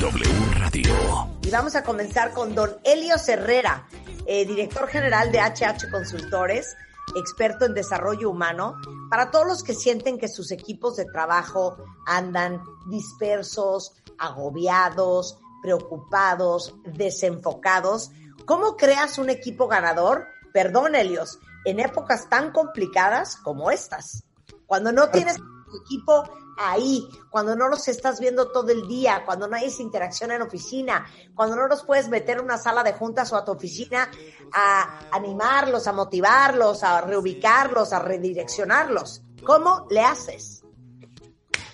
W Radio. Y vamos a comenzar con don Elio Herrera, eh, director general de HH Consultores, experto en desarrollo humano, para todos los que sienten que sus equipos de trabajo andan dispersos, agobiados, preocupados, desenfocados. ¿Cómo creas un equipo ganador? Perdón, Elios, en épocas tan complicadas como estas. Cuando no tienes tu equipo ahí, cuando no los estás viendo todo el día, cuando no hay esa interacción en oficina, cuando no los puedes meter en una sala de juntas o a tu oficina a animarlos, a motivarlos, a reubicarlos, a redireccionarlos. ¿Cómo le haces?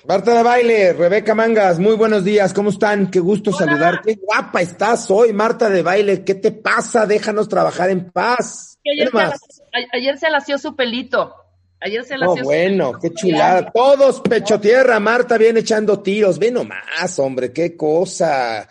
Marta de Baile, Rebeca Mangas, muy buenos días, ¿cómo están? Qué gusto saludar. Qué guapa estás hoy, Marta de Baile. ¿Qué te pasa? Déjanos trabajar en paz. Ayer, se, ayer se lació su pelito. Ayer se lació. Oh, bueno, qué chulada. Todos pecho tierra, Marta viene echando tiros. Ve nomás, hombre, qué cosa.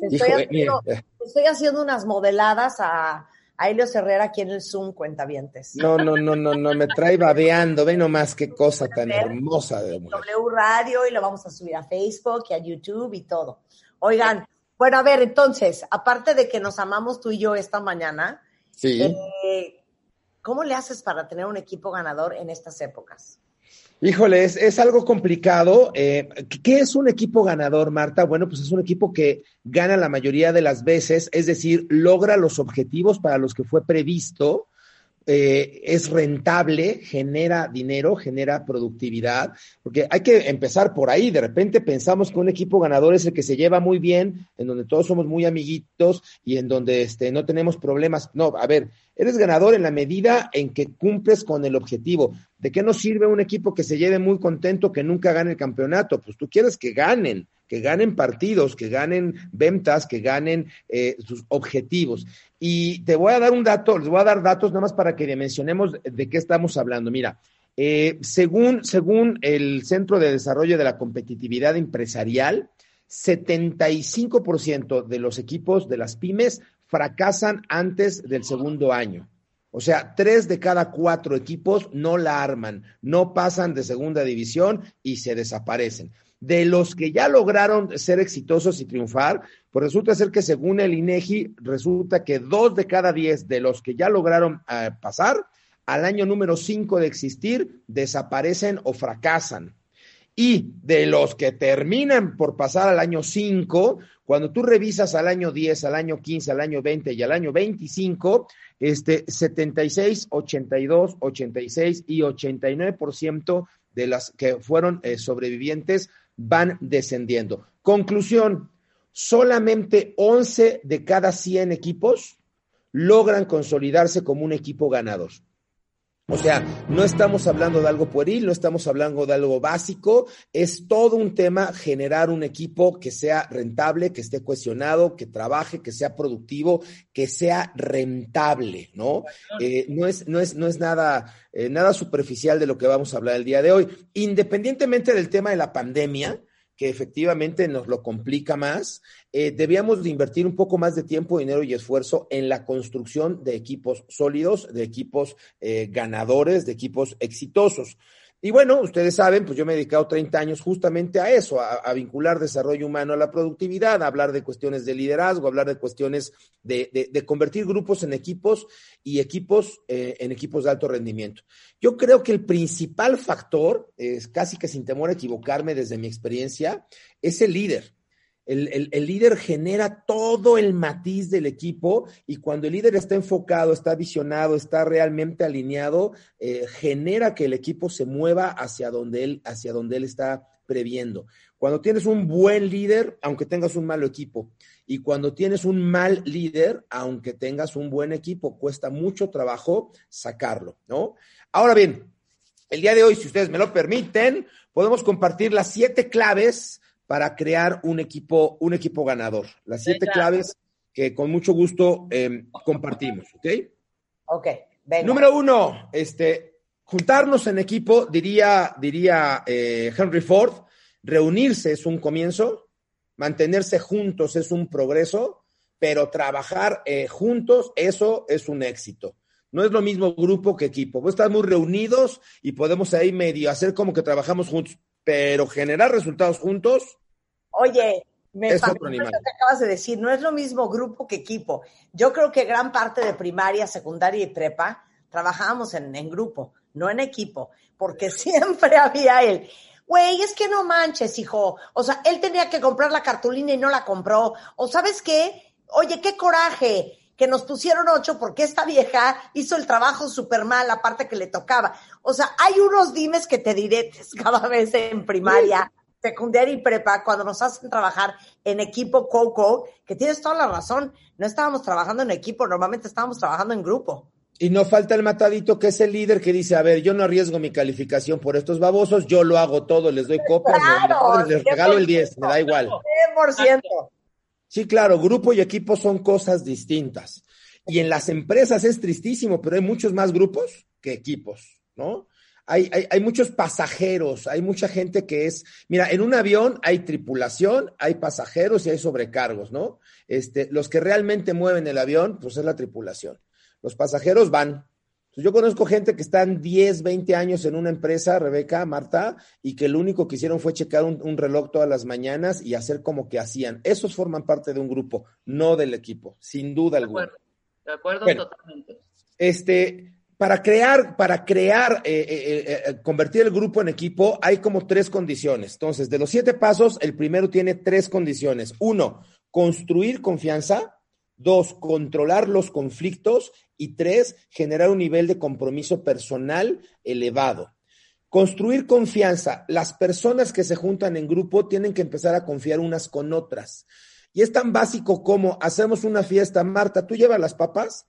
Estoy, haciendo, estoy haciendo unas modeladas a, a Helio Herrera aquí en el Zoom, cuentavientes. No, no, no, no, no, me trae babeando, ve nomás qué cosa tan hermosa de W Radio y lo vamos a subir a Facebook y a YouTube y todo. Oigan, bueno, a ver, entonces, aparte de que nos amamos tú y yo esta mañana, sí. Eh, ¿cómo le haces para tener un equipo ganador en estas épocas? Híjole, es, algo complicado. Eh, ¿Qué es un equipo ganador, Marta? Bueno, pues es un equipo que gana la mayoría de las veces, es decir, logra los objetivos para los que fue previsto, eh, es rentable, genera dinero, genera productividad, porque hay que empezar por ahí. De repente pensamos que un equipo ganador es el que se lleva muy bien, en donde todos somos muy amiguitos y en donde este, no tenemos problemas. No, a ver, eres ganador en la medida en que cumples con el objetivo. ¿De qué nos sirve un equipo que se lleve muy contento que nunca gane el campeonato? Pues tú quieres que ganen que ganen partidos, que ganen ventas, que ganen eh, sus objetivos. Y te voy a dar un dato, les voy a dar datos nada más para que dimensionemos de qué estamos hablando. Mira, eh, según, según el Centro de Desarrollo de la Competitividad Empresarial, 75% de los equipos de las pymes fracasan antes del segundo año. O sea, tres de cada cuatro equipos no la arman, no pasan de segunda división y se desaparecen de los que ya lograron ser exitosos y triunfar, pues resulta ser que según el INEGI, resulta que dos de cada diez de los que ya lograron eh, pasar, al año número cinco de existir, desaparecen o fracasan. Y de los que terminan por pasar al año cinco, cuando tú revisas al año 10, al año 15, al año 20 y al año 25, este 76, 82, 86 y 89% de las que fueron eh, sobrevivientes van descendiendo. Conclusión, solamente 11 de cada 100 equipos logran consolidarse como un equipo ganador. O sea, no estamos hablando de algo pueril, no estamos hablando de algo básico, es todo un tema generar un equipo que sea rentable, que esté cuestionado, que trabaje, que sea productivo, que sea rentable, ¿no? Eh, no, es, no, es, no es nada, eh, nada superficial de lo que vamos a hablar el día de hoy. Independientemente del tema de la pandemia, que efectivamente nos lo complica más, eh, debíamos de invertir un poco más de tiempo, dinero y esfuerzo en la construcción de equipos sólidos, de equipos eh, ganadores, de equipos exitosos. Y bueno, ustedes saben, pues yo me he dedicado 30 años justamente a eso, a, vincular desarrollo humano a la productividad, a hablar de cuestiones de liderazgo, a hablar de cuestiones de, convertir grupos en equipos y equipos eh, en equipos de alto rendimiento. Yo creo que el principal factor, es casi que sin temor a equivocarme desde mi experiencia, es el líder. El, líder genera todo el matiz del equipo y cuando el líder está enfocado, está visionado, está realmente alineado, eh, genera que el equipo se mueva hacia donde él, hacia donde él está previendo. Cuando tienes un buen líder, aunque tengas un malo equipo, y cuando tienes un mal líder, aunque tengas un buen equipo, cuesta mucho trabajo sacarlo, ¿no? Ahora bien, el día de hoy, si ustedes me lo permiten, podemos compartir las siete claves para crear un equipo, un equipo ganador. Las siete claves que con mucho gusto eh, compartimos, ¿ok? Ok, venga. Número uno, este, juntarnos en equipo, diría, diría eh, Henry Ford, reunirse es un comienzo, mantenerse juntos es un progreso, pero trabajar eh, juntos, eso es un éxito. No es lo mismo grupo que equipo. Pues estamos muy reunidos y podemos ahí medio hacer como que trabajamos juntos, pero generar resultados juntos. Oye, me Es fascinó otro animal. lo que acabas de decir, no es lo mismo grupo que equipo. Yo creo que gran parte de primaria, secundaria y prepa trabajábamos en, en grupo, no en equipo, porque siempre había él. Güey, es que no manches, hijo. O sea, él tenía que comprar la cartulina y no la compró. O sabes qué? Oye, qué coraje que nos pusieron ocho porque esta vieja hizo el trabajo súper mal, la parte que le tocaba. O sea, hay unos dimes que te diretes cada vez en primaria, secundaria y prepa cuando nos hacen trabajar en equipo Coco, que tienes toda la razón. No estábamos trabajando en equipo, normalmente estábamos trabajando en grupo. Y no falta el matadito que es el líder que dice, a ver, yo no arriesgo mi calificación por estos babosos, yo lo hago todo, les doy copias, me- Claro, les regalo el 10, me da igual. 100%. Sí, claro, grupo y equipo son cosas distintas. Y en las empresas es tristísimo, pero hay muchos más grupos que equipos, ¿no? Hay, hay, hay muchos pasajeros, hay mucha gente que es, mira, en un avión hay tripulación, hay pasajeros y hay sobrecargos, ¿no? Este, los que realmente mueven el avión, pues es la tripulación. Los pasajeros van. Yo conozco gente que están 10, 20 años en una empresa, Rebeca, Marta, y que lo único que hicieron fue checar un, un reloj todas las mañanas y hacer como que hacían. Esos forman parte de un grupo, no del equipo, sin duda De alguna. acuerdo, de acuerdo Bueno. totalmente. Este, para crear, para crear, eh, eh, eh, convertir el grupo en equipo, hay como tres condiciones. Entonces, de los siete pasos, el primero tiene tres condiciones. Uno, construir confianza. Dos, controlar los conflictos. Y tres, generar un nivel de compromiso personal elevado. Construir confianza. Las personas que se juntan en grupo tienen que empezar a confiar unas con otras. Y es tan básico como hacemos una fiesta. Marta, ¿tú llevas las papas?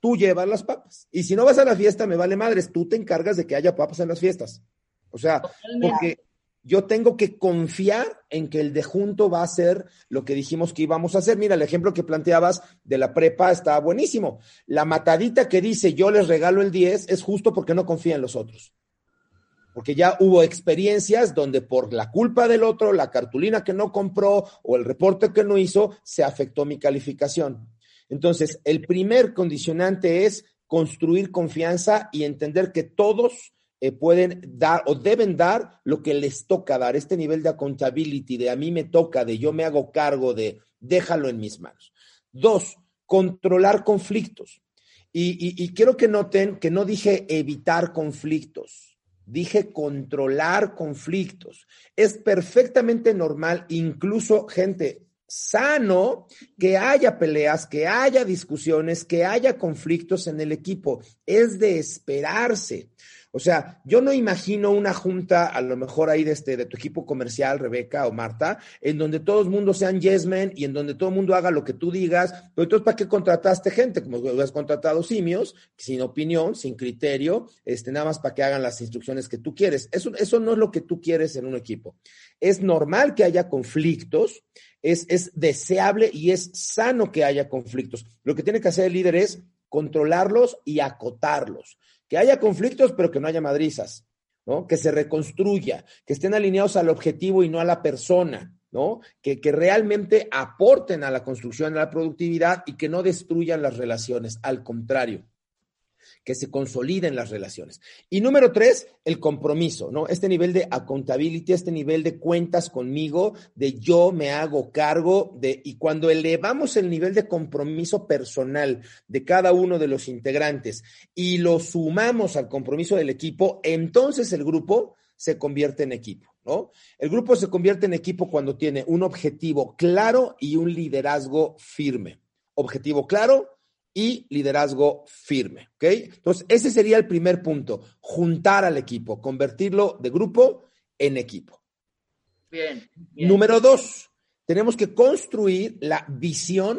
Tú llevas las papas. Y si no vas a la fiesta, me vale madres. Tú te encargas de que haya papas en las fiestas. O sea, porque yo tengo que confiar en que el de junto va a hacer lo que dijimos que íbamos a hacer. Mira, el ejemplo que planteabas de la prepa está buenísimo. La matadita que dice yo les regalo el 10 es justo porque no confía en los otros. Porque ya hubo experiencias donde por la culpa del otro, la cartulina que no compró o el reporte que no hizo, se afectó mi calificación. Entonces, el primer condicionante es construir confianza y entender que todos eh, pueden dar o deben dar lo que les toca dar, este nivel de accountability, de a mí me toca, de yo me hago cargo, de déjalo en mis manos. Dos, controlar conflictos. Y, y- y quiero que noten que no dije evitar conflictos, dije controlar conflictos. Es perfectamente normal, incluso gente sano, que haya peleas, que haya discusiones, que haya conflictos en el equipo. Es de esperarse. O sea, yo no imagino una junta, a lo mejor ahí de, este, de tu equipo comercial, Rebeca o Marta, en donde todo el mundo sean yes men y en donde todo el mundo haga lo que tú digas. Pero entonces, ¿para qué contrataste gente? Como hubieras contratado simios, sin opinión, sin criterio, este, nada más para que hagan las instrucciones que tú quieres. Eso, eso no es lo que tú quieres en un equipo. Es normal que haya conflictos, es, es deseable y es sano que haya conflictos. Lo que tiene que hacer el líder es controlarlos y acotarlos. Que haya conflictos, pero que no haya madrizas, ¿no? Que se reconstruya, que estén alineados al objetivo y no a la persona, ¿no? Que, que realmente aporten a la construcción, a la productividad y que no destruyan las relaciones, al contrario que se consoliden las relaciones. Y número tres, el compromiso, ¿no? Este nivel de accountability, este nivel de cuentas conmigo, de yo me hago cargo, de, y cuando elevamos el nivel de compromiso personal de cada uno de los integrantes y lo sumamos al compromiso del equipo, entonces el grupo se convierte en equipo, ¿no? El grupo se convierte en equipo cuando tiene un objetivo claro y un liderazgo firme. Objetivo claro, y liderazgo firme. ¿Ok? Entonces, ese sería el primer punto, juntar al equipo, convertirlo de grupo en equipo. Bien, bien. Número dos, tenemos que construir la visión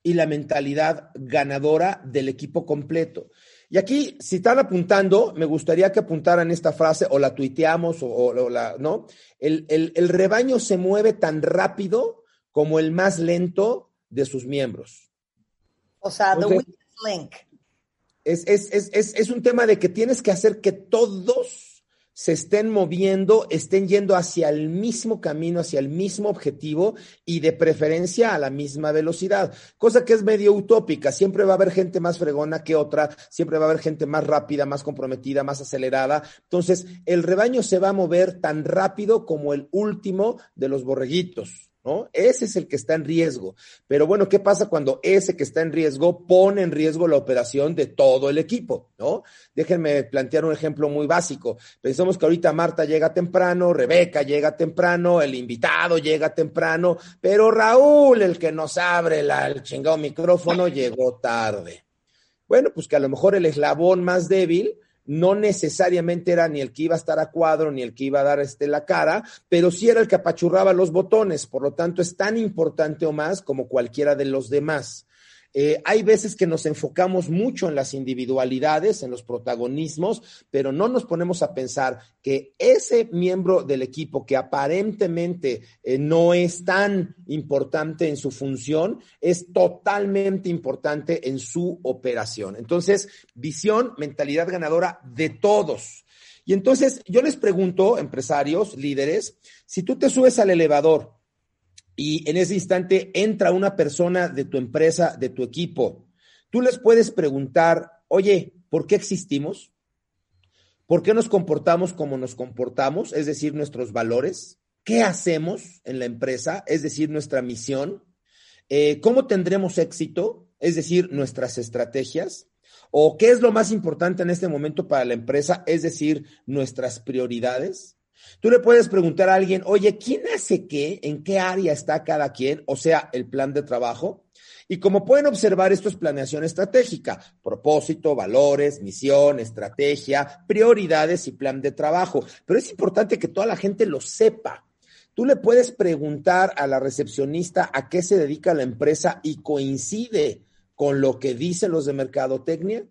y la mentalidad ganadora del equipo completo. Y aquí, si están apuntando, me gustaría que apuntaran esta frase o la tuiteamos o, o la, ¿no? El, el, el rebaño se mueve tan rápido como el más lento de sus miembros. O sea, the Entonces- weakest link. Es, es, es, es, es un tema de que tienes que hacer que todos se estén moviendo, estén yendo hacia el mismo camino, hacia el mismo objetivo y de preferencia a la misma velocidad, cosa que es medio utópica. Siempre va a haber gente más fregona que otra, siempre va a haber gente más rápida, más comprometida, más acelerada. Entonces, el rebaño se va a mover tan rápido como el último de los borreguitos. ¿No? Ese es el que está en riesgo. Pero bueno, ¿qué pasa cuando ese que está en riesgo pone en riesgo la operación de todo el equipo? ¿No? Déjenme plantear un ejemplo muy básico. Pensemos que ahorita Marta llega temprano, Rebeca llega temprano, el invitado llega temprano, pero Raúl, el que nos abre el chingado micrófono, llegó tarde. Bueno, pues que a lo mejor el eslabón más débil no necesariamente era ni el que iba a estar a cuadro, ni el que iba a dar este, la cara, pero sí era el que apachurraba los botones, por lo tanto es tan importante o más como cualquiera de los demás. Eh, hay veces que nos enfocamos mucho en las individualidades, en los protagonismos, pero no nos ponemos a pensar que ese miembro del equipo que aparentemente eh, no es tan importante en su función, es totalmente importante en su operación. Entonces, visión, mentalidad ganadora de todos. Y entonces yo les pregunto, empresarios, líderes, si tú te subes al elevador y en ese instante entra una persona de tu empresa, de tu equipo, tú les puedes preguntar, oye, ¿por qué existimos? ¿Por qué nos comportamos como nos comportamos? Es decir, nuestros valores. ¿Qué hacemos en la empresa? Es decir, nuestra misión. Eh, ¿Cómo tendremos éxito? Es decir, nuestras estrategias. ¿O qué es lo más importante en este momento para la empresa? Es decir, nuestras prioridades. Tú le puedes preguntar a alguien, oye, ¿quién hace qué? ¿En qué área está cada quien? O sea, el plan de trabajo. Y como pueden observar, esto es planeación estratégica, propósito, valores, misión, estrategia, prioridades y plan de trabajo. Pero es importante que toda la gente lo sepa. Tú le puedes preguntar a la recepcionista a qué se dedica la empresa y coincide con lo que dicen los de mercadotecnia.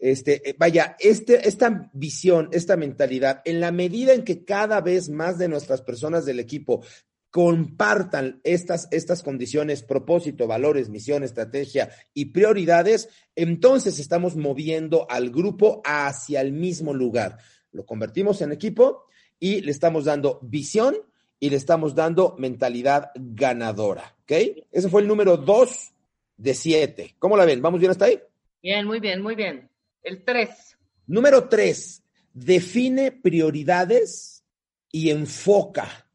Este, eh, vaya, este, esta visión, esta mentalidad, en la medida en que cada vez más de nuestras personas del equipo compartan estas, estas condiciones, propósito, valores, misión, estrategia y prioridades, entonces estamos moviendo al grupo hacia el mismo lugar. Lo convertimos en equipo y le estamos dando visión y le estamos dando mentalidad ganadora. ¿Ok? Ese fue el número dos de siete. ¿Cómo la ven? ¿Vamos bien hasta ahí? Bien, muy bien, muy bien. El 3. Número tres, define prioridades y enfoca.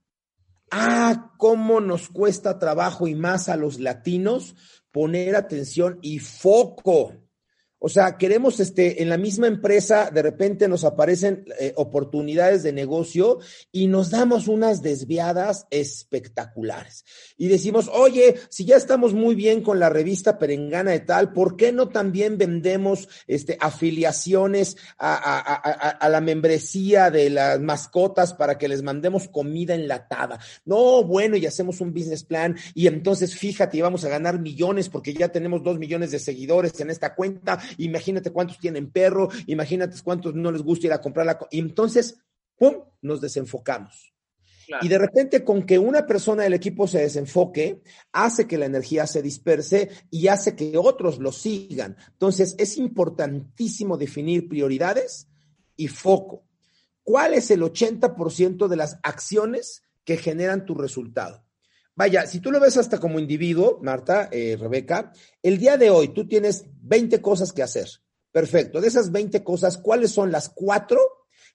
Ah, cómo nos cuesta trabajo y más a los latinos poner atención y foco. O sea, queremos, este, en la misma empresa, de repente nos aparecen eh, oportunidades de negocio y nos damos unas desviadas espectaculares. Y decimos, oye, si ya estamos muy bien con la revista Perengana de tal, ¿por qué no también vendemos este, afiliaciones a, la membresía de las mascotas para que les mandemos comida enlatada? No, bueno, y hacemos un business plan y entonces fíjate, vamos a ganar millones porque ya tenemos dos millones de seguidores en esta cuenta. Imagínate cuántos tienen perro, imagínate cuántos no les gusta ir a comprar la. Y entonces, ¡pum!, nos desenfocamos. Claro. Y de repente, con que una persona del equipo se desenfoque, hace que la energía se disperse y hace que otros lo sigan. Entonces, es importantísimo definir prioridades y foco. ¿Cuál es el 80% de las acciones que generan tu resultado? Vaya, si tú lo ves hasta como individuo, Marta, eh, Rebeca, el día de hoy tú tienes 20 cosas que hacer. Perfecto. De esas 20 cosas, ¿cuáles son las cuatro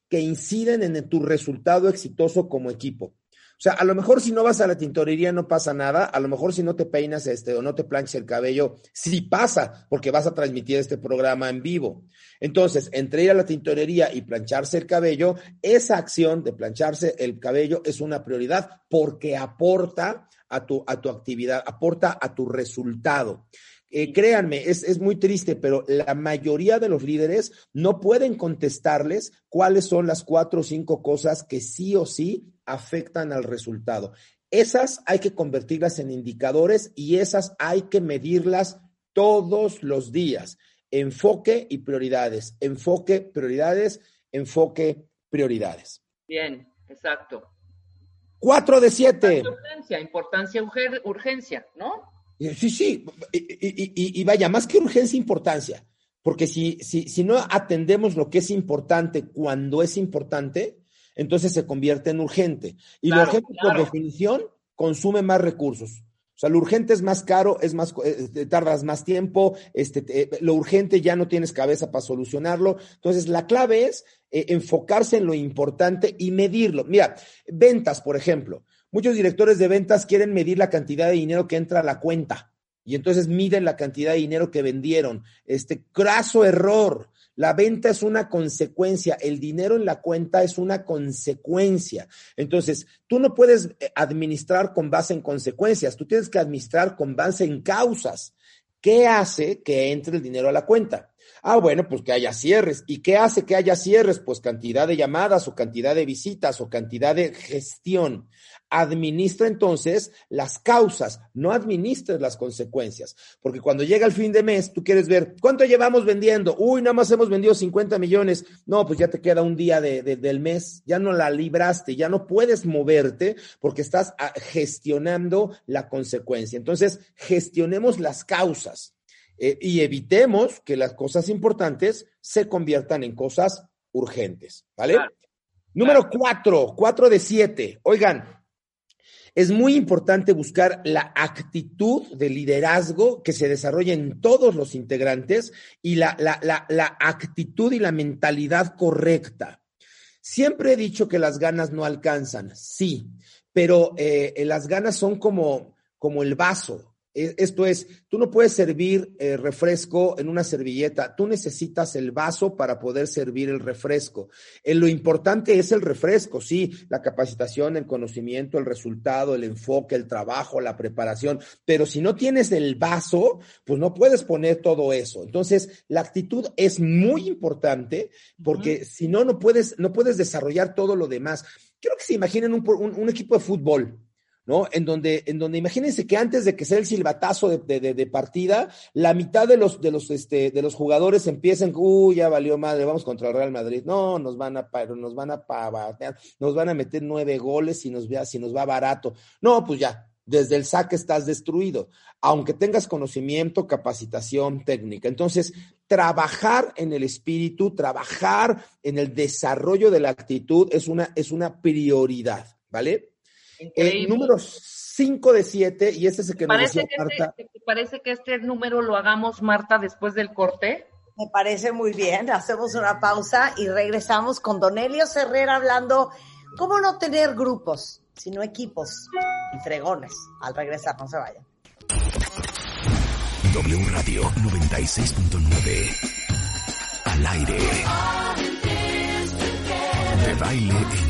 que inciden en tu resultado exitoso como equipo? O sea, a lo mejor si no vas a la tintorería no pasa nada, a lo mejor si no te peinas este o no te planchas el cabello, sí pasa, porque vas a transmitir este programa en vivo. Entonces, entre ir a la tintorería y plancharse el cabello, esa acción de plancharse el cabello es una prioridad porque aporta a tu, a tu actividad, aporta a tu resultado. Eh, créanme, es, es muy triste, pero la mayoría de los líderes no pueden contestarles cuáles son las cuatro o cinco cosas que sí o sí afectan al resultado. Esas hay que convertirlas en indicadores y esas hay que medirlas todos los días. Enfoque y prioridades, enfoque, prioridades, enfoque, prioridades. Bien, exacto. Cuatro de siete. Urgencia, importancia, urger- urgencia, ¿no? Sí, sí, y, vaya, más que urgencia, importancia, porque si, si, si no atendemos lo que es importante cuando es importante, entonces se convierte en urgente. Y lo urgente, por definición, consume más recursos. O sea, lo urgente es más caro, es más, eh, tardas más tiempo, este, lo urgente ya no tienes cabeza para solucionarlo. Entonces, la clave es eh, enfocarse en lo importante y medirlo. Mira, ventas, por ejemplo. Muchos directores de ventas quieren medir la cantidad de dinero que entra a la cuenta y entonces miden la cantidad de dinero que vendieron. Este craso error. La venta es una consecuencia, el dinero en la cuenta es una consecuencia. Entonces, tú no puedes eh, administrar con base en consecuencias, tú tienes que administrar con base en causas. ¿Qué hace que entre el dinero a la cuenta? Ah, bueno, pues que haya cierres. ¿Y qué hace que haya cierres? Pues cantidad de llamadas o cantidad de visitas o cantidad de gestión. Administra entonces las causas, no administres las consecuencias, porque cuando llega el fin de mes, tú quieres ver cuánto llevamos vendiendo. Uy, nada más hemos vendido 50 millones. No, pues ya te queda un día de, del mes, ya no la libraste, ya no puedes moverte porque estás ah, gestionando la consecuencia. Entonces, gestionemos las causas eh, y evitemos que las cosas importantes se conviertan en cosas urgentes, ¿vale? Número cuatro, cuatro de siete. Oigan, es muy importante buscar la actitud de liderazgo que se desarrolla en todos los integrantes y la, actitud y la mentalidad correcta. Siempre he dicho que las ganas no alcanzan, sí, pero eh, las ganas son como, como el vaso. Esto es, tú no puedes servir eh, refresco en una servilleta, tú necesitas el vaso para poder servir el refresco. En lo importante es el refresco, sí, la capacitación, el conocimiento, el resultado, el enfoque, el trabajo, la preparación, pero si no tienes el vaso, pues no puedes poner todo eso. Entonces, la actitud es muy importante porque si no, no puedes, no puedes desarrollar todo lo demás. Quiero que se imaginen un equipo de fútbol. ¿No? En donde, en donde imagínense que antes de que sea el silbatazo de, partida, la mitad de los, de los, este, de los jugadores empiecen, uy, ya valió madre, vamos contra el Real Madrid. No, nos van a, nos van a nos van a meter nueve goles si nos, si nos va barato. No, pues ya, desde el saque estás destruido, aunque tengas conocimiento, capacitación técnica. Entonces, trabajar en el espíritu, trabajar en el desarrollo de la actitud es una, es una prioridad, ¿vale? El número 5 de 7, y ese es el que que este, Marta. ¿Te parece que este número lo hagamos, Marta, después del corte? Me parece muy bien. Hacemos una pausa y regresamos con Don Elio Herrera hablando cómo no tener grupos, sino equipos y fregones. Al regresar, no se vayan. W Radio 96.9 al aire. De baile en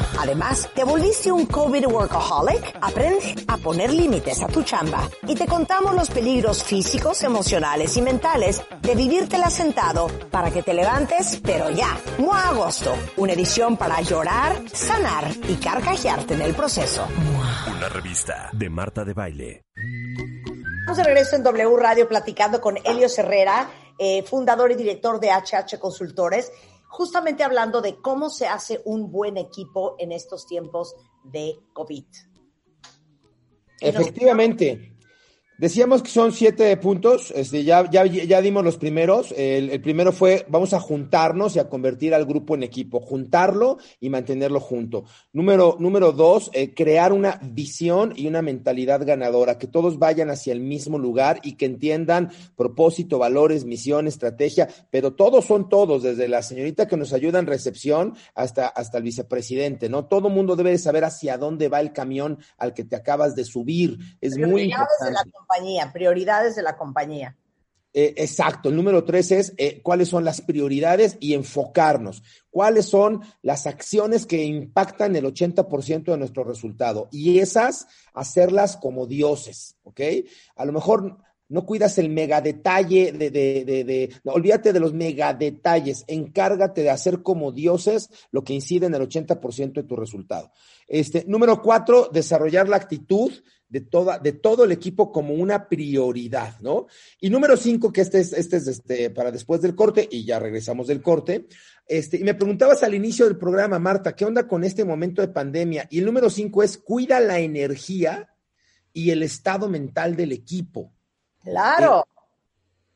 Además, ¿te volviste un COVID workaholic? Aprende a poner límites a tu chamba y te contamos los peligros físicos, emocionales y mentales de vivírtela sentado para que te levantes, pero ya. MOA Agosto, una edición para llorar, sanar y carcajearte en el proceso. Una revista de Marta de Baile. Estamos de regreso en W Radio platicando con Elio Herrera, eh, fundador y director de HH Consultores justamente hablando de cómo se hace un buen equipo en estos tiempos de COVID. Efectivamente. Decíamos que son siete puntos, este, ya, ya, ya dimos los primeros. El, primero fue, vamos a juntarnos y a convertir al grupo en equipo, juntarlo y mantenerlo junto. Número, número dos, eh, crear una visión y una mentalidad ganadora, que todos vayan hacia el mismo lugar y que entiendan propósito, valores, misión, estrategia, pero todos son todos, desde la señorita que nos ayuda en recepción hasta, hasta el vicepresidente, ¿no? Todo mundo debe saber hacia dónde va el camión al que te acabas de subir. Es muy importante prioridades de la compañía. Eh, exacto, el número tres es eh, cuáles son las prioridades y enfocarnos, cuáles son las acciones que impactan el 80% de nuestro resultado y esas hacerlas como dioses, ¿ok? A lo mejor no cuidas el megadetalle de, de, de, de olvídate de los megadetalles, encárgate de hacer como dioses lo que incide en el 80% de tu resultado. Este, número cuatro, desarrollar la actitud de, toda, de todo el equipo como una prioridad, ¿no? Y número cinco, que este es, este es este, para después del corte, y ya regresamos del corte. Este, y me preguntabas al inicio del programa, Marta, ¿qué onda con este momento de pandemia? Y el número cinco es cuida la energía y el estado mental del equipo. Claro.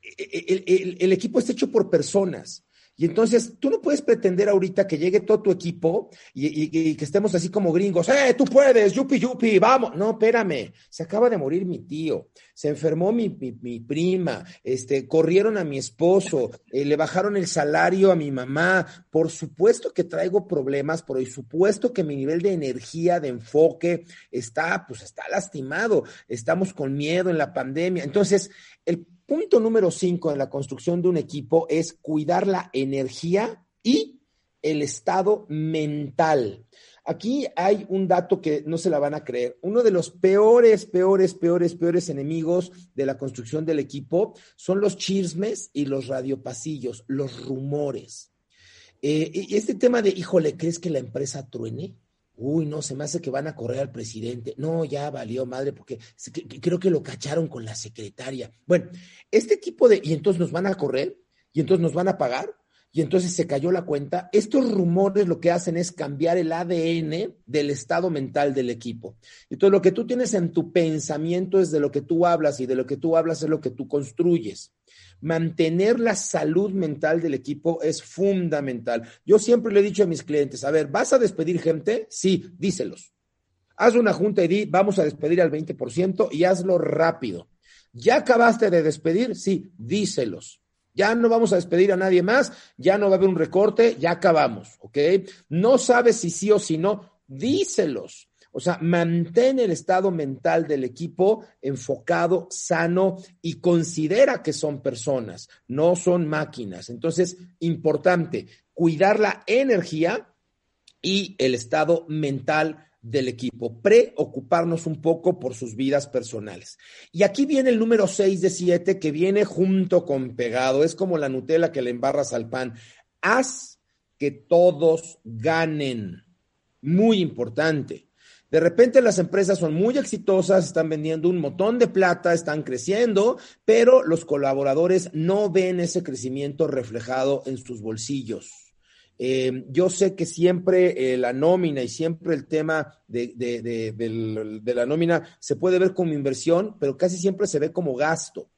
El, el, el, el, equipo está hecho por personas. Y entonces tú no puedes pretender ahorita que llegue todo tu equipo y, que estemos así como gringos, ¡eh, tú puedes, yupi, yupi, vamos! No, espérame, se acaba de morir mi tío, se enfermó mi, mi, mi prima, este, corrieron a mi esposo, eh, le bajaron el salario a mi mamá. Por supuesto que traigo problemas, por supuesto que mi nivel de energía, de enfoque, está, pues está lastimado, estamos con miedo en la pandemia. Entonces, el Punto número cinco en la construcción de un equipo es cuidar la energía y el estado mental. Aquí hay un dato que no se la van a creer. Uno de los peores, peores, peores, peores enemigos de la construcción del equipo son los chismes y los radiopasillos, los rumores. Eh, este tema de, híjole, ¿crees que la empresa truene? Uy, no, se me hace que van a correr al presidente. No, ya valió madre, porque creo que lo cacharon con la secretaria. Bueno, este tipo de. Y entonces nos van a correr, y entonces nos van a pagar, y entonces se cayó la cuenta. Estos rumores lo que hacen es cambiar el ADN del estado mental del equipo. Entonces, lo que tú tienes en tu pensamiento es de lo que tú hablas, y de lo que tú hablas es lo que tú construyes mantener la salud mental del equipo es fundamental. Yo siempre le he dicho a mis clientes, a ver, ¿vas a despedir gente? Sí, díselos. Haz una junta y di, vamos a despedir al 20% y hazlo rápido. ¿Ya acabaste de despedir? Sí, díselos. Ya no vamos a despedir a nadie más, ya no va a haber un recorte, ya acabamos, ¿ok? No sabes si sí o si no, díselos. O sea, mantén el estado mental del equipo enfocado, sano y considera que son personas, no son máquinas. Entonces, importante, cuidar la energía y el estado mental del equipo, preocuparnos un poco por sus vidas personales. Y aquí viene el número 6 de 7 que viene junto con pegado, es como la Nutella que le embarras al pan. Haz que todos ganen. Muy importante. De repente las empresas son muy exitosas, están vendiendo un montón de plata, están creciendo, pero los colaboradores no ven ese crecimiento reflejado en sus bolsillos. Eh, yo sé que siempre eh, la nómina y siempre el tema de, de, la nómina se puede ver como inversión, pero casi siempre se ve como gasto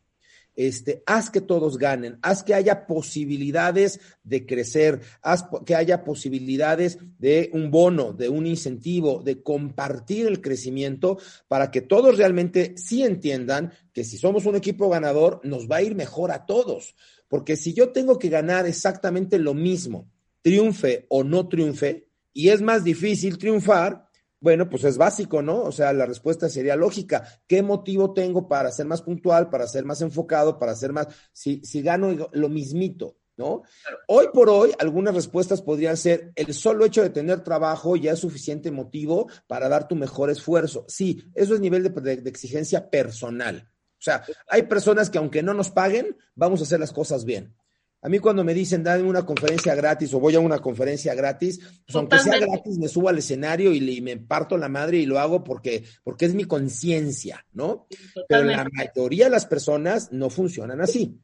este, haz que todos ganen, haz que haya posibilidades de crecer, haz que haya posibilidades de un bono, de un incentivo, de compartir el crecimiento para que todos realmente sí entiendan que si somos un equipo ganador, nos va a ir mejor a todos. Porque si yo tengo que ganar exactamente lo mismo, triunfe o no triunfe, y es más difícil triunfar, bueno, pues es básico, ¿no? O sea, la respuesta sería lógica. ¿Qué motivo tengo para ser más puntual, para ser más enfocado, para ser más, si, si gano lo mismito, ¿no? Hoy por hoy, algunas respuestas podrían ser, el solo hecho de tener trabajo ya es suficiente motivo para dar tu mejor esfuerzo. Sí, eso es nivel de, de, de exigencia personal. O sea, hay personas que aunque no nos paguen, vamos a hacer las cosas bien. A mí cuando me dicen, dame una conferencia gratis o voy a una conferencia gratis, pues aunque sea gratis, me subo al escenario y, y, me parto la madre y lo hago porque, porque es mi conciencia, ¿no? Totalmente. Pero la mayoría de las personas no funcionan así.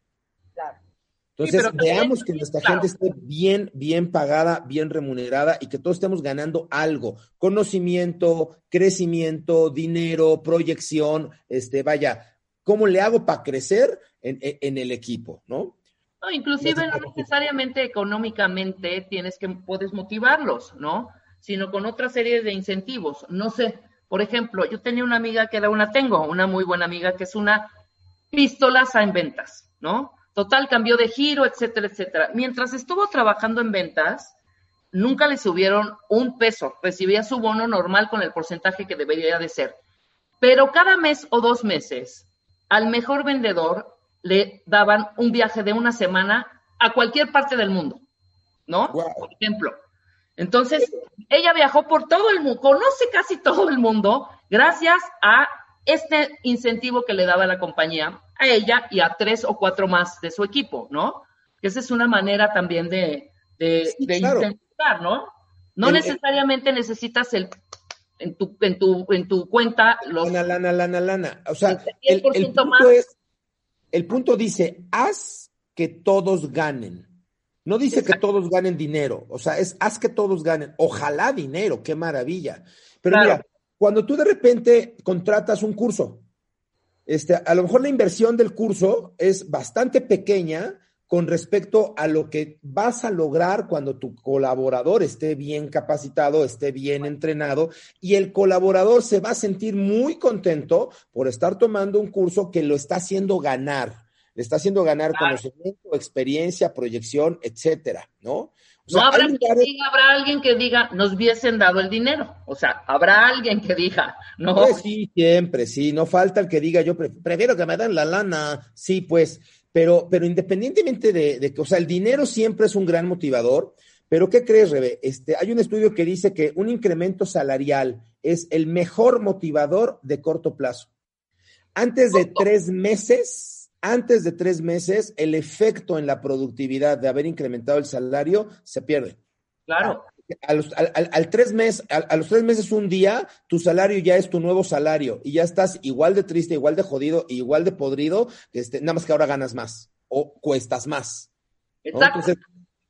Claro. Entonces, sí, veamos que nuestra claro. gente esté bien, bien pagada, bien remunerada y que todos estemos ganando algo. Conocimiento, crecimiento, dinero, proyección, este, vaya, ¿cómo le hago para crecer en, en el equipo, no? No, inclusive no necesariamente económicamente tienes que, puedes motivarlos, ¿no? Sino con otra serie de incentivos. No sé, por ejemplo, yo tenía una amiga que era una, tengo una muy buena amiga que es una pistolaza en ventas, ¿no? Total, cambió de giro, etcétera, etcétera. Mientras estuvo trabajando en ventas, nunca le subieron un peso, recibía su bono normal con el porcentaje que debería de ser. Pero cada mes o dos meses, al mejor vendedor le daban un viaje de una semana a cualquier parte del mundo, ¿no? Por ejemplo. Entonces, ella viajó por todo el mundo, conoce casi todo el mundo gracias a este incentivo que le daba la compañía a ella y a tres o cuatro más de su equipo, ¿no? Esa es una manera también de, de, incentivar, ¿no? No necesariamente necesitas el en tu, en tu, en tu cuenta los... Lana, lana, lana, lana. O sea, el, punto es, el punto dice, haz que todos ganen. No dice que todos ganen dinero, o sea, es haz que todos ganen. Ojalá dinero, qué maravilla. Pero mira, cuando tú de repente contratas un curso, este, a lo mejor la inversión del curso es bastante pequeña con respecto a lo que vas a lograr cuando tu colaborador esté bien capacitado, esté bien entrenado y el colaborador se va a sentir muy contento por estar tomando un curso que lo está haciendo ganar, le está haciendo ganar conocimiento, experiencia, proyección, etcétera, ¿no? no habrá, habrá alguien que diga, nos hubiesen dado el dinero. O sea, habrá alguien que diga, no. Pues sí, siempre, sí. No falta el que diga, yo prefiero que me den la lana. Sí, pues. Pero, pero independientemente de, que, o sea, el dinero siempre es un gran motivador, pero ¿qué crees, Rebe? Este, hay un estudio que dice que un incremento salarial es el mejor motivador de corto plazo. Antes de tres meses, antes de tres meses, el efecto en la productividad de haber incrementado el salario se pierde. Claro a los, al, tres meses, a, los tres meses, un día, tu salario ya es tu nuevo salario y ya estás igual de triste, igual de jodido, igual de podrido, este, nada más que ahora ganas más o cuestas más. Entonces,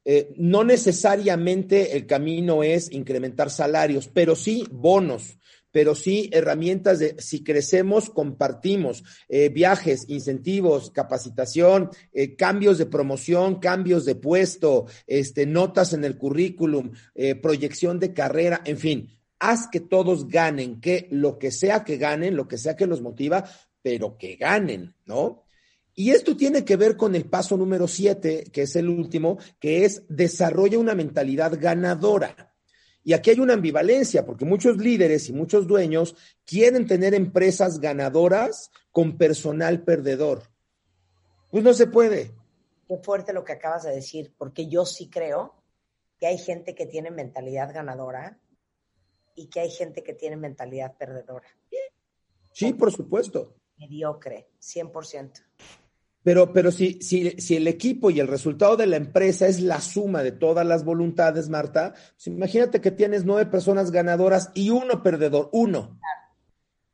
eh, no necesariamente el camino es incrementar salarios, pero sí bonos pero sí herramientas de si crecemos, compartimos, eh, viajes, incentivos, capacitación, eh, cambios de promoción, cambios de puesto, este, notas en el currículum, eh, proyección de carrera, en fin, haz que todos ganen, que lo que sea que ganen, lo que sea que los motiva, pero que ganen, ¿no? Y esto tiene que ver con el paso número siete, que es el último, que es desarrolla una mentalidad ganadora. Y aquí hay una ambivalencia, porque muchos líderes y muchos dueños quieren tener empresas ganadoras con personal perdedor. Pues no se puede. Qué fuerte lo que acabas de decir, porque yo sí creo que hay gente que tiene mentalidad ganadora y que hay gente que tiene mentalidad perdedora. Sí, por supuesto. Mediocre, 100%. Pero, pero si, si, si, el equipo y el resultado de la empresa es la suma de todas las voluntades, Marta, pues imagínate que tienes nueve personas ganadoras y uno perdedor, uno.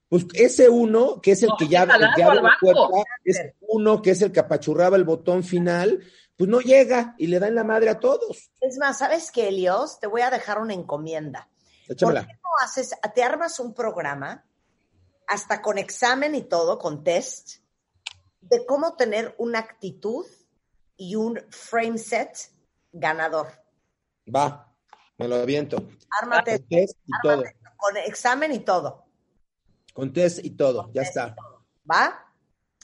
Pues ese uno, que es el que ya, abre la puerta, es uno que es el que apachurraba el botón final, pues no llega y le da en la madre a todos. Es más, ¿sabes qué, Elios? Te voy a dejar una encomienda. Échamela. ¿Por qué no haces, te armas un programa, hasta con examen y todo, con test, de cómo tener una actitud y un frame set ganador. Va, me lo aviento. Ármate. Con test y todo. Con examen y todo. Con test y todo, ya está. ¿Va?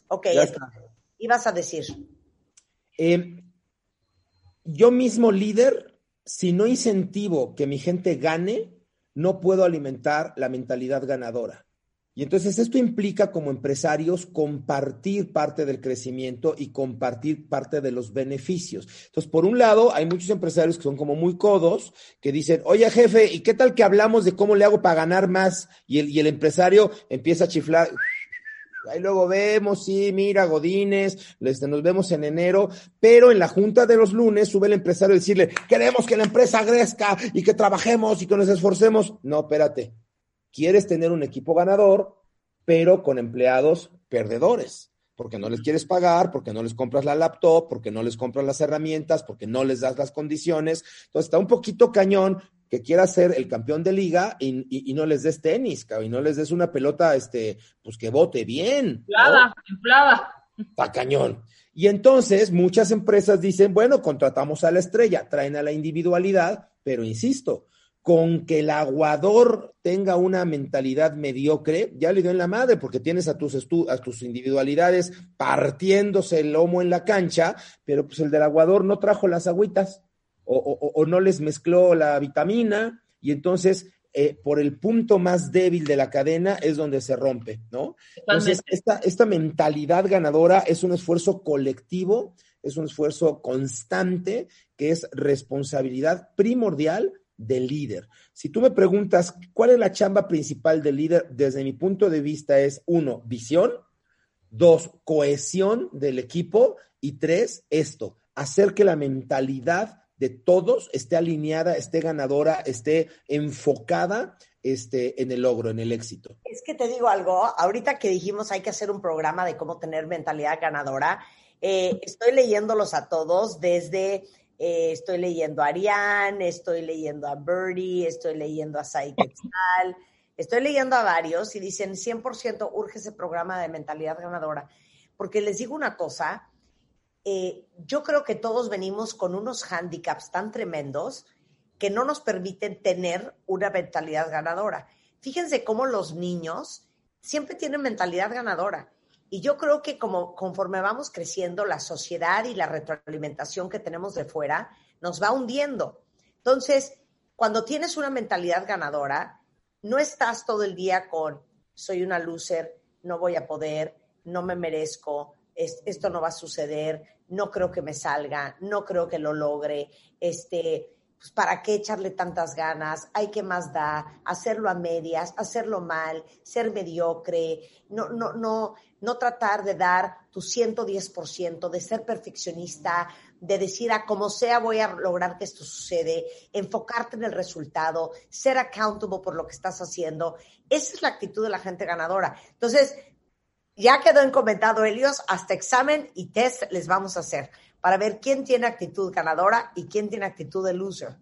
Ok, ya está. ibas a decir. Eh, yo mismo líder, si no incentivo que mi gente gane, no puedo alimentar la mentalidad ganadora. Y entonces esto implica como empresarios compartir parte del crecimiento y compartir parte de los beneficios. Entonces, por un lado, hay muchos empresarios que son como muy codos, que dicen, oye jefe, ¿y qué tal que hablamos de cómo le hago para ganar más? Y el, y el empresario empieza a chiflar. Ahí luego vemos, sí, mira, Godines, este, nos vemos en enero, pero en la junta de los lunes sube el empresario a decirle, queremos que la empresa crezca y que trabajemos y que nos esforcemos. No, espérate, quieres tener un equipo ganador, pero con empleados perdedores, porque no les quieres pagar, porque no les compras la laptop, porque no les compras las herramientas, porque no les das las condiciones. Entonces está un poquito cañón que quieras ser el campeón de liga y, no les des tenis, y no les des una pelota, este, pues que vote bien. Inflada, inflada. Está cañón. Y entonces muchas empresas dicen, bueno, contratamos a la estrella, traen a la individualidad, pero insisto, con que el aguador tenga una mentalidad mediocre, ya le dio en la madre, porque tienes a tus, a tus individualidades partiéndose el lomo en la cancha, pero pues el del aguador no trajo las agüitas o, no les mezcló la vitamina y entonces eh, por el punto más débil de la cadena es donde se rompe, ¿no? Entonces, esta, esta mentalidad ganadora es un esfuerzo colectivo, es un esfuerzo constante, que es responsabilidad primordial del líder. Si tú me preguntas cuál es la chamba principal del líder, desde mi punto de vista es, uno, visión, dos, cohesión del equipo y tres, esto, hacer que la mentalidad de todos esté alineada, esté ganadora, esté enfocada este, en el logro, en el éxito. Es que te digo algo, ahorita que dijimos hay que hacer un programa de cómo tener mentalidad ganadora, eh, estoy leyéndolos a todos desde eh, estoy leyendo a Ariane, estoy leyendo a Birdie, estoy leyendo a Sai estoy leyendo a varios y dicen 100% urge ese programa de mentalidad ganadora. Porque les digo una cosa, eh, yo creo que todos venimos con unos handicaps tan tremendos que no nos permiten tener una mentalidad ganadora. Fíjense cómo los niños siempre tienen mentalidad ganadora. Y yo creo que como conforme vamos creciendo, la sociedad y la retroalimentación que tenemos de fuera nos va hundiendo. Entonces, cuando tienes una mentalidad ganadora, no estás todo el día con soy una loser, no voy a poder, no me merezco, esto no va a suceder, no creo que me salga, no creo que lo logre, este, pues para qué echarle tantas ganas, hay que más da, hacerlo a medias, hacerlo mal, ser mediocre, no, no, no, no tratar de dar tu 110%, de ser perfeccionista, de decir a como sea voy a lograr que esto sucede, enfocarte en el resultado, ser accountable por lo que estás haciendo. Esa es la actitud de la gente ganadora. Entonces, ya quedó en comentado Helios, hasta examen y test les vamos a hacer para ver quién tiene actitud ganadora y quién tiene actitud de loser.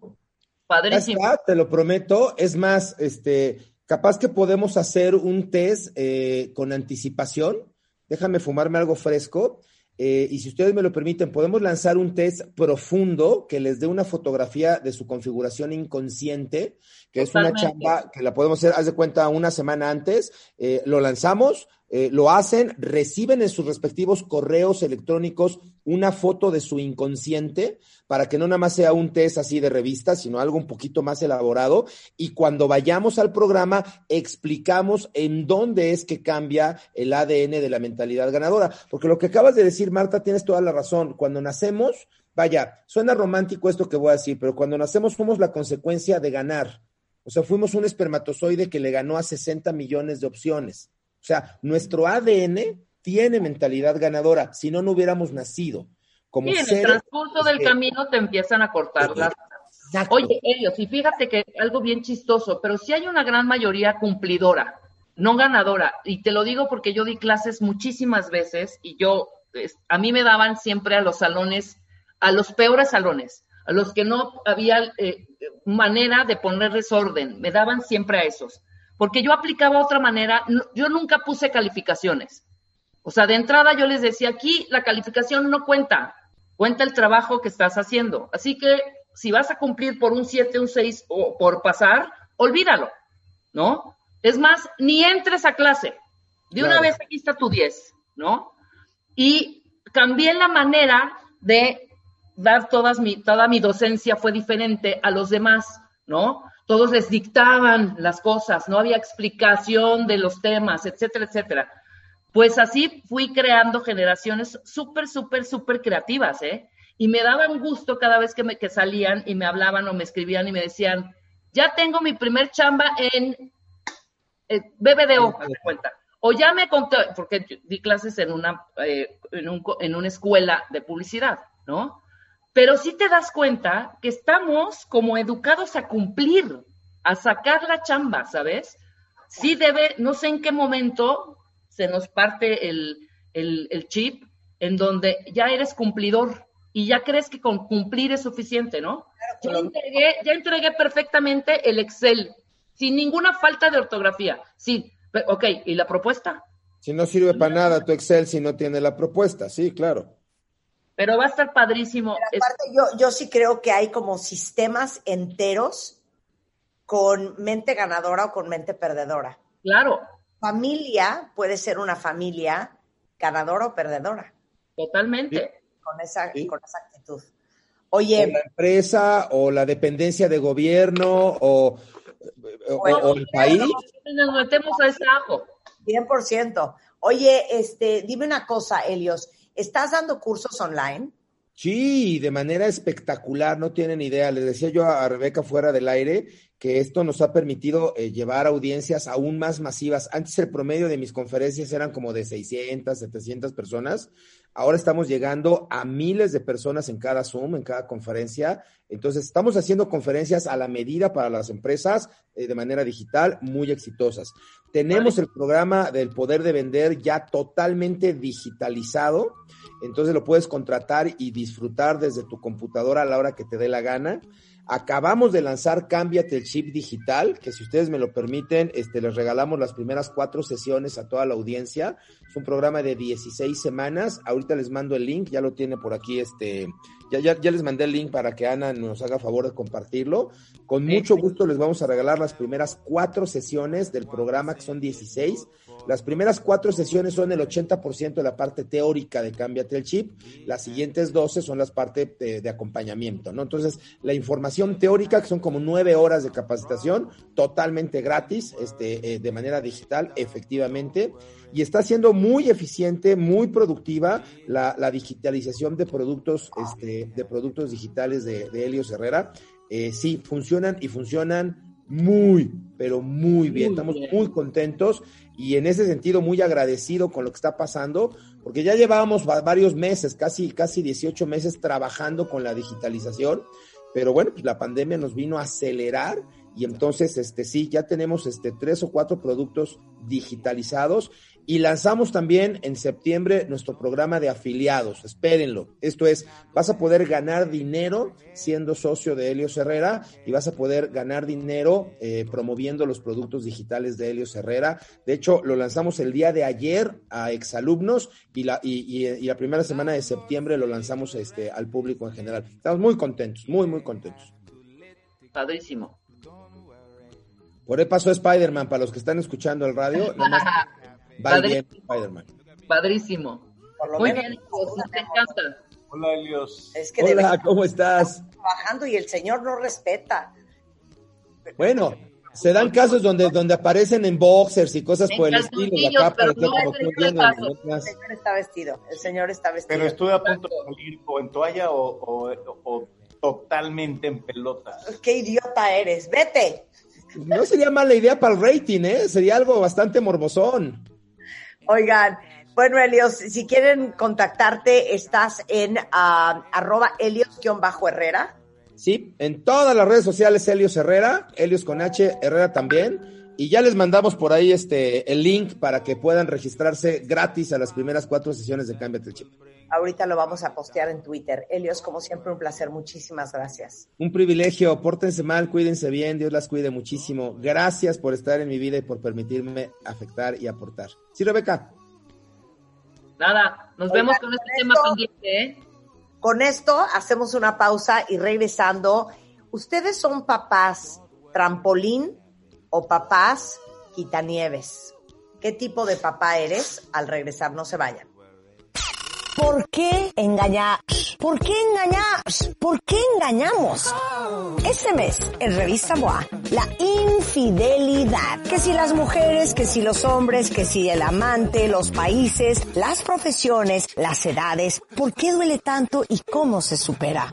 Padrísimo. te lo prometo. Es más, este, capaz que podemos hacer un test eh, con anticipación. Déjame fumarme algo fresco. Eh, y si ustedes me lo permiten, podemos lanzar un test profundo que les dé una fotografía de su configuración inconsciente, que es una chamba que la podemos hacer, haz de cuenta, una semana antes. Eh, lo lanzamos, eh, lo hacen, reciben en sus respectivos correos electrónicos una foto de su inconsciente para que no nada más sea un test así de revista, sino algo un poquito más elaborado. Y cuando vayamos al programa, explicamos en dónde es que cambia el ADN de la mentalidad ganadora. Porque lo que acabas de decir, Marta, tienes toda la razón. Cuando nacemos, vaya, suena romántico esto que voy a decir, pero cuando nacemos fuimos la consecuencia de ganar. O sea, fuimos un espermatozoide que le ganó a 60 millones de opciones. O sea, nuestro ADN tiene mentalidad ganadora, si no, no hubiéramos nacido. Como en el transcurso del camino te empiezan a cortar las... Oye, ellos, y fíjate que algo bien chistoso, pero sí hay una gran mayoría cumplidora, no ganadora. Y te lo digo porque yo di clases muchísimas veces y yo, a mí me daban siempre a los salones, a los peores salones, a los que no había eh, manera de ponerles orden, me daban siempre a esos porque yo aplicaba otra manera, yo nunca puse calificaciones. O sea, de entrada yo les decía, aquí la calificación no cuenta, cuenta el trabajo que estás haciendo. Así que si vas a cumplir por un 7, un 6 o por pasar, olvídalo, ¿no? Es más, ni entres a clase. De una vez aquí está tu 10, ¿no? Y cambié la manera de dar todas mi, toda mi docencia fue diferente a los demás, ¿no? Todos les dictaban las cosas, no había explicación de los temas, etcétera, etcétera. Pues así fui creando generaciones súper, súper, súper creativas, ¿eh? Y me daban gusto cada vez que, me, que salían y me hablaban o me escribían y me decían, ya tengo mi primer chamba en BBDO, me cuenta. O ya me conté, porque di clases en una, eh, en, un, en una escuela de publicidad, ¿no? Pero sí te das cuenta que estamos como educados a cumplir, a sacar la chamba, ¿sabes? Sí debe, no sé en qué momento se nos parte el, chip en donde ya eres cumplidor y ya crees que con cumplir es suficiente, ¿no? Ya entregué, ya entregué perfectamente el Excel, sin ninguna falta de ortografía. Sí, ok, ¿y la propuesta? Si no sirve para nada tu Excel si no tiene la propuesta, sí, claro. Pero va a estar padrísimo. aparte, yo, yo sí creo que hay como sistemas enteros con mente ganadora o con mente perdedora. Claro. Familia puede ser una familia ganadora o perdedora. Totalmente. Con, esa, con esa actitud. Oye. la empresa o la dependencia de gobierno o o, el país. Nos metemos a ese ajo. 100%. Oye, este, dime una cosa, Helios, ¿estás dando cursos online? Sí, de manera espectacular, no tienen idea. Les decía yo a Rebeca fuera del aire que esto nos ha permitido eh, llevar audiencias aún más masivas. Antes el promedio de mis conferencias eran como de 600, 700 personas. Ahora estamos llegando a miles de personas en cada Zoom, en cada conferencia. Entonces, estamos haciendo conferencias a la medida para las empresas eh, de manera digital, muy exitosas. Tenemos el programa del poder de vender ya totalmente digitalizado. Entonces lo puedes contratar y disfrutar desde tu computadora a la hora que te dé la gana. Acabamos de lanzar Cámbiate el Chip Digital, que si ustedes me lo permiten, este, les regalamos las primeras cuatro sesiones a toda la audiencia. Es un programa de 16 semanas. Ahorita les mando el link, ya lo tiene por aquí, este, ya, ya, ya les mandé el link para que Ana nos haga favor de compartirlo. Con mucho gusto les vamos a regalar las primeras cuatro sesiones del programa, que son 16 las primeras cuatro sesiones son el 80% de la parte teórica de Cámbiate el Chip, las siguientes 12 son las partes de, acompañamiento, ¿no? Entonces, la información teórica, que son como nueve horas de capacitación, totalmente gratis, este, eh, de manera digital, efectivamente, y está siendo muy eficiente, muy productiva la, digitalización de productos, este, de productos digitales de, de Helios Herrera. Eh, sí, funcionan y funcionan muy, pero muy bien. Estamos muy contentos y en ese sentido muy agradecido con lo que está pasando, porque ya llevábamos varios meses, casi, casi 18 meses trabajando con la digitalización, pero bueno, pues la pandemia nos vino a acelerar y entonces, este sí, ya tenemos este tres o cuatro productos digitalizados y lanzamos también en septiembre nuestro programa de afiliados. Espérenlo. Esto es, vas a poder ganar dinero siendo socio de Helios Herrera y vas a poder ganar dinero eh, promoviendo los productos digitales de Helios Herrera. De hecho, lo lanzamos el día de ayer a exalumnos y la, y, y, la primera semana de septiembre lo lanzamos este, al público en general. Estamos muy contentos, muy, muy contentos. Padrísimo. Por ahí pasó Spider-Man, para los que están escuchando el radio. Padrísimo. Muy bien, te encanta. Hola, Elios. Hola, ¿cómo estás? Trabajando y el señor no respeta. Bueno, se dan casos donde, donde aparecen en boxers y cosas por el estilo. el señor está vestido, el señor está vestido. Pero estuve a punto de salir o en toalla o, o totalmente en pelota. Qué idiota eres, vete. No sería mala idea para el rating, ¿eh? Sería algo bastante morbosón. Oigan, bueno, Helios, si quieren contactarte, estás en uh, arroba Helios-Herrera. Sí, en todas las redes sociales Helios Herrera, Helios con H, Herrera también. Y ya les mandamos por ahí este el link para que puedan registrarse gratis a las primeras cuatro sesiones de Cambio Chip. Ahorita lo vamos a postear en Twitter. Helios, como siempre, un placer. Muchísimas gracias. Un privilegio. Pórtense mal, cuídense bien. Dios las cuide muchísimo. Gracias por estar en mi vida y por permitirme afectar y aportar. Sí, Rebeca. Nada, nos vemos con este tema pendiente. ¿eh? Con esto hacemos una pausa y regresando. ¿Ustedes son papás trampolín o papás quitanieves? ¿Qué tipo de papá eres? Al regresar, no se vayan. ¿Por qué engañar? ¿Por qué engañar? ¿Por qué engañamos? Este mes, en Revista MOA, la infidelidad. Que si las mujeres, que si los hombres, que si el amante, los países, las profesiones, las edades, ¿por qué duele tanto y cómo se supera?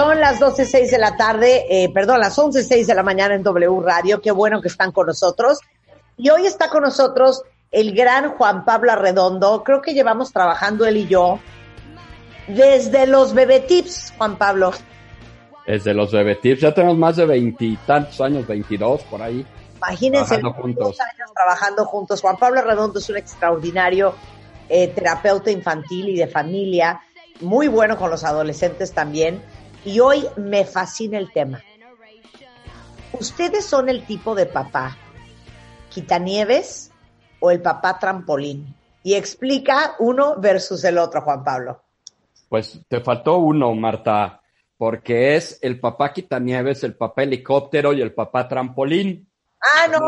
Son las 12.06 de la tarde, eh, perdón, las 11.06 de la mañana en W Radio. Qué bueno que están con nosotros. Y hoy está con nosotros el gran Juan Pablo Arredondo. Creo que llevamos trabajando él y yo desde los bebetips, Juan Pablo. Desde los bebetips, ya tenemos más de veintitantos años, veintidós por ahí. Imagínense, trabajando juntos. años trabajando juntos. Juan Pablo Arredondo es un extraordinario eh, terapeuta infantil y de familia muy bueno con los adolescentes también. Y hoy me fascina el tema. ¿Ustedes son el tipo de papá quitanieves o el papá trampolín? Y explica uno versus el otro, Juan Pablo. Pues te faltó uno, Marta, porque es el papá quitanieves, el papá helicóptero y el papá trampolín. Ah, no.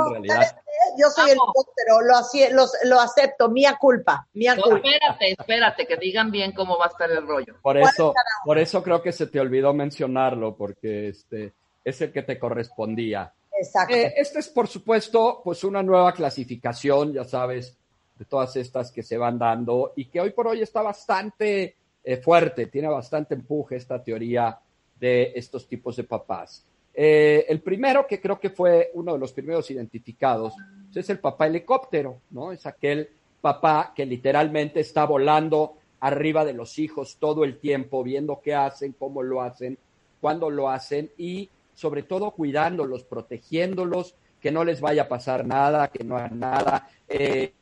Yo soy el helicóptero, lo, así- los- lo acepto, mía culpa, mía No, culpa. espérate, espérate, que digan bien cómo va a estar el rollo. Por ¿Cuál eso, por eso creo que se te olvidó mencionarlo, porque este es el que te correspondía. Exacto. Eh, esta es, por supuesto, pues una nueva clasificación, ya sabes, de todas estas que se van dando y que hoy por hoy está bastante eh, fuerte, tiene bastante empuje esta teoría de estos tipos de papás. Eh, el primero, que creo que fue uno de los primeros identificados, es el papá helicóptero, ¿no? Es aquel papá que literalmente está volando arriba de los hijos todo el tiempo, viendo qué hacen, cómo lo hacen, cuándo lo hacen y sobre todo cuidándolos, protegiéndolos, que no les vaya a pasar nada, que no hagan nada, eh,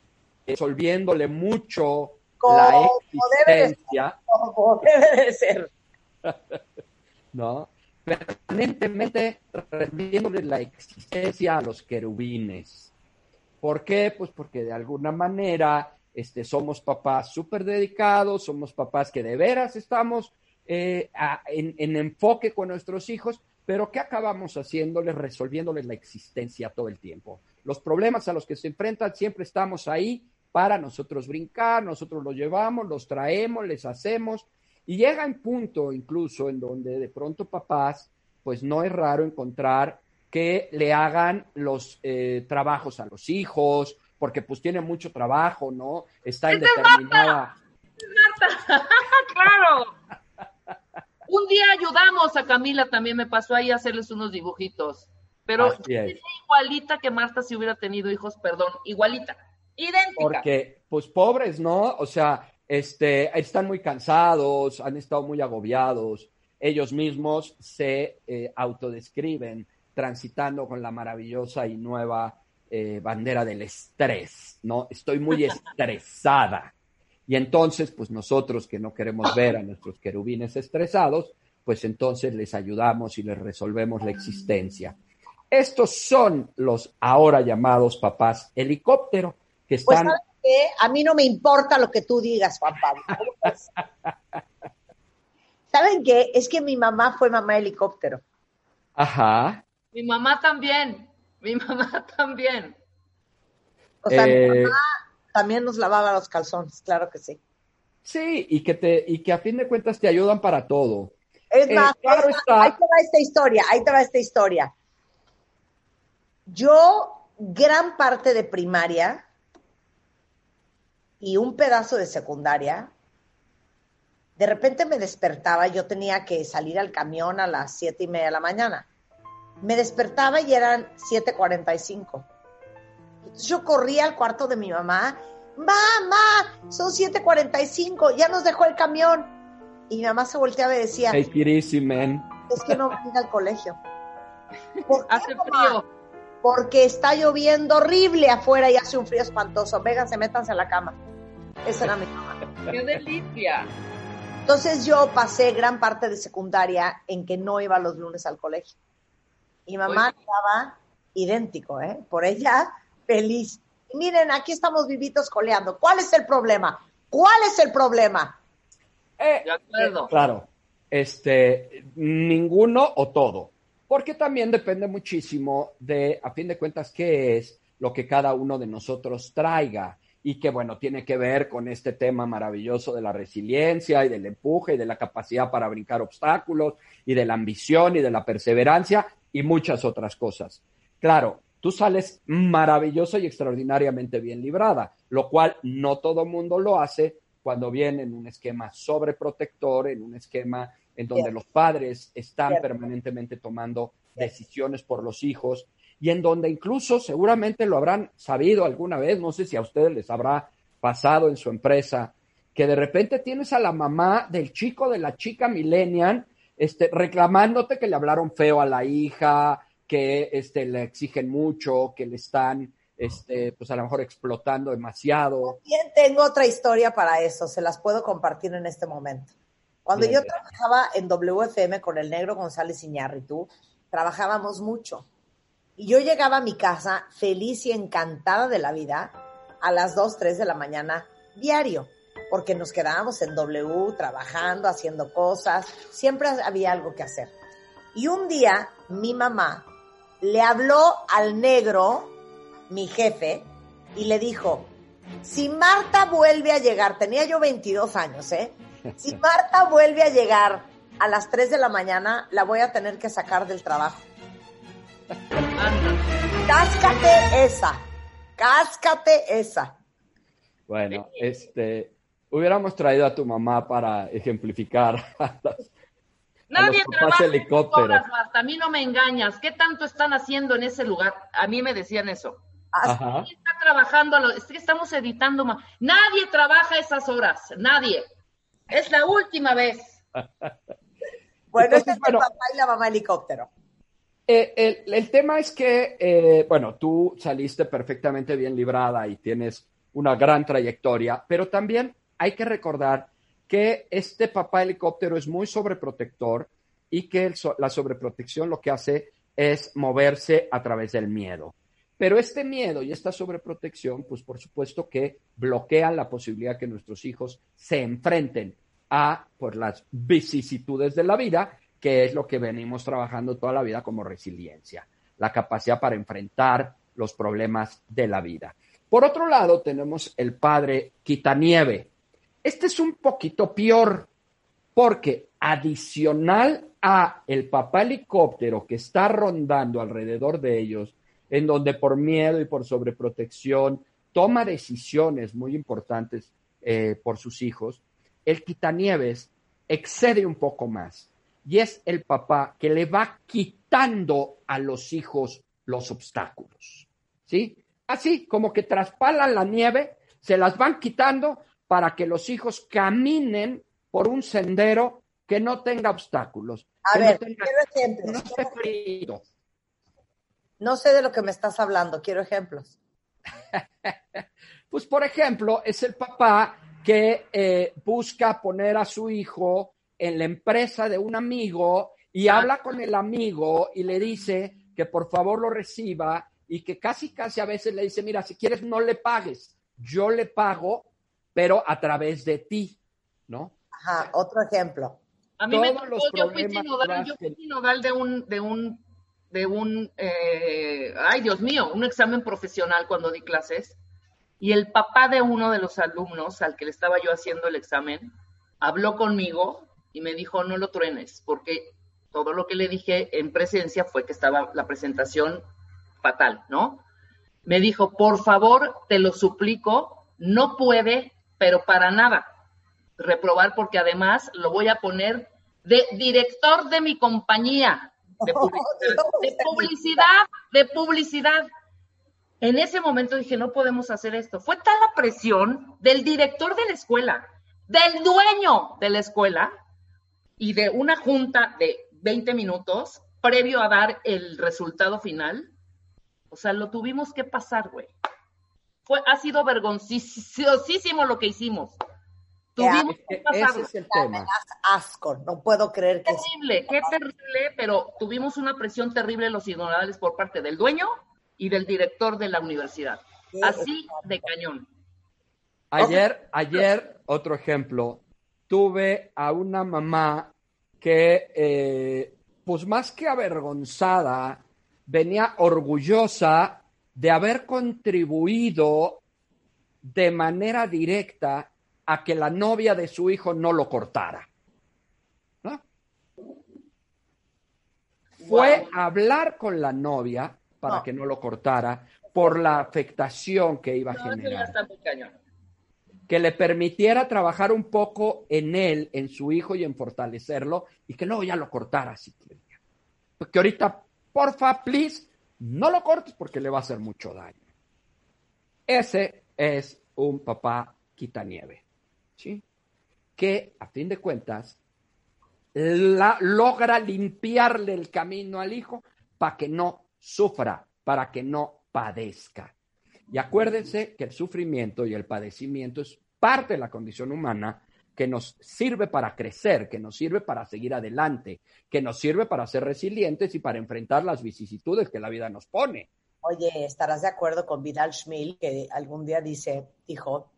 resolviéndole mucho la Como debe de existencia, Como debe de ser. ¿no? Permanentemente resolviéndole la existencia a los querubines. ¿Por qué? Pues porque de alguna manera este, somos papás súper dedicados, somos papás que de veras estamos eh, en, en enfoque con nuestros hijos, pero ¿qué acabamos haciéndoles? Resolviéndoles la existencia todo el tiempo. Los problemas a los que se enfrentan siempre estamos ahí para nosotros brincar, nosotros los llevamos, los traemos, les hacemos, y llega un punto incluso en donde de pronto papás, pues no es raro encontrar que le hagan los eh, trabajos a los hijos, porque pues tiene mucho trabajo, ¿no? Está en determinada... claro. Un día ayudamos a Camila, también me pasó ahí a hacerles unos dibujitos. Pero igualita que Marta si hubiera tenido hijos, perdón, igualita, idéntica. Porque, pues pobres, ¿no? O sea, este, están muy cansados, han estado muy agobiados, ellos mismos se eh, autodescriben transitando con la maravillosa y nueva eh, bandera del estrés, ¿no? Estoy muy estresada. Y entonces, pues nosotros que no queremos ver a nuestros querubines estresados, pues entonces les ayudamos y les resolvemos la existencia. Estos son los ahora llamados papás helicóptero, que Pues están... ¿sabes qué? A mí no me importa lo que tú digas, Juan Pablo. ¿Saben qué? Es que mi mamá fue mamá helicóptero. Ajá. Mi mamá también, mi mamá también. O sea, Eh, mi mamá también nos lavaba los calzones, claro que sí. Sí, y que te, y que a fin de cuentas te ayudan para todo. Es Eh, más, claro es más, está. ahí te va esta historia, ahí te va esta historia. Yo, gran parte de primaria y un pedazo de secundaria, de repente me despertaba, yo tenía que salir al camión a las siete y media de la mañana. Me despertaba y eran 7.45. Entonces yo corría al cuarto de mi mamá, mamá, son 7.45, ya nos dejó el camión. Y mi mamá se volteaba y decía, Take it easy, man. es que no voy a ir al colegio. ¿Por qué, Hace mamá? frío. Porque está lloviendo horrible afuera y hace un frío espantoso. Vénganse, métanse a la cama. Esa era mi mamá. ¡Qué delicia! Entonces yo pasé gran parte de secundaria en que no iba los lunes al colegio. Y mamá Oye. estaba idéntico, ¿eh? Por ella, feliz. Y miren, aquí estamos vivitos coleando. ¿Cuál es el problema? ¿Cuál es el problema? Eh, De acuerdo. Claro, este, ninguno o todo, porque también depende muchísimo de, a fin de cuentas, qué es lo que cada uno de nosotros traiga y que, bueno, tiene que ver con este tema maravilloso de la resiliencia y del empuje y de la capacidad para brincar obstáculos y de la ambición y de la perseverancia y muchas otras cosas. Claro, tú sales maravillosa y extraordinariamente bien librada, lo cual no todo mundo lo hace cuando viene en un esquema sobreprotector, en un esquema en donde los padres están permanentemente tomando decisiones por los hijos y en donde incluso seguramente lo habrán sabido alguna vez, no sé si a ustedes les habrá pasado en su empresa, que de repente tienes a la mamá del chico, de la chica millennial, este, reclamándote que le hablaron feo a la hija, que este, le exigen mucho, que le están, este, pues a lo mejor explotando demasiado. Bien, tengo otra historia para eso. Se las puedo compartir en este momento. Cuando Bien, yo trabajaba en WFM con el negro González Iñárritu, trabajábamos mucho. Y yo llegaba a mi casa feliz y encantada de la vida a las 2, 3 de la mañana diario, porque nos quedábamos en W trabajando, haciendo cosas, siempre había algo que hacer. Y un día mi mamá le habló al negro, mi jefe, y le dijo, si Marta vuelve a llegar, tenía yo 22 años, ¿eh? Si Marta vuelve a llegar a las 3 de la mañana, la voy a tener que sacar del trabajo. Cáscate esa, cáscate esa. Bueno, este, hubiéramos traído a tu mamá para ejemplificar a las- Nadie trabaja Marta, a mí no me engañas. ¿Qué tanto están haciendo en ese lugar? A mí me decían eso. Ajá. ¿Quién está trabajando? a lo- Es que estamos editando más. Nadie trabaja esas horas, nadie. Es la última vez. Bueno, Entonces, este es bueno. el papá y la mamá helicóptero. Eh, el, tema es que, eh, bueno, tú saliste perfectamente bien librada y tienes una gran trayectoria, pero también hay que recordar que este papá helicóptero es muy sobreprotector y que la sobreprotección lo que hace es moverse a través del miedo. Pero este miedo y esta sobreprotección, pues por supuesto que bloquean la posibilidad que nuestros hijos se enfrenten a pues, las vicisitudes de la vida, que es lo que venimos trabajando toda la vida como resiliencia, la capacidad para enfrentar los problemas de la vida. Por otro lado, tenemos el padre Quitanieve. Este es un poquito peor, porque adicional a el papá helicóptero que está rondando alrededor de ellos, en donde por miedo y por sobreprotección toma decisiones muy importantes eh, por sus hijos, el quitanieves excede un poco más y es el papá que le va quitando a los hijos los obstáculos. ¿Sí? Así como que traspalan la nieve, se las van quitando para que los hijos caminen por un sendero que no tenga obstáculos. A ver, no tenga- quiero ejemplos. no esté frío. No sé de lo que me estás hablando, quiero ejemplos. Pues, por ejemplo, es el papá que eh, busca poner a su hijo en la empresa de un amigo y habla con el amigo y le dice que por favor lo reciba y que casi, casi a veces le dice, mira, si quieres no le pagues, yo le pago, pero a través de ti, ¿no? Ajá, otro ejemplo. A mí me tocó, los yo fui sinodal, yo fui sinodal de un, de un, de un, eh, ay Dios mío, un examen profesional cuando di clases. Y el papá de uno de los alumnos al que le estaba yo haciendo el examen habló conmigo y me dijo, no lo truenes, porque todo lo que le dije en presencia fue que estaba la presentación fatal, ¿no? Me dijo, por favor, te lo suplico, no puede, pero para nada, reprobar porque además lo voy a poner de director de mi compañía de publicidad, de publicidad, de publicidad. En ese momento dije, no podemos hacer esto. Fue tal la presión del director de la escuela, del dueño de la escuela y de una junta de 20 minutos previo a dar el resultado final. O sea, lo tuvimos que pasar, güey. Fue, ha sido vergonzosísimo lo que hicimos. Tuvimos que pasarlo. ese es el tema. asco, no puedo creer que terrible, qué terrible, pero tuvimos una presión terrible los sinodales por parte del dueño y del director de la universidad. Así de cañón. Ayer, ayer, otro ejemplo, tuve a una mamá que, eh, pues más que avergonzada, venía orgullosa de haber contribuido de manera directa a que la novia de su hijo no lo cortara. ¿no? Fue a hablar con la novia para No. que no lo cortara por la afectación que iba a No, generar está muy cañón. Que le permitiera trabajar un poco en él, en su hijo y en fortalecerlo, y que luego ya lo cortara si quería. Porque ahorita, porfa, please, no lo cortes porque le va a hacer mucho daño. Ese es un papá quitanieve, ¿sí? Que, a fin de cuentas, la- logra limpiarle el camino al hijo para que no sufra, para que no padezca. Y acuérdense que el sufrimiento y el padecimiento es parte de la condición humana, que nos sirve para crecer, que nos sirve para seguir adelante, que nos sirve para ser resilientes y para enfrentar las vicisitudes que la vida nos pone. Oye, estarás de acuerdo con Vidal Schmil, que algún día dice, dijo,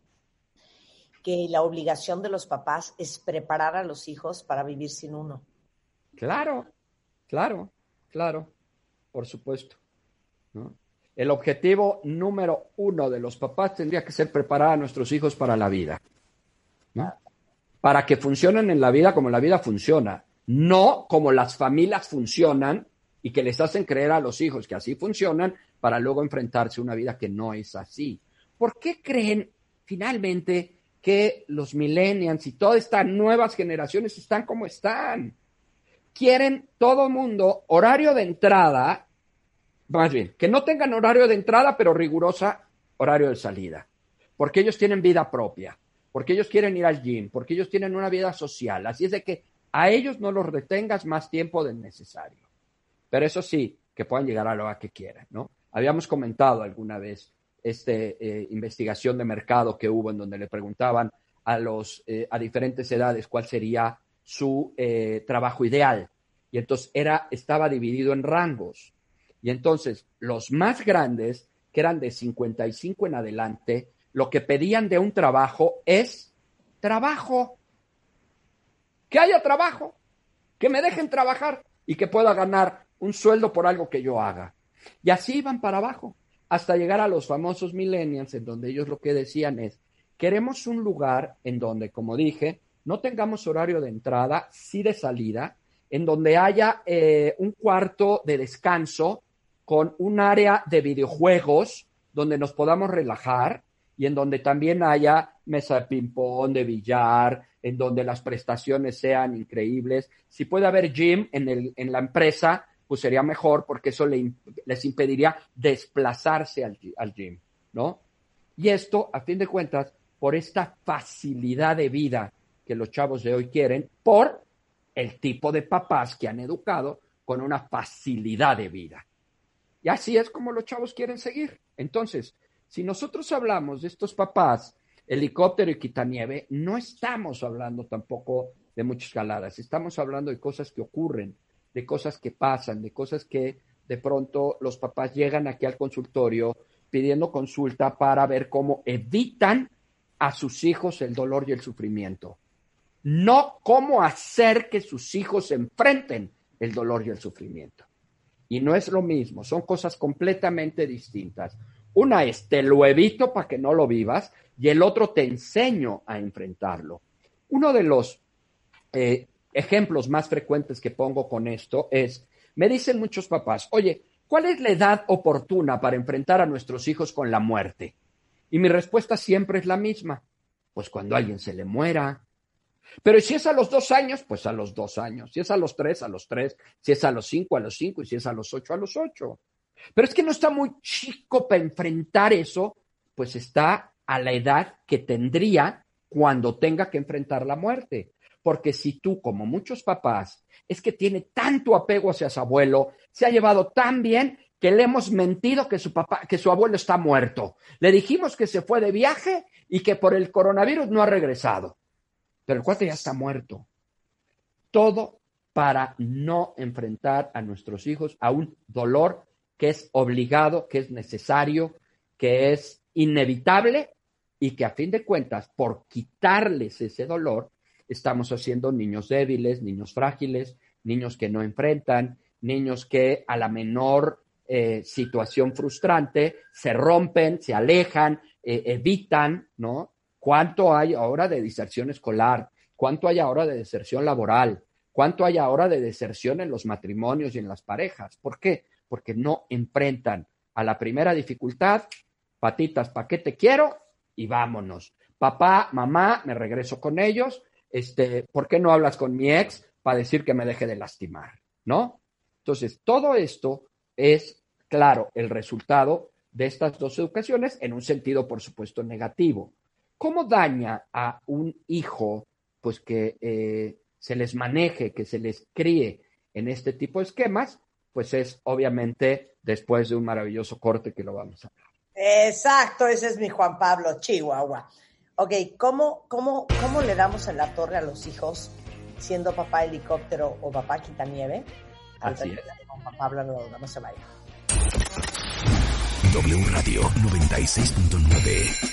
que la obligación de los papás es preparar a los hijos para vivir sin uno. Claro, claro, claro, por supuesto. El objetivo número uno de los papás tendría que ser preparar a nuestros hijos para la vida. Para que funcionen en la vida como la vida funciona, no como las familias funcionan y que les hacen creer a los hijos que así funcionan para luego enfrentarse a una vida que no es así. ¿Por qué creen finalmente que los millennials y todas estas nuevas generaciones están como están? Quieren todo mundo horario de entrada, más bien, que no tengan horario de entrada, pero rigurosa horario de salida, porque ellos tienen vida propia, porque ellos quieren ir al gym, porque ellos tienen una vida social. Así es de que a ellos no los retengas más tiempo del necesario. Pero eso sí, que puedan llegar a lo que quieran, ¿no? Habíamos comentado alguna vez esta eh, investigación de mercado que hubo en donde le preguntaban a, los, eh, a diferentes edades cuál sería su eh, trabajo ideal. Y entonces era, estaba dividido en rangos. Y entonces los más grandes, que eran de 55 en adelante, lo que pedían de un trabajo es trabajo. Que haya trabajo, que me dejen trabajar y que pueda ganar un sueldo por algo que yo haga. Y así iban para abajo, hasta llegar a los famosos millennials, en donde ellos lo que decían es, queremos un lugar en donde, como dije, no tengamos horario de entrada, sí de salida, en donde haya eh, un cuarto de descanso con un área de videojuegos donde nos podamos relajar y en donde también haya mesa de ping-pong, de billar, en donde las prestaciones sean increíbles. Si puede haber gym en, el, en la empresa, pues sería mejor porque eso les impediría desplazarse al, al gym, ¿no? Y esto, a fin de cuentas, por esta facilidad de vida que los chavos de hoy quieren, por el tipo de papás que han educado con una facilidad de vida. Y así es como los chavos quieren seguir. Entonces, si nosotros hablamos de estos papás, helicóptero y quitanieve, no estamos hablando tampoco de muchas escaladas, estamos hablando de cosas que ocurren, de cosas que pasan, de cosas que de pronto los papás llegan aquí al consultorio pidiendo consulta para ver cómo evitan a sus hijos el dolor y el sufrimiento. No cómo hacer que sus hijos enfrenten el dolor y el sufrimiento. Y no es lo mismo, son cosas completamente distintas. Una es te lo evito para que no lo vivas y el otro te enseño a enfrentarlo. Uno de los eh, ejemplos más frecuentes que pongo con esto es, me dicen muchos papás, oye, ¿cuál es la edad oportuna para enfrentar a nuestros hijos con la muerte? Y mi respuesta siempre es la misma, pues cuando alguien se le muera. Pero si es a los dos años, pues a los dos años. Si es a los tres, a los tres. Si es a los cinco, a los cinco. Y si es a los ocho, a los ocho. Pero es que no está muy chico para enfrentar eso, pues está a la edad que tendría cuando tenga que enfrentar la muerte. Porque si tú, como muchos papás, es que tiene tanto apego hacia su abuelo, se ha llevado tan bien que le hemos mentido que su papá, que su abuelo está muerto. Le dijimos que se fue de viaje y que por el coronavirus no ha regresado. Pero el cuate ya está muerto. Todo para no enfrentar a nuestros hijos a un dolor que es obligado, que es necesario, que es inevitable y que a fin de cuentas, por quitarles ese dolor, estamos haciendo niños débiles, niños frágiles, niños que no enfrentan, niños que a la menor eh, situación frustrante se rompen, se alejan, eh, evitan, ¿no? ¿Cuánto hay ahora de diserción escolar? ¿Cuánto hay ahora de deserción laboral? ¿Cuánto hay ahora de deserción en los matrimonios y en las parejas? ¿Por qué? Porque no enfrentan a la primera dificultad, patitas, ¿pa' qué te quiero? Y vámonos. Papá, mamá, me regreso con ellos este, ¿por qué no hablas con mi ex para decir que me deje de lastimar? ¿No? Entonces, todo esto es, claro, el resultado de estas dos educaciones en un sentido, por supuesto, negativo. ¿Cómo daña a un hijo, pues que eh, se les maneje, que se les críe en este tipo de esquemas? Pues es obviamente después de un maravilloso corte que lo vamos a hablar. Exacto, ese es mi Juan Pablo Chihuahua. Ok, ¿cómo, cómo, ¿cómo le damos en la torre a los hijos siendo papá helicóptero o papá quitanieve? Así es. Con papá hablando, no se vaya. W Radio 96.9.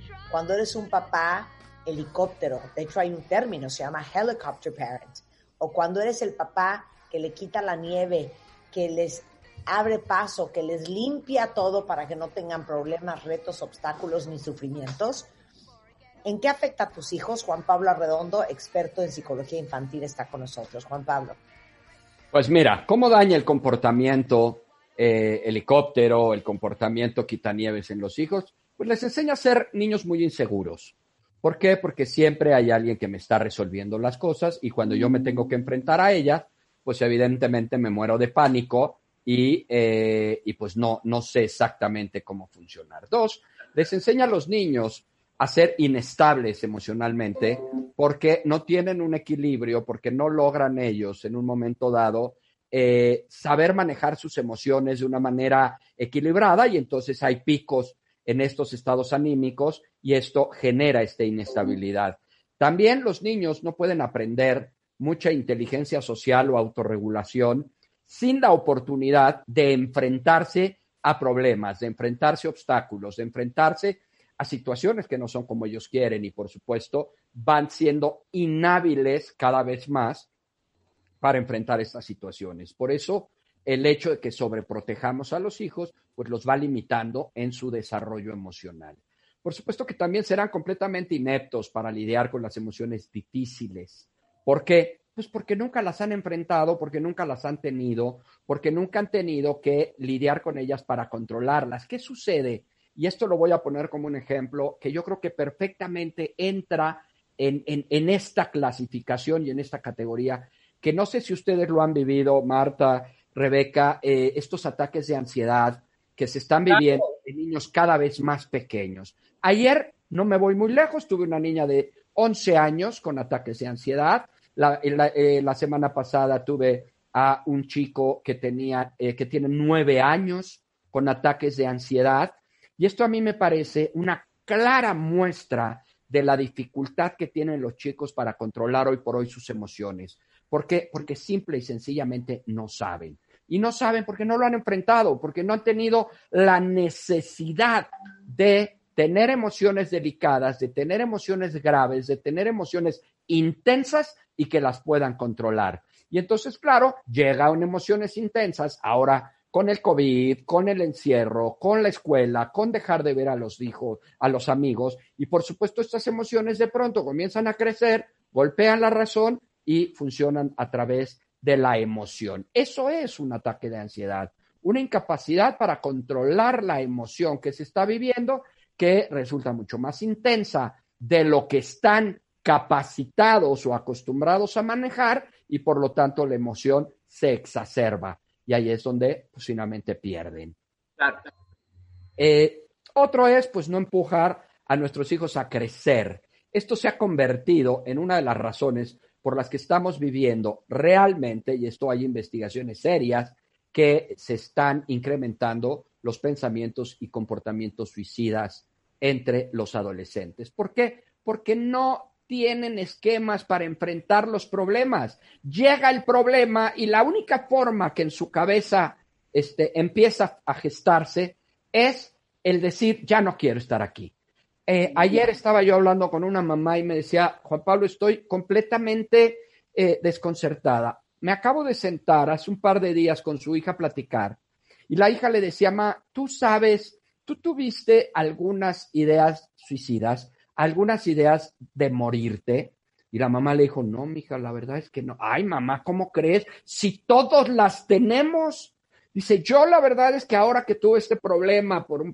cuando eres un papá helicóptero, de hecho hay un término, se llama helicopter parent, o cuando eres el papá que le quita la nieve, que les abre paso, que les limpia todo para que no tengan problemas, retos, obstáculos ni sufrimientos. ¿En qué afecta a tus hijos? Juan Pablo Arredondo, experto en psicología infantil, está con nosotros. Juan Pablo. Pues mira, ¿cómo daña el comportamiento eh, helicóptero, el comportamiento quitanieves en los hijos? Pues les enseña a ser niños muy inseguros. ¿Por qué? Porque siempre hay alguien que me está resolviendo las cosas y cuando yo me tengo que enfrentar a ellas, pues evidentemente me muero de pánico y, eh, y pues no, no sé exactamente cómo funcionar. Dos, les enseña a los niños a ser inestables emocionalmente porque no tienen un equilibrio, porque no logran ellos en un momento dado eh, saber manejar sus emociones de una manera equilibrada y entonces hay picos en estos estados anímicos y esto genera esta inestabilidad. También los niños no pueden aprender mucha inteligencia social o autorregulación sin la oportunidad de enfrentarse a problemas, de enfrentarse a obstáculos, de enfrentarse a situaciones que no son como ellos quieren y por supuesto van siendo inhábiles cada vez más para enfrentar estas situaciones. Por eso el hecho de que sobreprotejamos a los hijos, pues los va limitando en su desarrollo emocional. Por supuesto que también serán completamente ineptos para lidiar con las emociones difíciles. ¿Por qué? Pues porque nunca las han enfrentado, porque nunca las han tenido, porque nunca han tenido que lidiar con ellas para controlarlas. ¿Qué sucede? Y esto lo voy a poner como un ejemplo que yo creo que perfectamente entra en, en esta clasificación y en esta categoría, que no sé si ustedes lo han vivido, Marta, Rebeca, eh, estos ataques de ansiedad que se están viviendo en niños cada vez más pequeños. Ayer, no me voy muy lejos, tuve una niña de 11 años con ataques de ansiedad. La, eh, la, semana pasada tuve a un chico que tenía, eh, que tiene nueve años con ataques de ansiedad. Y esto a mí me parece una clara muestra de la dificultad que tienen los chicos para controlar hoy por hoy sus emociones. ¿Por qué? Porque simple y sencillamente no saben. Y no saben porque no lo han enfrentado, porque no han tenido la necesidad de tener emociones delicadas, de tener emociones graves, de tener emociones intensas y que las puedan controlar. Y entonces, claro, llegan emociones intensas ahora con el COVID, con el encierro, con la escuela, con dejar de ver a los hijos, a los amigos. Y por supuesto, estas emociones de pronto comienzan a crecer, golpean la razón y funcionan a través de la emoción. Eso es un ataque de ansiedad, una incapacidad para controlar la emoción que se está viviendo que resulta mucho más intensa de lo que están capacitados o acostumbrados a manejar y por lo tanto la emoción se exacerba y ahí es donde pues, finalmente pierden. Eh, otro es pues no empujar a nuestros hijos a crecer. Esto se ha convertido en una de las razones por las que estamos viviendo realmente, y esto hay investigaciones serias, que se están incrementando los pensamientos y comportamientos suicidas entre los adolescentes. ¿Por qué? Porque no tienen esquemas para enfrentar los problemas. Llega el problema y la única forma que en su cabeza este, empieza a gestarse es el decir, ya no quiero estar aquí. Eh, ayer estaba yo hablando con una mamá y me decía, Juan Pablo, estoy completamente eh, desconcertada. Me acabo de sentar hace un par de días con su hija a platicar y la hija le decía, ma, tú sabes, tú tuviste algunas ideas suicidas, algunas ideas de morirte. Y la mamá le dijo, no, mija, la verdad es que no. Ay, mamá, ¿cómo crees? Si todos las tenemos. Dice, yo la verdad es que ahora que tuve este problema por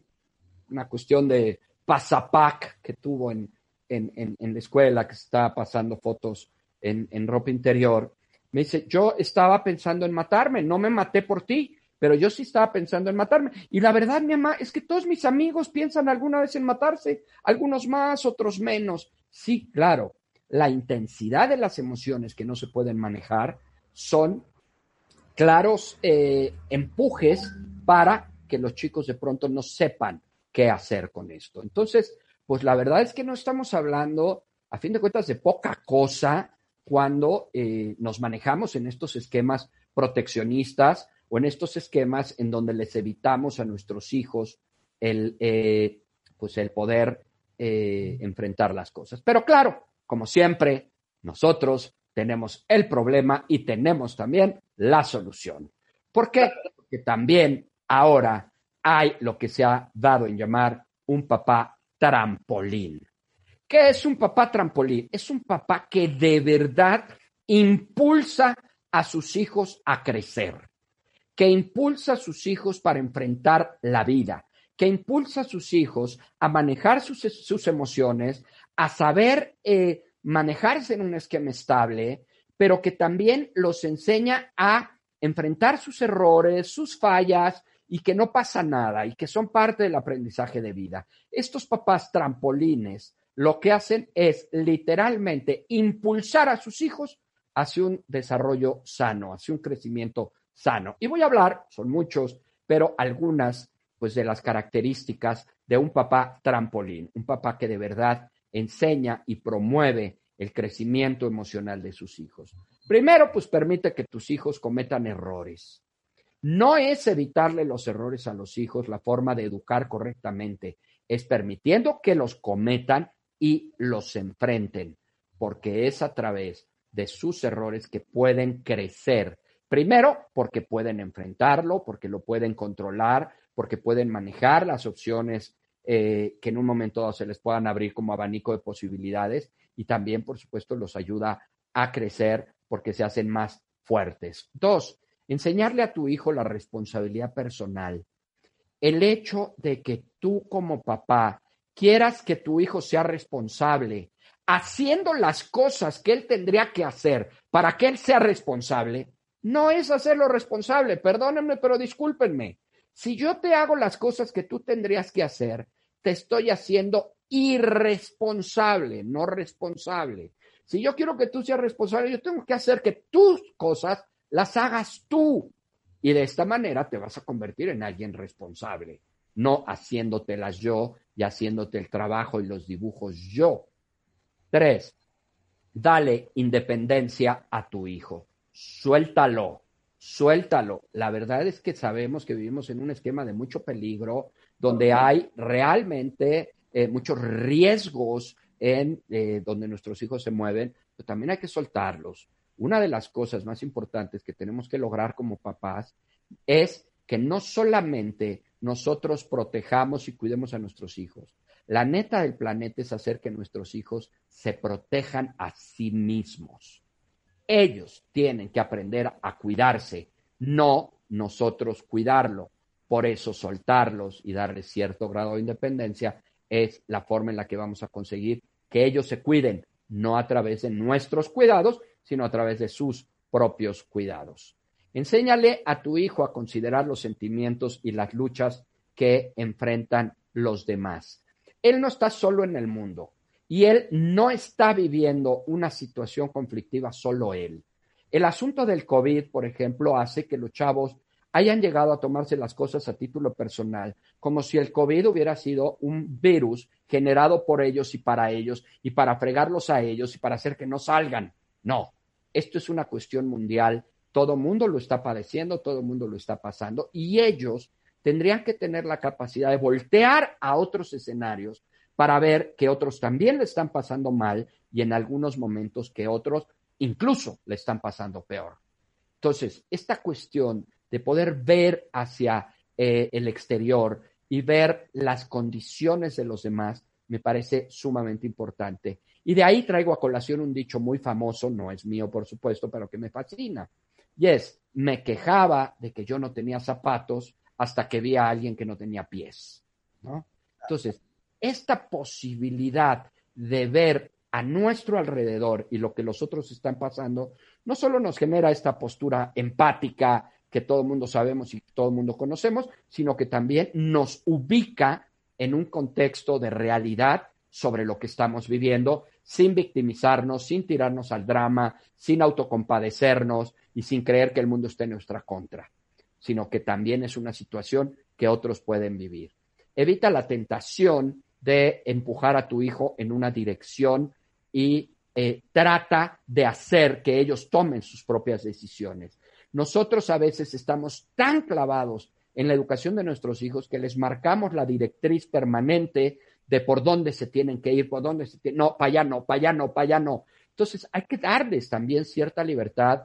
una cuestión de, pasapac que tuvo en, en, en, la escuela que está pasando fotos en, en ropa interior, me dice, yo estaba pensando en matarme, no me maté por ti, pero yo sí estaba pensando en matarme. Y la verdad, mi mamá, es que todos mis amigos piensan alguna vez en matarse, algunos más, otros menos. Sí, claro, la intensidad de las emociones que no se pueden manejar son claros eh, empujes para que los chicos de pronto no sepan qué hacer con esto. Entonces, pues la verdad es que no estamos hablando, a fin de cuentas, de poca cosa cuando eh, nos manejamos en estos esquemas proteccionistas o en estos esquemas en donde les evitamos a nuestros hijos el, eh, pues el poder enfrentar las cosas. Pero claro, como siempre, nosotros tenemos el problema y tenemos también la solución. ¿Por qué? Porque también ahora hay lo que se ha dado en llamar un papá trampolín. ¿Qué es un papá trampolín? Es un papá que de verdad impulsa a sus hijos a crecer, que impulsa a sus hijos para enfrentar la vida, que impulsa a sus hijos a manejar sus, emociones, a saber eh, manejarse en un esquema estable, pero que también los enseña a enfrentar sus errores, sus fallas y que no pasa nada y que son parte del aprendizaje de vida. Estos papás trampolines lo que hacen es literalmente impulsar a sus hijos hacia un desarrollo sano, hacia un crecimiento sano. Y voy a hablar, son muchos, pero algunas pues de las características de un papá trampolín, un papá que de verdad enseña y promueve el crecimiento emocional de sus hijos. Primero, pues permite que tus hijos cometan errores. No es evitarle los errores a los hijos la forma de educar correctamente, es permitiendo que los cometan y los enfrenten, porque es a través de sus errores que pueden crecer. Primero, porque pueden enfrentarlo, porque lo pueden controlar, porque pueden manejar las opciones eh, que en un momento dado se les puedan abrir como abanico de posibilidades y también, por supuesto, los ayuda a crecer porque se hacen más fuertes. Dos, enseñarle a tu hijo la responsabilidad personal. El hecho de que tú como papá quieras que tu hijo sea responsable, haciendo las cosas que él tendría que hacer para que él sea responsable, no es hacerlo responsable. Perdónenme, pero discúlpenme. Si yo te hago las cosas que tú tendrías que hacer, te estoy haciendo irresponsable, no responsable. Si yo quiero que tú seas responsable, yo tengo que hacer que tus cosas las hagas tú. Y de esta manera te vas a convertir en alguien responsable, no haciéndotelas yo y haciéndote el trabajo y los dibujos yo. Tres, dale independencia a tu hijo. Suéltalo, suéltalo. La verdad es que sabemos que vivimos en un esquema de mucho peligro, donde hay realmente eh, muchos riesgos en eh, donde nuestros hijos se mueven, pero también hay que soltarlos. Una de las cosas más importantes que tenemos que lograr como papás es que no solamente nosotros protejamos y cuidemos a nuestros hijos. La neta del planeta es hacer que nuestros hijos se protejan a sí mismos. Ellos tienen que aprender a cuidarse, no nosotros cuidarlo. Por eso soltarlos y darles cierto grado de independencia es la forma en la que vamos a conseguir que ellos se cuiden, no a través de nuestros cuidados, sino a través de sus propios cuidados. Enséñale a tu hijo a considerar los sentimientos y las luchas que enfrentan los demás. Él no está solo en el mundo y él no está viviendo una situación conflictiva solo él. El asunto del COVID, por ejemplo, hace que los chavos hayan llegado a tomarse las cosas a título personal, como si el COVID hubiera sido un virus generado por ellos y para ellos, y para fregarlos a ellos y para hacer que no salgan. No, esto es una cuestión mundial, todo mundo lo está padeciendo, todo mundo lo está pasando, y ellos tendrían que tener la capacidad de voltear a otros escenarios para ver que otros también le están pasando mal y en algunos momentos que otros incluso le están pasando peor. Entonces, esta cuestión de poder ver hacia eh, el exterior y ver las condiciones de los demás, me parece sumamente importante. Y de ahí traigo a colación un dicho muy famoso, no es mío por supuesto, pero que me fascina. Y es, me quejaba de que yo no tenía zapatos hasta que vi a alguien que no tenía pies. Entonces, esta posibilidad de ver a nuestro alrededor y lo que los otros están pasando, no solo nos genera esta postura empática que todo el mundo sabemos y todo el mundo conocemos, sino que también nos ubica en un contexto de realidad sobre lo que estamos viviendo, sin victimizarnos, sin tirarnos al drama, sin autocompadecernos y sin creer que el mundo esté en nuestra contra, sino que también es una situación que otros pueden vivir. Evita la tentación de empujar a tu hijo en una dirección y eh, trata de hacer que ellos tomen sus propias decisiones. Nosotros a veces estamos tan clavados en la educación de nuestros hijos que les marcamos la directriz permanente de por dónde se tienen que ir, por dónde se tienen, no, para allá no, para allá no, para allá no. Entonces hay que darles también cierta libertad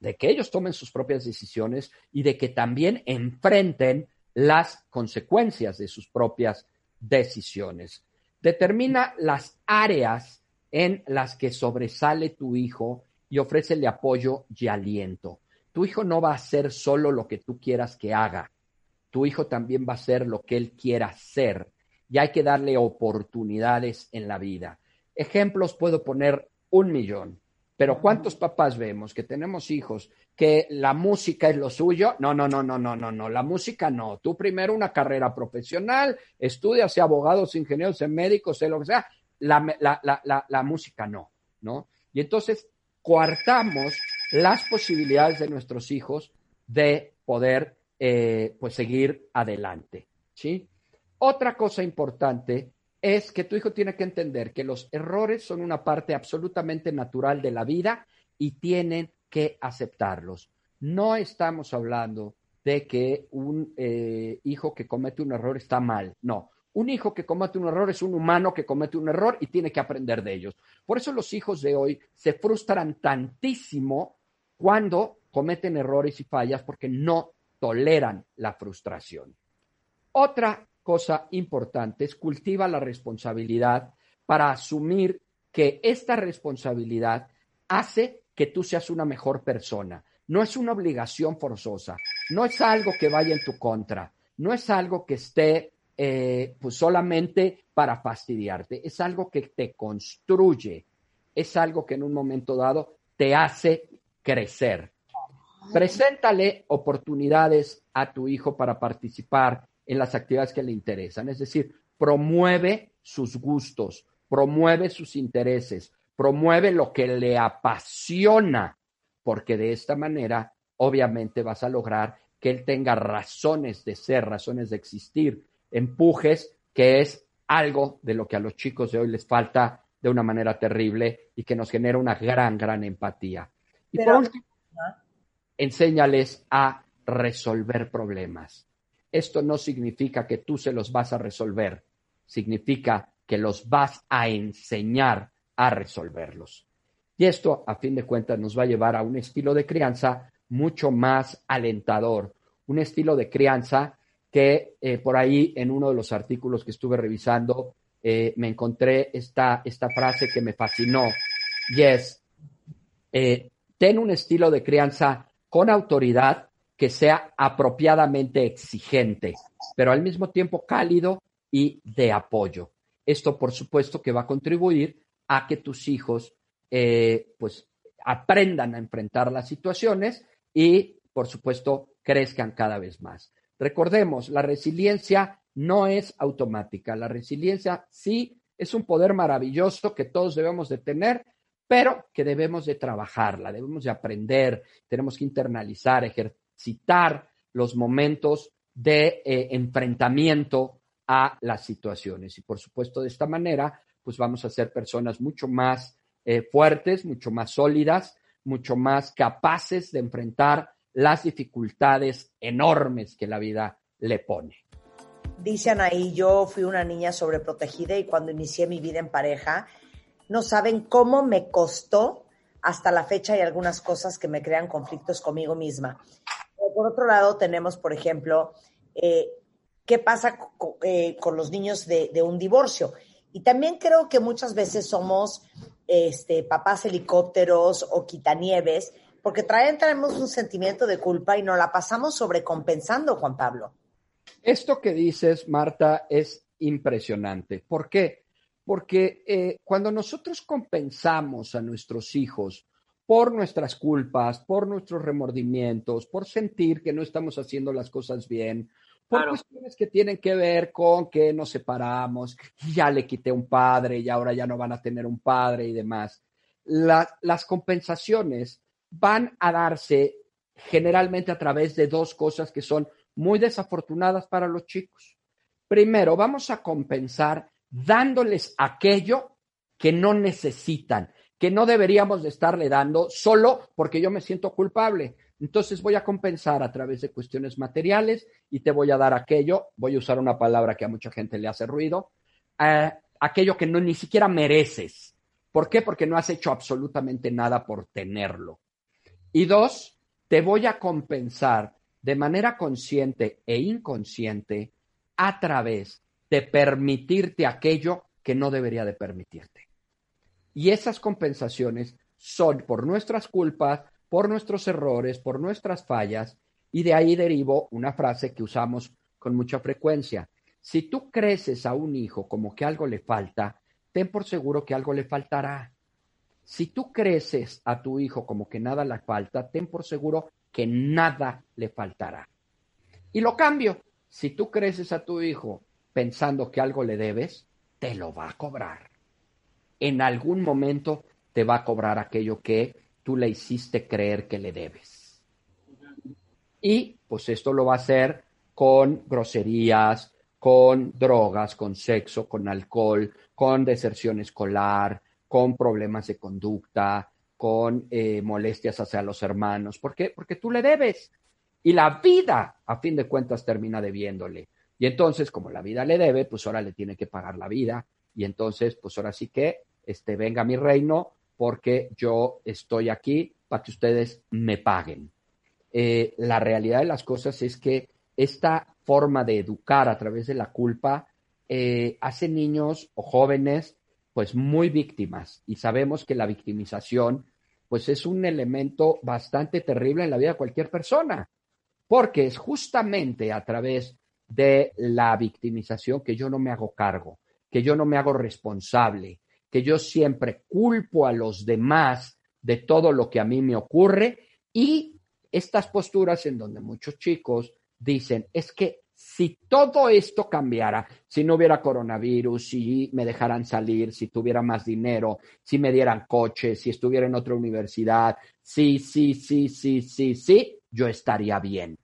de que ellos tomen sus propias decisiones y de que también enfrenten las consecuencias de sus propias decisiones. Determina las áreas en las que sobresale tu hijo y ofrécele apoyo y aliento. Tu hijo no va a hacer solo lo que tú quieras que haga. Tu hijo también va a hacer lo que él quiera hacer. Y hay que darle oportunidades en la vida. Ejemplos puedo poner un millón. Pero ¿cuántos papás vemos que tenemos hijos que la música es lo suyo? No, no, no, no, no, no, no, la música no. Tú primero una carrera profesional, estudias, sea abogados, ingenieros, sea médicos, sea lo que sea. La, la, la, la, música no, ¿no? Y entonces coartamos las posibilidades de nuestros hijos de poder, eh, pues, seguir adelante, ¿sí? Otra cosa importante es que tu hijo tiene que entender que los errores son una parte absolutamente natural de la vida y tienen que aceptarlos. No estamos hablando de que un eh, hijo que comete un error está mal, no. Un hijo que comete un error es un humano que comete un error y tiene que aprender de ellos. Por eso los hijos de hoy se frustran tantísimo cuando cometen errores y fallas porque no toleran la frustración. Otra cosa importante es cultiva la responsabilidad para asumir que esta responsabilidad hace que tú seas una mejor persona. No es una obligación forzosa, no es algo que vaya en tu contra, no es algo que esté eh, pues solamente para fastidiarte, es algo que te construye, es algo que en un momento dado te hace crecer. Preséntale oportunidades a tu hijo para participar en las actividades que le interesan. Es decir, promueve sus gustos, promueve sus intereses, promueve lo que le apasiona, porque de esta manera, obviamente, vas a lograr que él tenga razones de ser, razones de existir, empujes, que es algo de lo que a los chicos de hoy les falta de una manera terrible y que nos genera una gran, gran empatía. Y por último, enséñales a resolver problemas. Esto no significa que tú se los vas a resolver, significa que los vas a enseñar a resolverlos. Y esto, a fin de cuentas, nos va a llevar a un estilo de crianza mucho más alentador, un estilo de crianza que eh, por ahí en uno de los artículos que estuve revisando eh, me encontré esta, esta frase que me fascinó. Y es, eh, ten un estilo de crianza con autoridad que sea apropiadamente exigente, pero al mismo tiempo cálido y de apoyo. Esto, por supuesto, que va a contribuir a que tus hijos, eh, pues, aprendan a enfrentar las situaciones y, por supuesto, crezcan cada vez más. Recordemos, la resiliencia no es automática. La resiliencia sí es un poder maravilloso que todos debemos de tener, pero que debemos de trabajarla, debemos de aprender, tenemos que internalizar, ejercer citar los momentos de eh, enfrentamiento a las situaciones. Y por supuesto, de esta manera, pues vamos a ser personas mucho más eh, fuertes, mucho más sólidas, mucho más capaces de enfrentar las dificultades enormes que la vida le pone. Dicen ahí, yo fui una niña sobreprotegida y cuando inicié mi vida en pareja, no saben cómo me costó hasta la fecha y algunas cosas que me crean conflictos conmigo misma por otro lado tenemos, por ejemplo, eh, qué pasa eh, con los niños de, un divorcio. Y también creo que muchas veces somos este, papás helicópteros o quitanieves, porque traen, traemos un sentimiento de culpa y nos la pasamos sobrecompensando, Juan Pablo. Esto que dices, Marta, es impresionante. ¿Por qué? porque eh, cuando nosotros compensamos a nuestros hijos por nuestras culpas, por nuestros remordimientos, por sentir que no estamos haciendo las cosas bien, por cuestiones que tienen que ver con que nos separamos, ya le quité un padre y ahora ya no van a tener un padre y demás. las compensaciones van a darse generalmente a través de dos cosas que son muy desafortunadas para los chicos. Primero, vamos a compensar dándoles aquello que no necesitan, que no deberíamos de estarle dando solo porque yo me siento culpable. Entonces voy a compensar a través de cuestiones materiales y te voy a dar aquello, voy a usar una palabra que a mucha gente le hace ruido, eh, aquello que no ni siquiera mereces. ¿Por qué? Porque no has hecho absolutamente nada por tenerlo. Y dos, te voy a compensar de manera consciente e inconsciente a través de permitirte aquello que no debería de permitirte. Y esas compensaciones son por nuestras culpas, por nuestros errores, por nuestras fallas, y de ahí derivo una frase que usamos con mucha frecuencia. Si tú creces a un hijo como que algo le falta, ten por seguro que algo le faltará. Si tú creces a tu hijo como que nada le falta, ten por seguro que nada le faltará. Y lo cambio. Si tú creces a tu hijo pensando que algo le debes, te lo va a cobrar. En algún momento te va a cobrar aquello que tú le hiciste creer que le debes. Y pues esto lo va a hacer con groserías, con drogas, con sexo, con alcohol, con deserción escolar, con problemas de conducta, con eh, molestias hacia los hermanos. ¿Por qué? Porque tú le debes. Y la vida, a fin de cuentas, termina debiéndole. Y entonces, como la vida le debe, pues ahora le tiene que pagar la vida. Y entonces, pues ahora sí que, este, venga mi reino, porque yo estoy aquí para que ustedes me paguen. Eh, la realidad de las cosas es que esta forma de educar a través de la culpa eh, hace niños o jóvenes pues muy víctimas y sabemos que la victimización pues es un elemento bastante terrible en la vida de cualquier persona, porque es justamente a través de la victimización que yo no me hago cargo, que yo no me hago responsable, que yo siempre culpo a los demás de todo lo que a mí me ocurre y estas posturas en donde muchos chicos dicen, es que si todo esto cambiara, si no hubiera coronavirus, si me dejaran salir, si tuviera más dinero, si me dieran coche, si estuviera en otra universidad, sí, sí, sí, sí, sí, sí, yo estaría bien.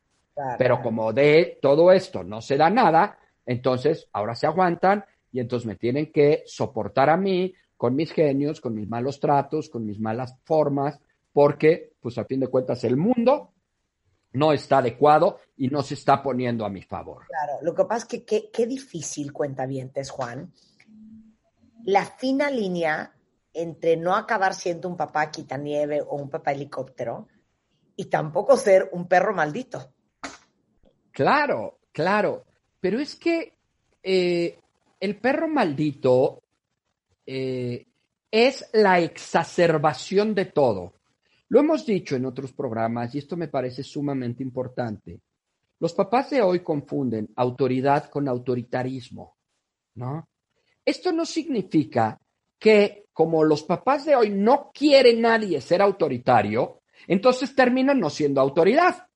Pero como de todo esto no se da nada, entonces ahora se aguantan y entonces me tienen que soportar a mí con mis genios, con mis malos tratos, con mis malas formas, porque pues a fin de cuentas el mundo no está adecuado y no se está poniendo a mi favor. Claro, lo que pasa es que qué, difícil cuenta vientes, Juan. La fina línea entre no acabar siendo un papá quitanieve o un papá helicóptero y tampoco ser un perro maldito. Claro, claro. Pero es que eh, el perro maldito eh, es la exacerbación de todo. Lo hemos dicho en otros programas y esto me parece sumamente importante. Los papás de hoy confunden autoridad con autoritarismo, ¿no? Esto no significa que como los papás de hoy no quiere nadie ser autoritario, entonces terminan no siendo autoridad,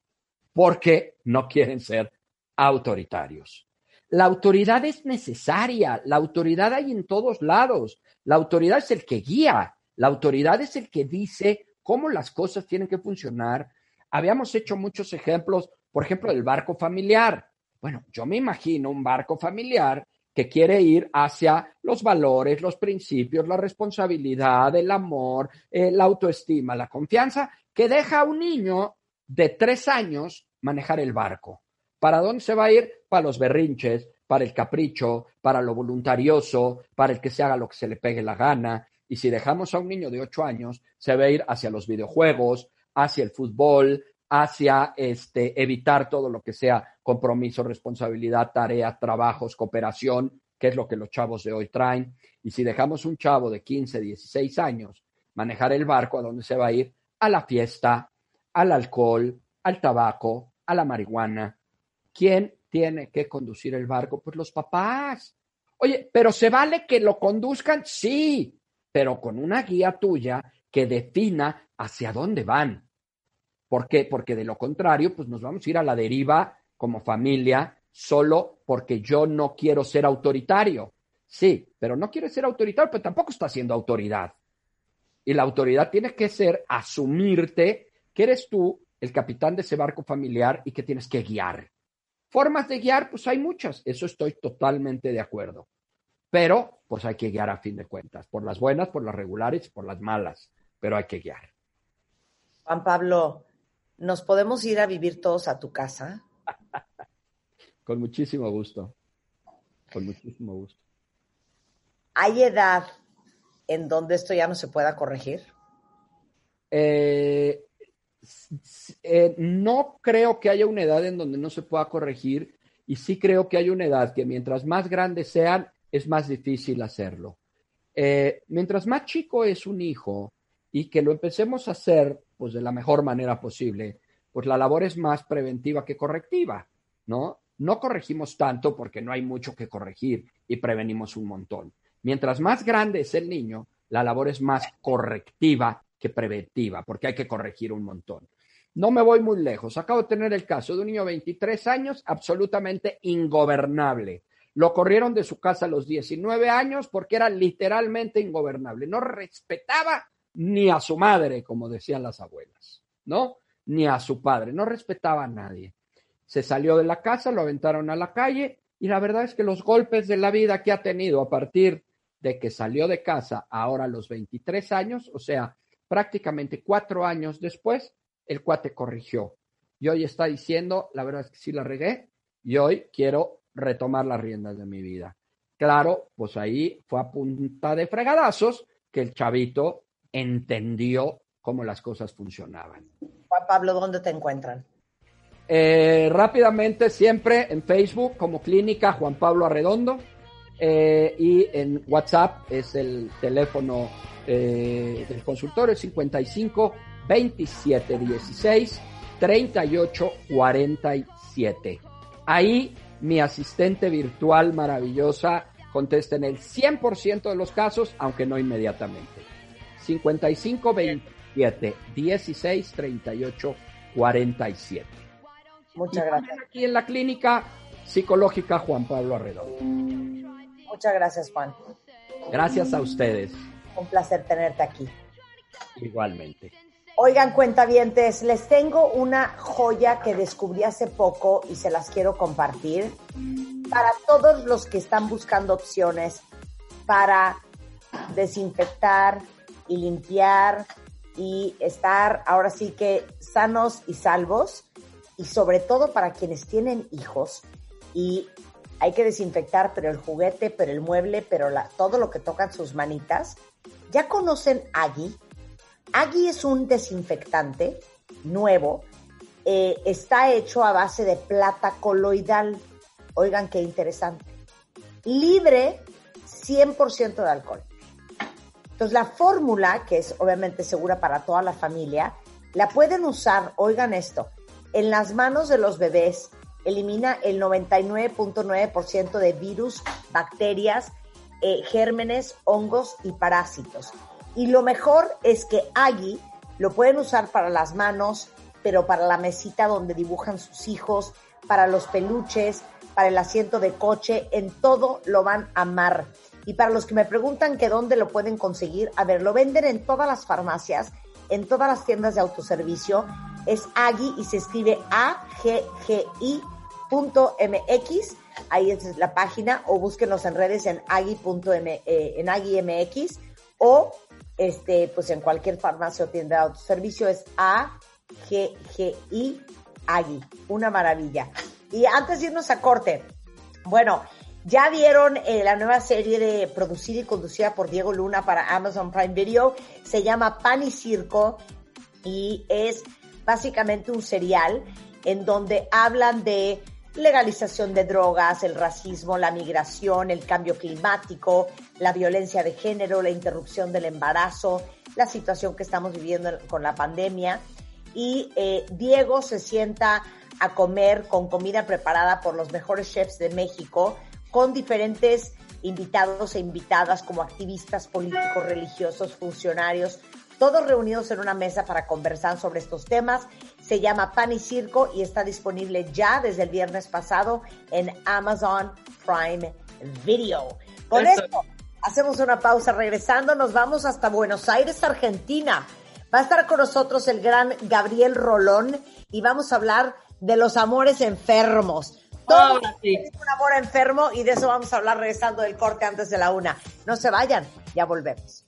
porque no quieren ser autoritarios. La autoridad es necesaria, la autoridad hay en todos lados, la autoridad es el que guía, la autoridad es el que dice cómo las cosas tienen que funcionar. Habíamos hecho muchos ejemplos, por ejemplo, del barco familiar. Bueno, yo me imagino un barco familiar que quiere ir hacia los valores, los principios, la responsabilidad, el amor, eh, la autoestima, la confianza, que deja a un niño de tres años manejar el barco. ¿Para dónde se va a ir? Para los berrinches, para el capricho, para lo voluntarioso, para el que se haga lo que se le pegue la gana, y si dejamos a un niño de 8 años, se va a ir hacia los videojuegos, hacia el fútbol, hacia este, evitar todo lo que sea compromiso, responsabilidad, tarea, trabajos, cooperación, que es lo que los chavos de hoy traen. Y si dejamos un chavo de 15, 16 años manejar el barco, ¿a dónde se va a ir? A la fiesta, al alcohol, al tabaco, a la marihuana. ¿Quién tiene que conducir el barco? Pues los papás. Oye, pero ¿se vale que lo conduzcan? Sí, pero con una guía tuya que defina hacia dónde van. ¿Por qué? Porque de lo contrario, pues nos vamos a ir a la deriva como familia solo porque yo no quiero ser autoritario. Sí, pero no quiere ser autoritario, pero tampoco está siendo autoridad. Y la autoridad tiene que ser asumirte que eres tú el capitán de ese barco familiar y que tienes que guiar. Formas de guiar, pues hay muchas, eso estoy totalmente de acuerdo. Pero, pues hay que guiar a fin de cuentas, por las buenas, por las regulares, por las malas, pero hay que guiar. Juan Pablo, ¿nos podemos ir a vivir todos a tu casa? Con muchísimo gusto. Con muchísimo gusto. ¿Hay edad en donde esto ya no se pueda corregir? Eh, eh, no creo que haya una edad en donde no se pueda corregir y sí creo que hay una edad que mientras más grandes sean, es más difícil hacerlo. Eh, mientras más chico es un hijo y que lo empecemos a hacer pues de la mejor manera posible, pues la labor es más preventiva que correctiva, ¿no? No corregimos tanto porque no hay mucho que corregir y prevenimos un montón. Mientras más grande es el niño, la labor es más correctiva que preventiva, porque hay que corregir un montón. No me voy muy lejos. Acabo de tener el caso de un niño de 23 años, absolutamente ingobernable. Lo corrieron de su casa a los 19 años porque era literalmente ingobernable. No respetaba ni a su madre, como decían las abuelas, ¿no? Ni a su padre. No respetaba a nadie. Se salió de la casa, lo aventaron a la calle y la verdad es que los golpes de la vida que ha tenido a partir de que salió de casa ahora a los 23 años, o sea, prácticamente cuatro años después, el cuate corrigió. Y hoy está diciendo, la verdad es que sí la regué, y hoy quiero retomar las riendas de mi vida. Claro, pues ahí fue a punta de fregadazos que el chavito entendió cómo las cosas funcionaban. Juan Pablo, ¿dónde te encuentran? Eh, rápidamente, siempre en Facebook como Clínica Juan Pablo Arredondo eh, y en WhatsApp es el teléfono eh, del consultorio 55 27 16 38 47. Ahí mi asistente virtual maravillosa contesta en el 100% de los casos, aunque no inmediatamente. 55 27 16 38 47. Muchas gracias. Aquí en la clínica psicológica Juan Pablo Arredondo. Muchas gracias, Juan. Gracias a ustedes. Un placer tenerte aquí. Igualmente. Oigan, cuentavientes, les tengo una joya que descubrí hace poco y se las quiero compartir para todos los que están buscando opciones para desinfectar y limpiar y estar ahora sí que sanos y salvos y sobre todo para quienes tienen hijos y hay que desinfectar, pero el juguete, pero el mueble, pero todo lo que tocan sus manitas. ¿Ya conocen Agui? Agui es un desinfectante nuevo. Eh, está hecho a base de plata coloidal. Oigan qué interesante. Libre 100% de alcohol. Entonces la fórmula, que es obviamente segura para toda la familia, la pueden usar, oigan esto, en las manos de los bebés elimina el 99.9% de virus, bacterias, eh, gérmenes, hongos y parásitos. Y lo mejor es que Agui lo pueden usar para las manos, pero para la mesita donde dibujan sus hijos, para los peluches, para el asiento de coche, en todo lo van a amar. Y para los que me preguntan que dónde lo pueden conseguir, a ver, lo venden en todas las farmacias, en todas las tiendas de autoservicio. Es Agui y se escribe A-G-G-I .mx, ahí es la página, o búsquenos en redes en agui.mx eh, en agui.mx o este, pues en cualquier farmacia o tienda de autoservicio es A G G I Agui, una maravilla. Y antes de irnos a corte, bueno, ya vieron eh, la nueva serie de producida y conducida por Diego Luna para Amazon Prime Video, se llama Pan y Circo y es básicamente un serial en donde hablan de legalización de drogas, el racismo, la migración, el cambio climático, la violencia de género, la interrupción del embarazo, la situación que estamos viviendo con la pandemia. Y eh, Diego se sienta a comer con comida preparada por los mejores chefs de México, con diferentes invitados e invitadas como activistas políticos, religiosos, funcionarios, todos reunidos en una mesa para conversar sobre estos temas. Se llama Pan y Circo y está disponible ya desde el viernes pasado en Amazon Prime Video. Con Eso. esto hacemos una pausa. Regresando, nos vamos hasta Buenos Aires, Argentina. Va a estar con nosotros el gran Gabriel Rolón y vamos a hablar de los amores enfermos. Todo Ahora sí. es un amor enfermo y de eso vamos a hablar regresando del corte antes de la una. No se vayan, ya volvemos.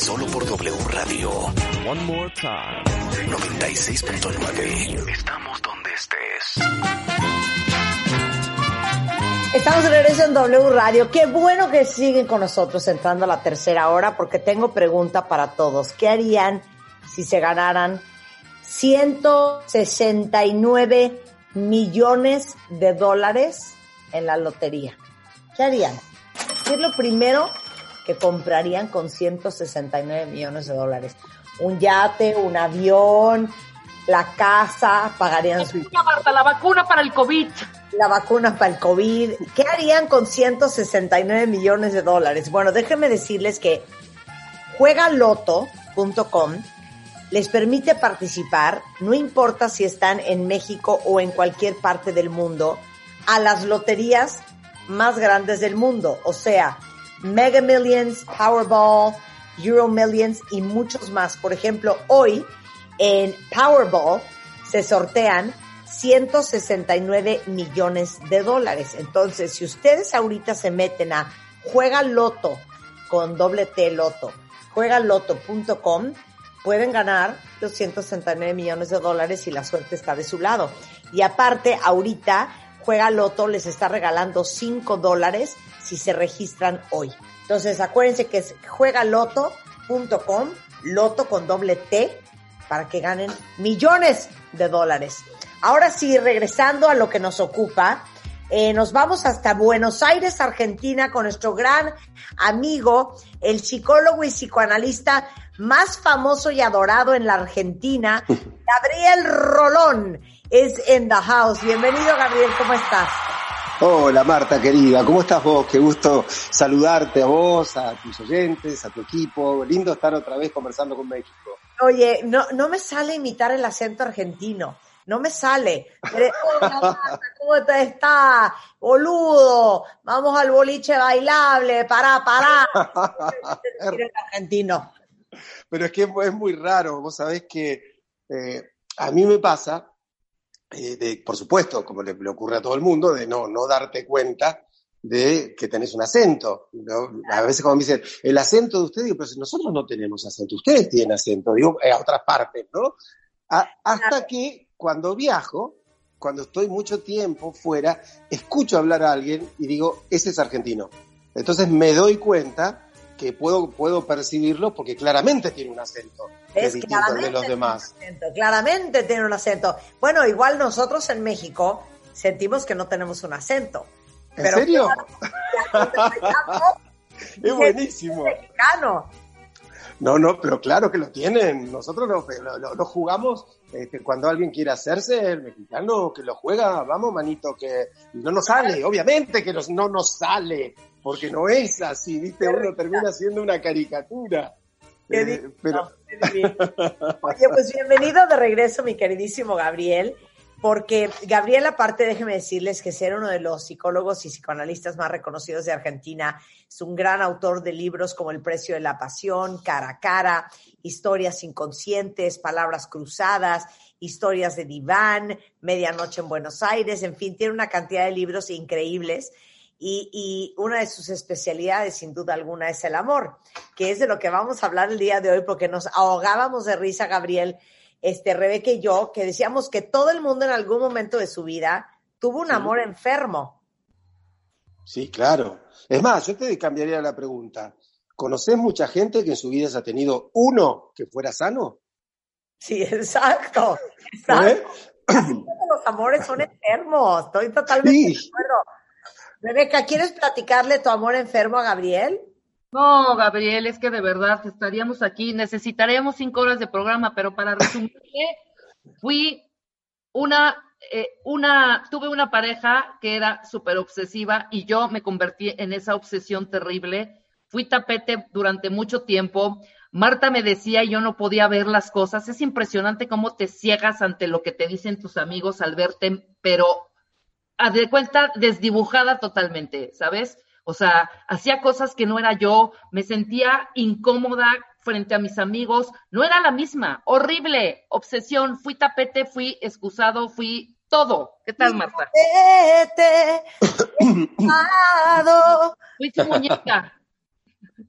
Solo por W Radio. One more time. 96.9. Estamos donde estés. Estamos de regreso en W Radio. Qué bueno que siguen con nosotros entrando a la tercera hora porque tengo pregunta para todos. ¿Qué harían si se ganaran 169 millones de dólares en la lotería? ¿Qué harían? ¿Qué es lo primero que comprarían con 169 millones de dólares? Un yate, un avión, la casa, pagarían su Vacuna, Marta, la vacuna para el COVID. la vacuna para el COVID. ¿Qué harían con 169 millones de dólares? Bueno, déjenme decirles que juegaloto.com les permite participar, no importa si están en México o en cualquier parte del mundo, a las loterías más grandes del mundo, o sea, Mega Millions, Powerball, Euro Millions y muchos más. Por ejemplo, hoy en Powerball se sortean 169 millones de dólares. Entonces, si ustedes ahorita se meten a Juega Loto con doble T Loto, juegaloto.com, pueden ganar los 169 millones de dólares y la suerte está de su lado. Y aparte, ahorita Juega Loto les está regalando 5 dólares si se registran hoy. Entonces, acuérdense que es juegaloto.com, loto con doble T, para que ganen millones de dólares. Ahora sí, regresando a lo que nos ocupa, eh, nos vamos hasta Buenos Aires, Argentina, con nuestro gran amigo, el psicólogo y psicoanalista más famoso y adorado en la Argentina, Gabriel Rolón, es en the house. Bienvenido, Gabriel, ¿cómo estás? Hola Marta querida, ¿cómo estás vos? Qué gusto saludarte a vos, a tus oyentes, a tu equipo. Lindo estar otra vez conversando con México. Oye, no, no me sale imitar el acento argentino. No me sale. Pero, Hola, Marta, ¿cómo te está? Boludo, vamos al boliche bailable, pará, pará. El argentino. Pero es que es muy raro, vos sabés que eh, a mí me pasa, eh, de, por supuesto, como le, le, ocurre a todo el mundo, de no, no darte cuenta de que tenés un acento. ¿no? A veces cuando me dicen, el acento de usted, digo, pero si nosotros no tenemos acento, ustedes tienen acento, digo, a otras partes, ¿no? A, hasta que cuando viajo, cuando estoy mucho tiempo fuera, escucho hablar a alguien y digo, ese es argentino. Entonces me doy cuenta que puedo, puedo percibirlo porque claramente tiene un acento. Es distinto de los demás. Acento, claramente tiene un acento. Bueno, igual nosotros en México sentimos que no tenemos un acento. ¿En pero serio? es buenísimo. Mexicano. No, no, pero claro que lo tienen. Nosotros lo, lo, lo jugamos este, cuando alguien quiere hacerse el mexicano que lo juega, vamos manito, que no nos sale, obviamente que nos, no nos sale, porque no es así, viste, uno termina siendo una caricatura. Eh, pero... Oye, pues bienvenido de regreso, mi queridísimo Gabriel, porque Gabriel, aparte, déjeme decirles que ser uno de los psicólogos y psicoanalistas más reconocidos de Argentina, es un gran autor de libros como El precio de la pasión, Cara a cara, Historias inconscientes, Palabras cruzadas, Historias de diván, Medianoche en Buenos Aires, en fin, tiene una cantidad de libros increíbles. Y, y, una de sus especialidades, sin duda alguna, es el amor, que es de lo que vamos a hablar el día de hoy, porque nos ahogábamos de risa, Gabriel, este, Rebeca y yo, que decíamos que todo el mundo en algún momento de su vida tuvo un Sí. amor enfermo. Sí, claro. Es más, yo te cambiaría la pregunta. ¿Conoces mucha gente que en su vida ha tenido uno que fuera sano? Sí, exacto. exacto. ¿Eh? Los amores son enfermos. Estoy totalmente Sí. de acuerdo. Rebeca, ¿quieres platicarle tu amor enfermo a Gabriel? No, Gabriel, es que de verdad estaríamos aquí, necesitaríamos cinco horas de programa, pero para resumirte, fui una, eh, una, tuve una pareja que era súper obsesiva y yo me convertí en esa obsesión terrible. Fui tapete durante mucho tiempo. Marta me decía y yo no podía ver las cosas. Es impresionante cómo te ciegas ante lo que te dicen tus amigos al verte, pero haz de cuenta desdibujada totalmente, ¿sabes? O sea, hacía cosas que no era yo, me sentía incómoda frente a mis amigos, no era la misma, horrible, obsesión, fui tapete, fui excusado, fui todo. ¿Qué tal, Marta? Fui su muñeca.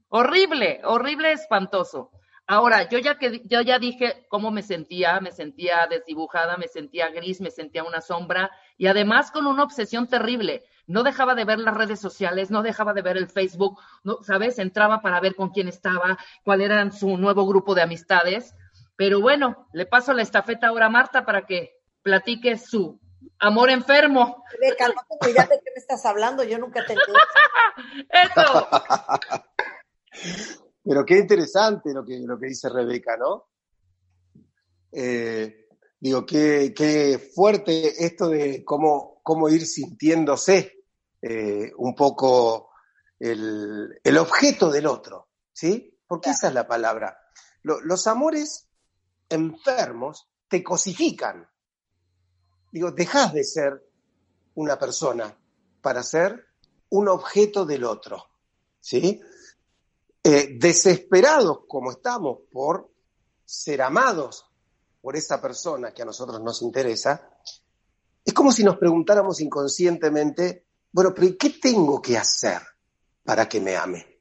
horrible, horrible, espantoso. Ahora, yo ya que yo ya dije cómo me sentía, me sentía desdibujada, me sentía gris, me sentía una sombra y además con una obsesión terrible. No dejaba de ver las redes sociales, no dejaba de ver el Facebook, no, ¿sabes? Entraba para ver con quién estaba, cuál era su nuevo grupo de amistades. Pero bueno, le paso la estafeta ahora a Marta para que platique su amor enfermo. Rebeca, no tengo idea de qué me estás hablando. Yo nunca te entendí. Eso. Pero qué interesante lo que, lo que dice Rebeca, ¿no? Eh, digo, qué, qué fuerte esto de cómo, cómo ir sintiéndose eh, un poco el, el objeto del otro, ¿sí? Porque esa es la palabra. Lo- los amores enfermos te cosifican. Digo, dejas de ser una persona para ser un objeto del otro, ¿sí? Eh, desesperados como estamos por ser amados por esa persona que a nosotros nos interesa, es como si nos preguntáramos inconscientemente, bueno, pero ¿y ¿qué tengo que hacer para que me ame?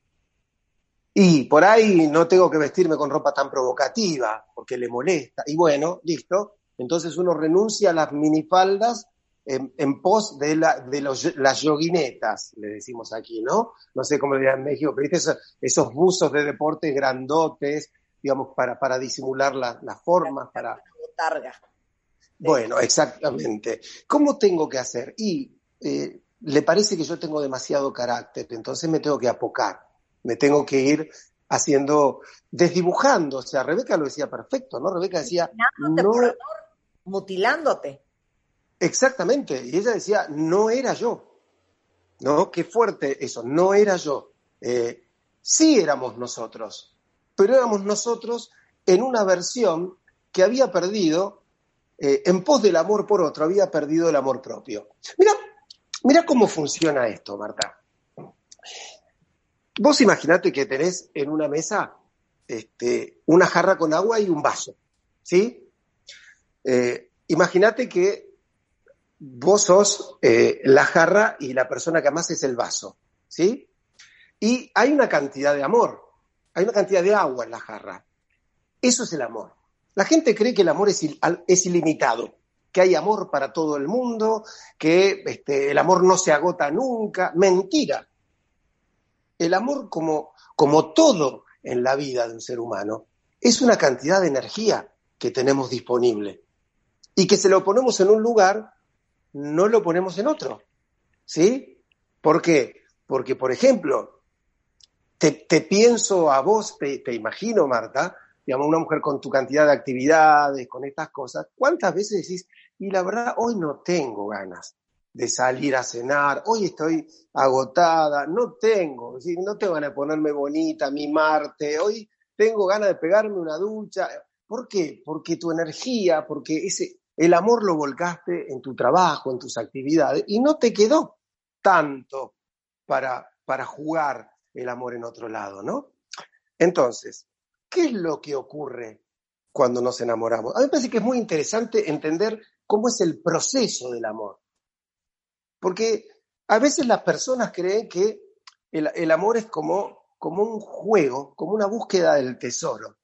Y por ahí no tengo que vestirme con ropa tan provocativa porque le molesta. Y bueno, listo. Entonces uno renuncia a las minifaldas en, en pos de, la, de los, las yoguinetas, le decimos aquí, ¿no? No sé cómo le dirán en México, pero ¿viste esos, esos buzos de deportes grandotes, digamos, para, para disimular la- las formas, para, Botarga. bueno, exactamente. ¿Cómo tengo que hacer? Y eh, le parece que yo tengo demasiado carácter, entonces me tengo que apocar, me tengo que ir haciendo, desdibujando. O sea, Rebeca lo decía perfecto, ¿no? Rebeca decía, Mutilándote no, mutilándote. Exactamente. Y ella decía, no era yo. ¿No? Qué fuerte eso, no era yo. Eh, sí éramos nosotros, pero éramos nosotros en una versión que había perdido, eh, en pos del amor por otro, había perdido el amor propio. Mira, mira cómo funciona esto, Marta. Vos imaginate que tenés en una mesa este, una jarra con agua y un vaso, ¿sí? Eh, Imagínate que vos sos eh, la jarra y la persona que amás es el vaso, ¿sí? Y hay una cantidad de amor, hay una cantidad de agua en la jarra. Eso es el amor. La gente cree que el amor es, es ilimitado, que hay amor para todo el mundo, que este, el amor no se agota nunca. Mentira. El amor, como, como todo en la vida de un ser humano, es una cantidad de energía que tenemos disponible. Y que se lo ponemos en un lugar, no lo ponemos en otro. ¿Sí? ¿Por qué? Porque, por ejemplo, te, pienso a vos, te, imagino, Marta, digamos, una mujer con tu cantidad de actividades, con estas cosas, ¿cuántas veces decís, y la verdad, hoy no tengo ganas de salir a cenar, hoy estoy agotada, no tengo, no tengo ganas de ponerme bonita, mimarte, hoy tengo ganas de pegarme una ducha. ¿Por qué? Porque tu energía, porque ese, el amor lo volcaste en tu trabajo, en tus actividades, y no te quedó tanto para, para jugar el amor en otro lado, ¿no? Entonces, ¿qué es lo que ocurre cuando nos enamoramos? A mí me parece que es muy interesante entender cómo es el proceso del amor. Porque a veces las personas creen que el, el amor es como, como un juego, como una búsqueda del tesoro.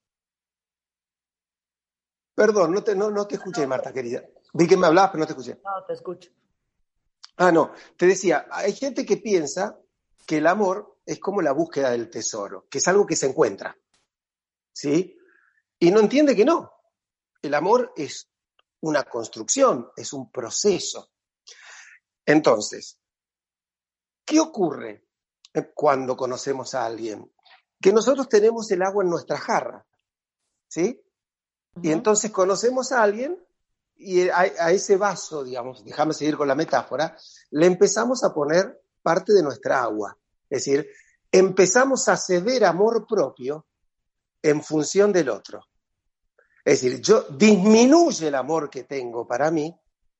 Perdón, no te, no, no te escuché, Marta, querida. Vi que me hablabas, pero no te escuché. No, te escucho. Ah, no, te decía, hay gente que piensa que el amor es como la búsqueda del tesoro, que es algo que se encuentra. ¿Sí? Y no entiende que no. El amor es una construcción, es un proceso. Entonces, ¿qué ocurre cuando conocemos a alguien? Que nosotros tenemos el agua en nuestra jarra, ¿sí? Y entonces conocemos a alguien y a, a, ese vaso, digamos, déjame seguir con la metáfora, le empezamos a poner parte de nuestra agua. Es decir, empezamos a ceder amor propio en función del otro. Es decir, yo disminuye el amor que tengo para mí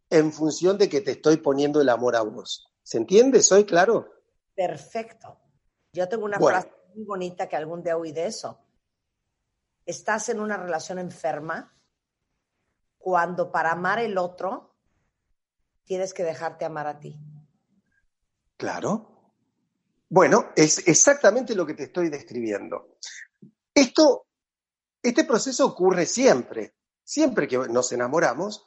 en función de que te estoy poniendo el amor a vos. ¿Se entiende? ¿Soy claro? Perfecto. Yo tengo una bueno. frase muy bonita que algún día oí de eso. Estás en una relación enferma cuando para amar el otro tienes que dejarte amar a ti. Claro. Bueno, es exactamente lo que te estoy describiendo. Esto, este proceso ocurre siempre. Siempre que nos enamoramos,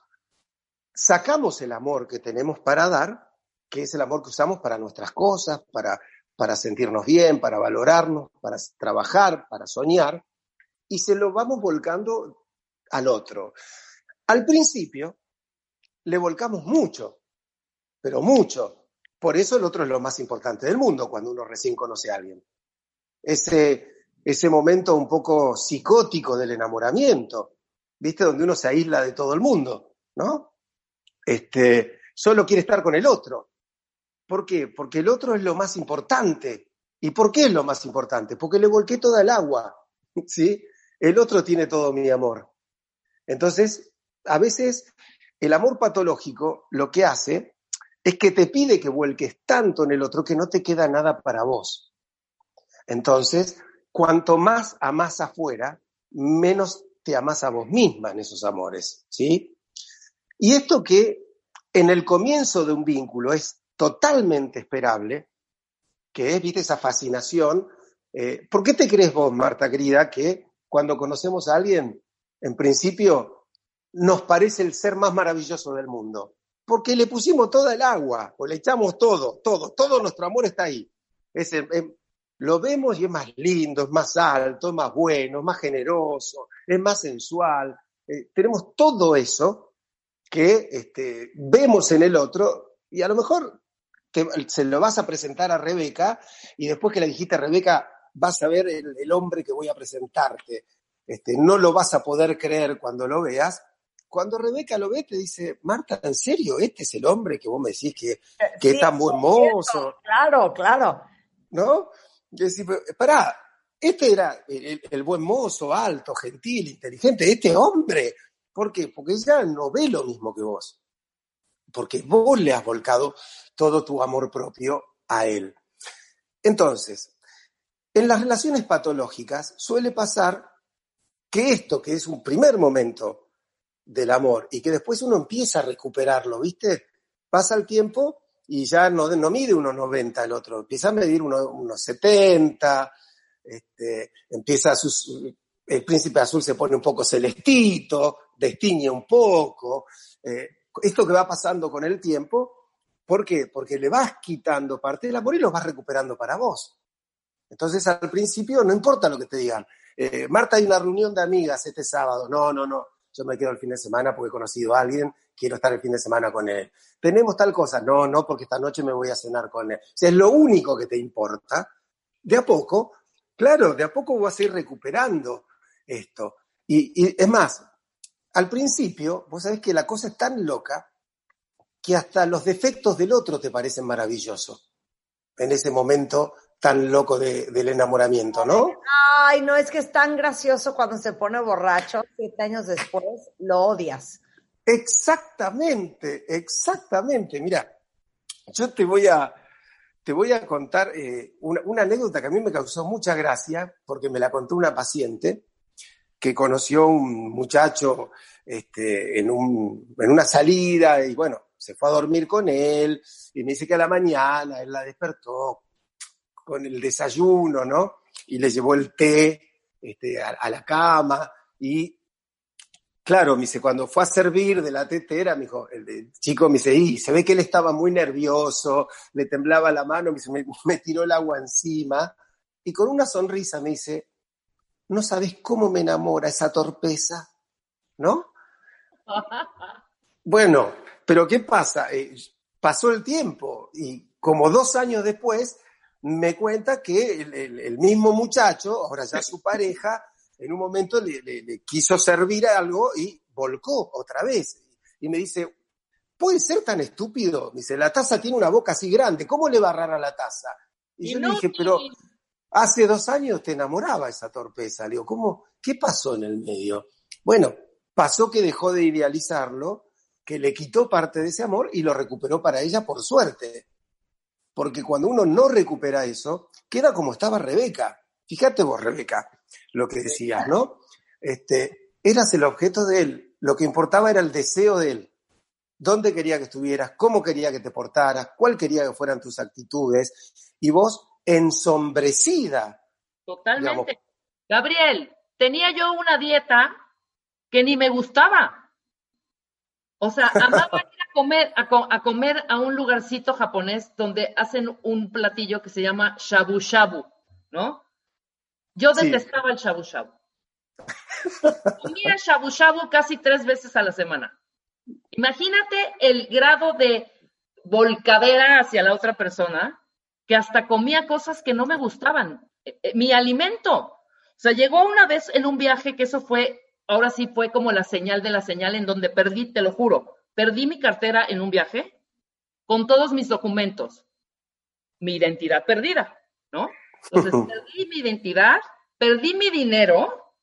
sacamos el amor que tenemos para dar, que es el amor que usamos para nuestras cosas, para, para sentirnos bien, para valorarnos, para trabajar, para soñar, y se lo vamos volcando al otro. Al principio le volcamos mucho, pero mucho. Por eso el otro es lo más importante del mundo cuando uno recién conoce a alguien. Ese, ese momento un poco psicótico del enamoramiento, ¿viste? Donde uno se aísla de todo el mundo, ¿no? Este, solo quiere estar con el otro. ¿Por qué? Porque el otro es lo más importante. ¿Y por qué es lo más importante? Porque le volqué toda el agua, ¿sí? El otro tiene todo mi amor. Entonces, a veces el amor patológico lo que hace es que te pide que vuelques tanto en el otro que no te queda nada para vos. Entonces, cuanto más amás afuera, menos te amás a vos misma en esos amores, ¿sí? Y esto que en el comienzo de un vínculo es totalmente esperable, que es, viste, esa fascinación. Eh, ¿Por qué te crees vos, Marta querida, que cuando conocemos a alguien, en principio nos parece el ser más maravilloso del mundo. Porque le pusimos toda el agua, o le echamos todo, todo, todo nuestro amor está ahí. Es, eh, lo vemos y es más lindo, es más alto, es más bueno, es más generoso, es más sensual. Eh, tenemos todo eso que este, vemos en el otro y a lo mejor se lo vas a presentar a Rebeca y después que le dijiste a Rebeca, vas a ver el, el hombre que voy a presentarte. Este, no lo vas a poder creer cuando lo veas, cuando Rebeca lo ve, te dice, Marta, ¿en serio? ¿Este es el hombre que vos me decís que, que sí, es tan buen mozo? Claro, claro. ¿No? Y decís, pará, este era el, el, buen mozo, alto, gentil, inteligente, este hombre. ¿Por qué? Porque ella no ve lo mismo que vos. Porque vos le has volcado todo tu amor propio a él. Entonces, en las relaciones patológicas suele pasar que esto, que es un primer momento del amor y que después uno empieza a recuperarlo, ¿viste? Pasa el tiempo y ya no, no mide unos 90 el otro, empieza a medir unos, unos 70, este, empieza a sus, el príncipe azul se pone un poco celestito, destiñe un poco, eh, esto que va pasando con el tiempo, ¿por qué? Porque le vas quitando parte del amor y lo vas recuperando para vos. Entonces al principio no importa lo que te digan, eh, Marta hay una reunión de amigas este sábado, no, no, no, yo me quedo el fin de semana porque he conocido a alguien, quiero estar el fin de semana con él. Tenemos tal cosa, no, no, porque esta noche me voy a cenar con él. Es lo único que te importa, de a poco, claro, de a poco vas a ir recuperando esto. Y, y es más, al principio, vos sabés que la cosa es tan loca que hasta los defectos del otro te parecen maravillosos en ese momento tan loco de, del enamoramiento, ¿no? Ay, no, es que es tan gracioso cuando se pone borracho, siete años después lo odias. Exactamente, exactamente. Mira, yo te voy a, te voy a contar eh, una, una, anécdota que a mí me causó mucha gracia, porque me la contó una paciente que conoció un muchacho este, en, un, en una salida y bueno, se fue a dormir con él y me dice que a la mañana él la despertó con el desayuno, ¿no? Y le llevó el té este, a, a la cama y Claro, me dice, cuando fue a servir de la tetera, me dijo, el, chico me dice, y se ve que él estaba muy nervioso, le temblaba la mano, me, dice, me, me tiró el agua encima, y con una sonrisa me dice, no sabes cómo me enamora esa torpeza, ¿no? Bueno, pero ¿qué pasa? Eh, pasó el tiempo y como dos años después me cuenta que el, el- el mismo muchacho, ahora ya su pareja, en un momento le, le- le quiso servir algo y volcó otra vez. Y me dice, ¿puede ser tan estúpido? Me dice, la taza tiene una boca así grande, ¿cómo le va a agarrar a la taza? Y, yo le dije, pero hace dos años te enamoraba esa torpeza. Le digo, ¿cómo? ¿Qué pasó en el medio? Bueno, pasó que dejó de idealizarlo, que le quitó parte de ese amor y lo recuperó para ella por suerte. Porque cuando uno no recupera eso, queda como estaba Rebeca. Fíjate vos, Rebeca, lo que decías, ¿no? Este, eras el objeto de él. Lo que importaba era el deseo de él. Dónde quería que estuvieras, cómo quería que te portaras, cuál quería que fueran tus actitudes. Y vos, ensombrecida, Totalmente. Gabriel, tenía yo una dieta que ni me gustaba. O sea, amaba ir a comer, a, co- a comer a un lugarcito japonés donde hacen un platillo que se llama shabu shabu, ¿no? Yo Sí. detestaba el shabu shabu. Comía shabu shabu casi tres veces a la semana. Imagínate el grado de volcadera hacia la otra persona que hasta comía cosas que no me gustaban. Eh, eh, Mi alimento. O sea, llegó una vez en un viaje que eso fue, ahora sí fue como la señal de la señal en donde perdí, te lo juro, perdí mi cartera en un viaje con todos mis documentos, mi identidad perdida, ¿no? Entonces, perdí mi identidad, perdí mi dinero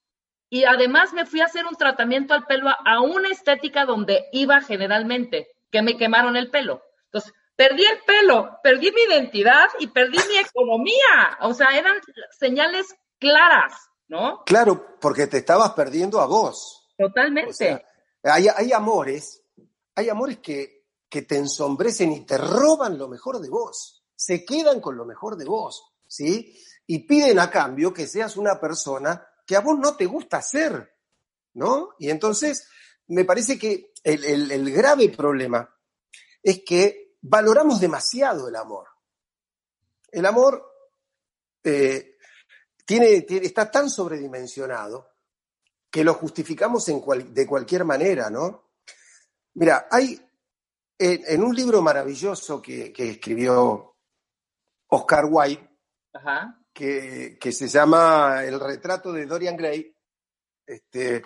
y además me fui a hacer un tratamiento al pelo a, a una estética donde iba generalmente, que me quemaron el pelo. Entonces, perdí el pelo, perdí mi identidad y perdí mi economía. O sea, eran señales claras, ¿no? claro, porque te estabas perdiendo a vos. Totalmente. O sea, hay, hay amores, hay amores que, que te ensombrecen y te roban lo mejor de vos, se quedan con lo mejor de vos, ¿sí? Y piden a cambio que seas una persona que a vos no te gusta ser, ¿no? Y entonces, me parece que el, el- el grave problema es que valoramos demasiado el amor. El amor eh, tiene, tiene- está tan sobredimensionado que lo justificamos en cual- de cualquier manera, ¿no? Mira, hay en, en un libro maravilloso que, que escribió Oscar Wilde, Ajá. que, que se llama El retrato de Dorian Gray, este,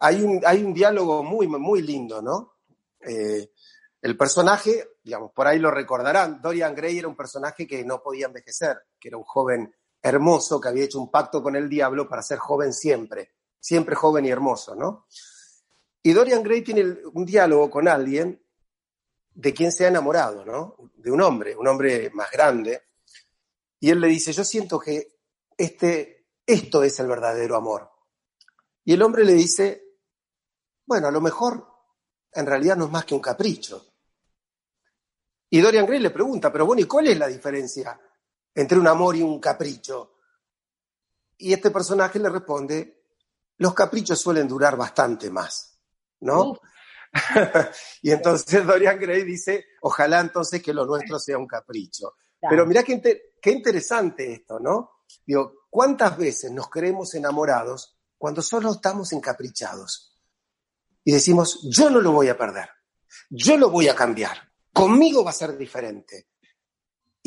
hay, un, hay un diálogo muy, muy lindo, ¿no? Eh, el personaje, digamos, por ahí lo recordarán, Dorian Gray era un personaje que no podía envejecer, que era un joven hermoso que había hecho un pacto con el diablo para ser joven siempre, siempre joven y hermoso, ¿no? Y Dorian Gray tiene un diálogo con alguien de quien se ha enamorado, ¿no? De un hombre, un hombre más grande, y él le dice, yo siento que este, esto es el verdadero amor. Y el hombre le dice, bueno, a lo mejor en realidad no es más que un capricho. Y Dorian Gray le pregunta, pero bueno, ¿y cuál es la diferencia entre un amor y un capricho? Y este personaje le responde, los caprichos suelen durar bastante más, ¿no? Y entonces Dorian Gray dice, ojalá entonces que lo nuestro sea un capricho. Claro. Pero mirá qué, qué interesante esto, ¿no? Digo, ¿cuántas veces nos creemos enamorados cuando solo estamos encaprichados? Y decimos, yo no lo voy a perder, yo lo voy a cambiar, conmigo va a ser diferente.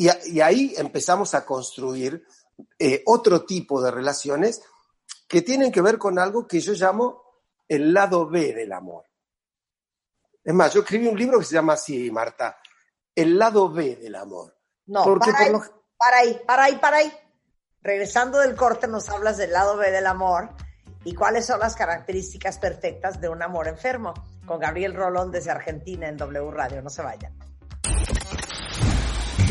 Y, a- y ahí empezamos a construir eh, otro tipo de relaciones que tienen que ver con algo que yo llamo el lado B del amor. Es más, yo escribí un libro que se llama así, Marta, El lado B del amor. No, Porque para, por ahí, lo- para ahí, para ahí, para ahí. Regresando del corte nos hablas del lado B del amor y cuáles son las características perfectas de un amor enfermo. Con Gabriel Rolón desde Argentina en W Radio. No se vayan.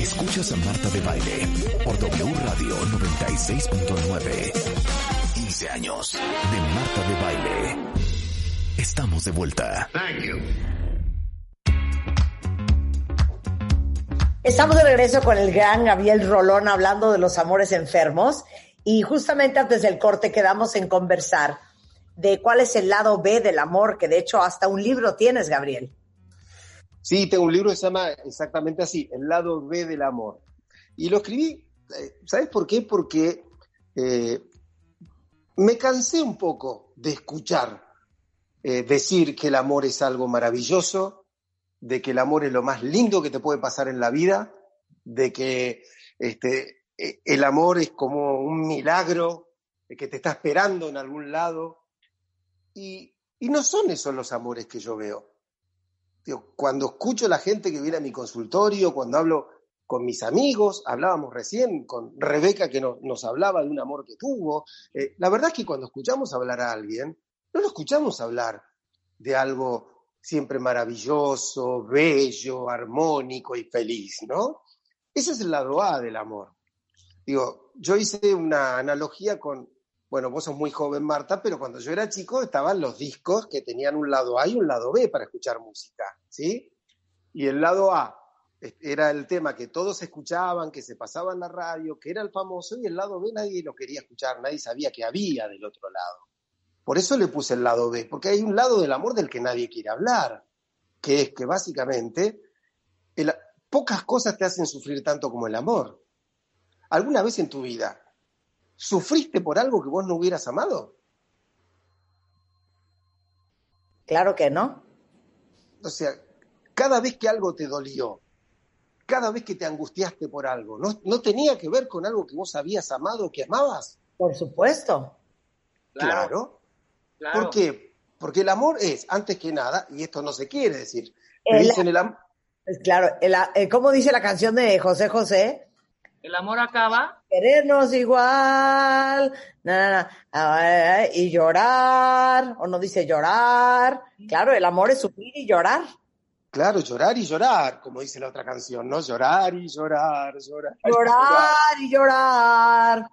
Escuchas a Marta de baile por W Radio 96.9. 15 años de Marta de baile. Estamos de vuelta. Estamos de regreso con el gran Gabriel Rolón hablando de los amores enfermos y justamente antes del corte quedamos en conversar de cuál es el lado B del amor, que de hecho hasta un libro tienes, Gabriel. Sí, tengo un libro que se llama exactamente así, El lado B del amor. Y lo escribí, eh, ¿sabes por qué? Porque eh, me cansé un poco de escuchar eh, decir que el amor es algo maravilloso, de que el amor es lo más lindo que te puede pasar en la vida, de que este, el amor es como un milagro que te está esperando en algún lado. Y no son esos los amores que yo veo cuando escucho a la gente que viene a mi consultorio, cuando hablo con mis amigos, hablábamos recién con Rebeca que nos hablaba de un amor que tuvo. Eh, la verdad es que cuando escuchamos hablar a alguien, no lo escuchamos hablar de algo siempre maravilloso, bello, armónico y feliz, ¿no? Ese es el lado A del amor. Digo, yo hice una analogía con, bueno, vos sos muy joven, Marta, pero cuando yo era chico estaban los discos que tenían un lado A y un lado B para escuchar música, ¿sí? Y el lado A era el tema que todos escuchaban, que se pasaba en la radio, que era el famoso, y el lado B nadie lo quería escuchar, nadie sabía que había del otro lado. Por eso le puse el lado B, porque hay un lado del amor del que nadie quiere hablar, que es que básicamente pocas cosas te hacen sufrir tanto como el amor. ¿Alguna vez en tu vida ¿Sufriste por algo que vos no hubieras amado? Claro que no. O sea, cada vez que algo te dolió, cada vez que te angustiaste por algo, ¿no, tenía que ver con algo que vos habías amado o que amabas? Por supuesto. Claro. ¿Por qué? Porque el amor es, antes que nada, y esto no se quiere decir, dicen el amor. Claro, el, eh, ¿cómo dice la canción de José José? El amor acaba. Querernos igual, y llorar, o no dice llorar. Claro, el amor es sufrir y llorar. Claro, llorar y llorar, como dice la otra canción, ¿no? Llorar y llorar, llorar. Llorar y llorar.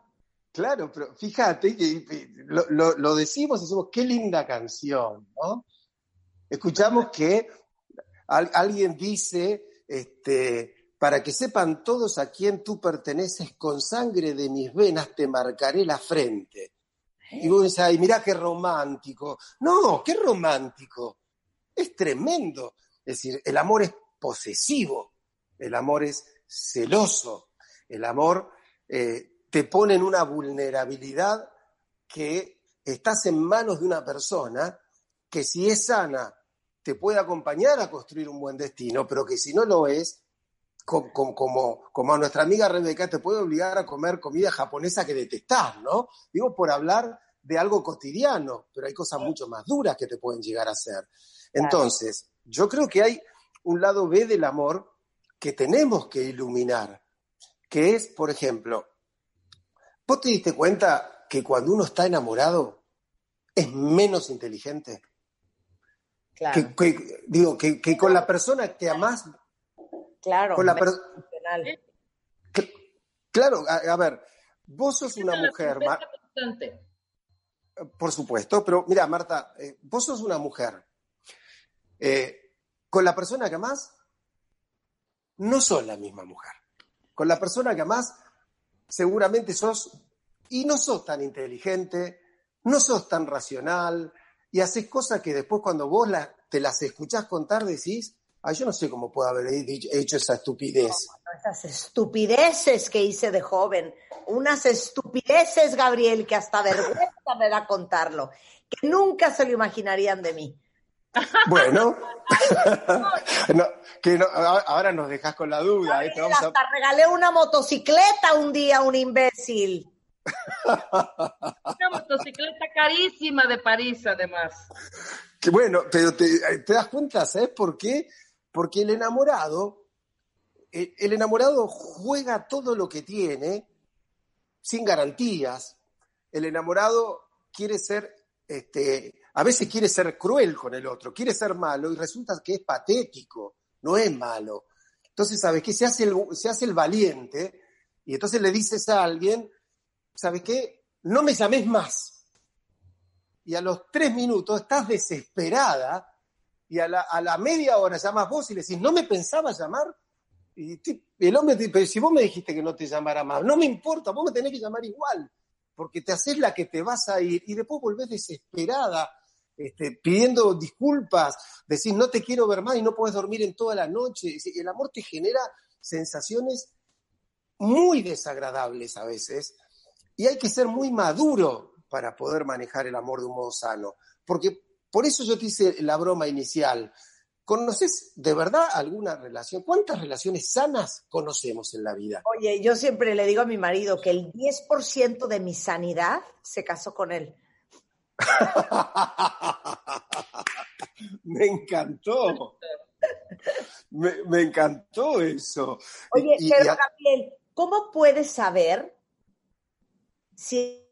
Claro, pero fíjate que lo, lo decimos y decimos, qué linda canción, ¿no? Escuchamos que alguien dice, este, para que sepan todos a quién tú perteneces, con sangre de mis venas te marcaré la frente. Y vos decís, ay, mirá qué romántico. No, qué romántico. Es tremendo. Es decir, el amor es posesivo, el amor es celoso, el amor eh, te pone en una vulnerabilidad que estás en manos de una persona que si es sana te puede acompañar a construir un buen destino, pero que si no lo es, como, como, a nuestra amiga Rebeca, te puede obligar a comer comida japonesa que detestás, ¿no? Digo, por hablar de algo cotidiano, pero hay cosas mucho más duras que te pueden llegar a hacer. Entonces, yo creo que hay un lado B del amor que tenemos que iluminar, que es, por ejemplo, ¿vos te diste cuenta que cuando uno está enamorado es menos inteligente? Claro. digo, que, que, con la persona que amás Claro. claro, a, ver, vos sos una mujer. Por supuesto, pero mira, Marta, eh, vos sos una mujer. Eh, con la persona que más no sos la misma mujer. Con la persona que más seguramente sos, y no sos tan inteligente, no sos tan racional, y haces cosas que después cuando vos te las escuchás contar decís, Ah, yo no sé cómo puedo haber hecho esa estupidez. esas estupideces que hice de joven, unas estupideces, Gabriel, que hasta vergüenza me da contarlo, que nunca se lo imaginarían de mí. Bueno, que ahora nos dejas con la duda. ¿eh? hasta regalé una motocicleta un día a un imbécil. Una motocicleta carísima de París, además. Que bueno, pero te, te das cuenta, ¿sabes por qué? Porque el enamorado, el, enamorado juega todo lo que tiene sin garantías. El enamorado quiere ser, este, a veces quiere ser cruel con el otro, quiere ser malo y resulta que es patético, no es malo. Entonces, ¿sabes qué? Se hace el, se hace el valiente y entonces le dices a alguien, ¿sabes qué? No me llames más. Y a los tres minutos estás desesperada y a la, a la media hora llamas vos y le decís, ¿no me pensaba llamar? Y el hombre te pero si vos me dijiste que no te llamara más, no me importa, vos me tenés que llamar igual, porque te haces la que te vas a ir y después volvés desesperada, este, pidiendo disculpas, decís no te quiero ver más y no puedes dormir en toda la noche. El amor te genera sensaciones muy desagradables a veces y hay que ser muy maduro para poder manejar el amor de un modo sano. Porque por eso yo te hice la broma inicial. ¿Conoces de verdad alguna relación? ¿Cuántas relaciones sanas conocemos en la vida? Oye, yo siempre le digo a mi marido que el 10% de mi sanidad se casó con él. me encantó. Me, me, encantó eso. Oye, y, pero y. Gabriel, ¿cómo puedes saber si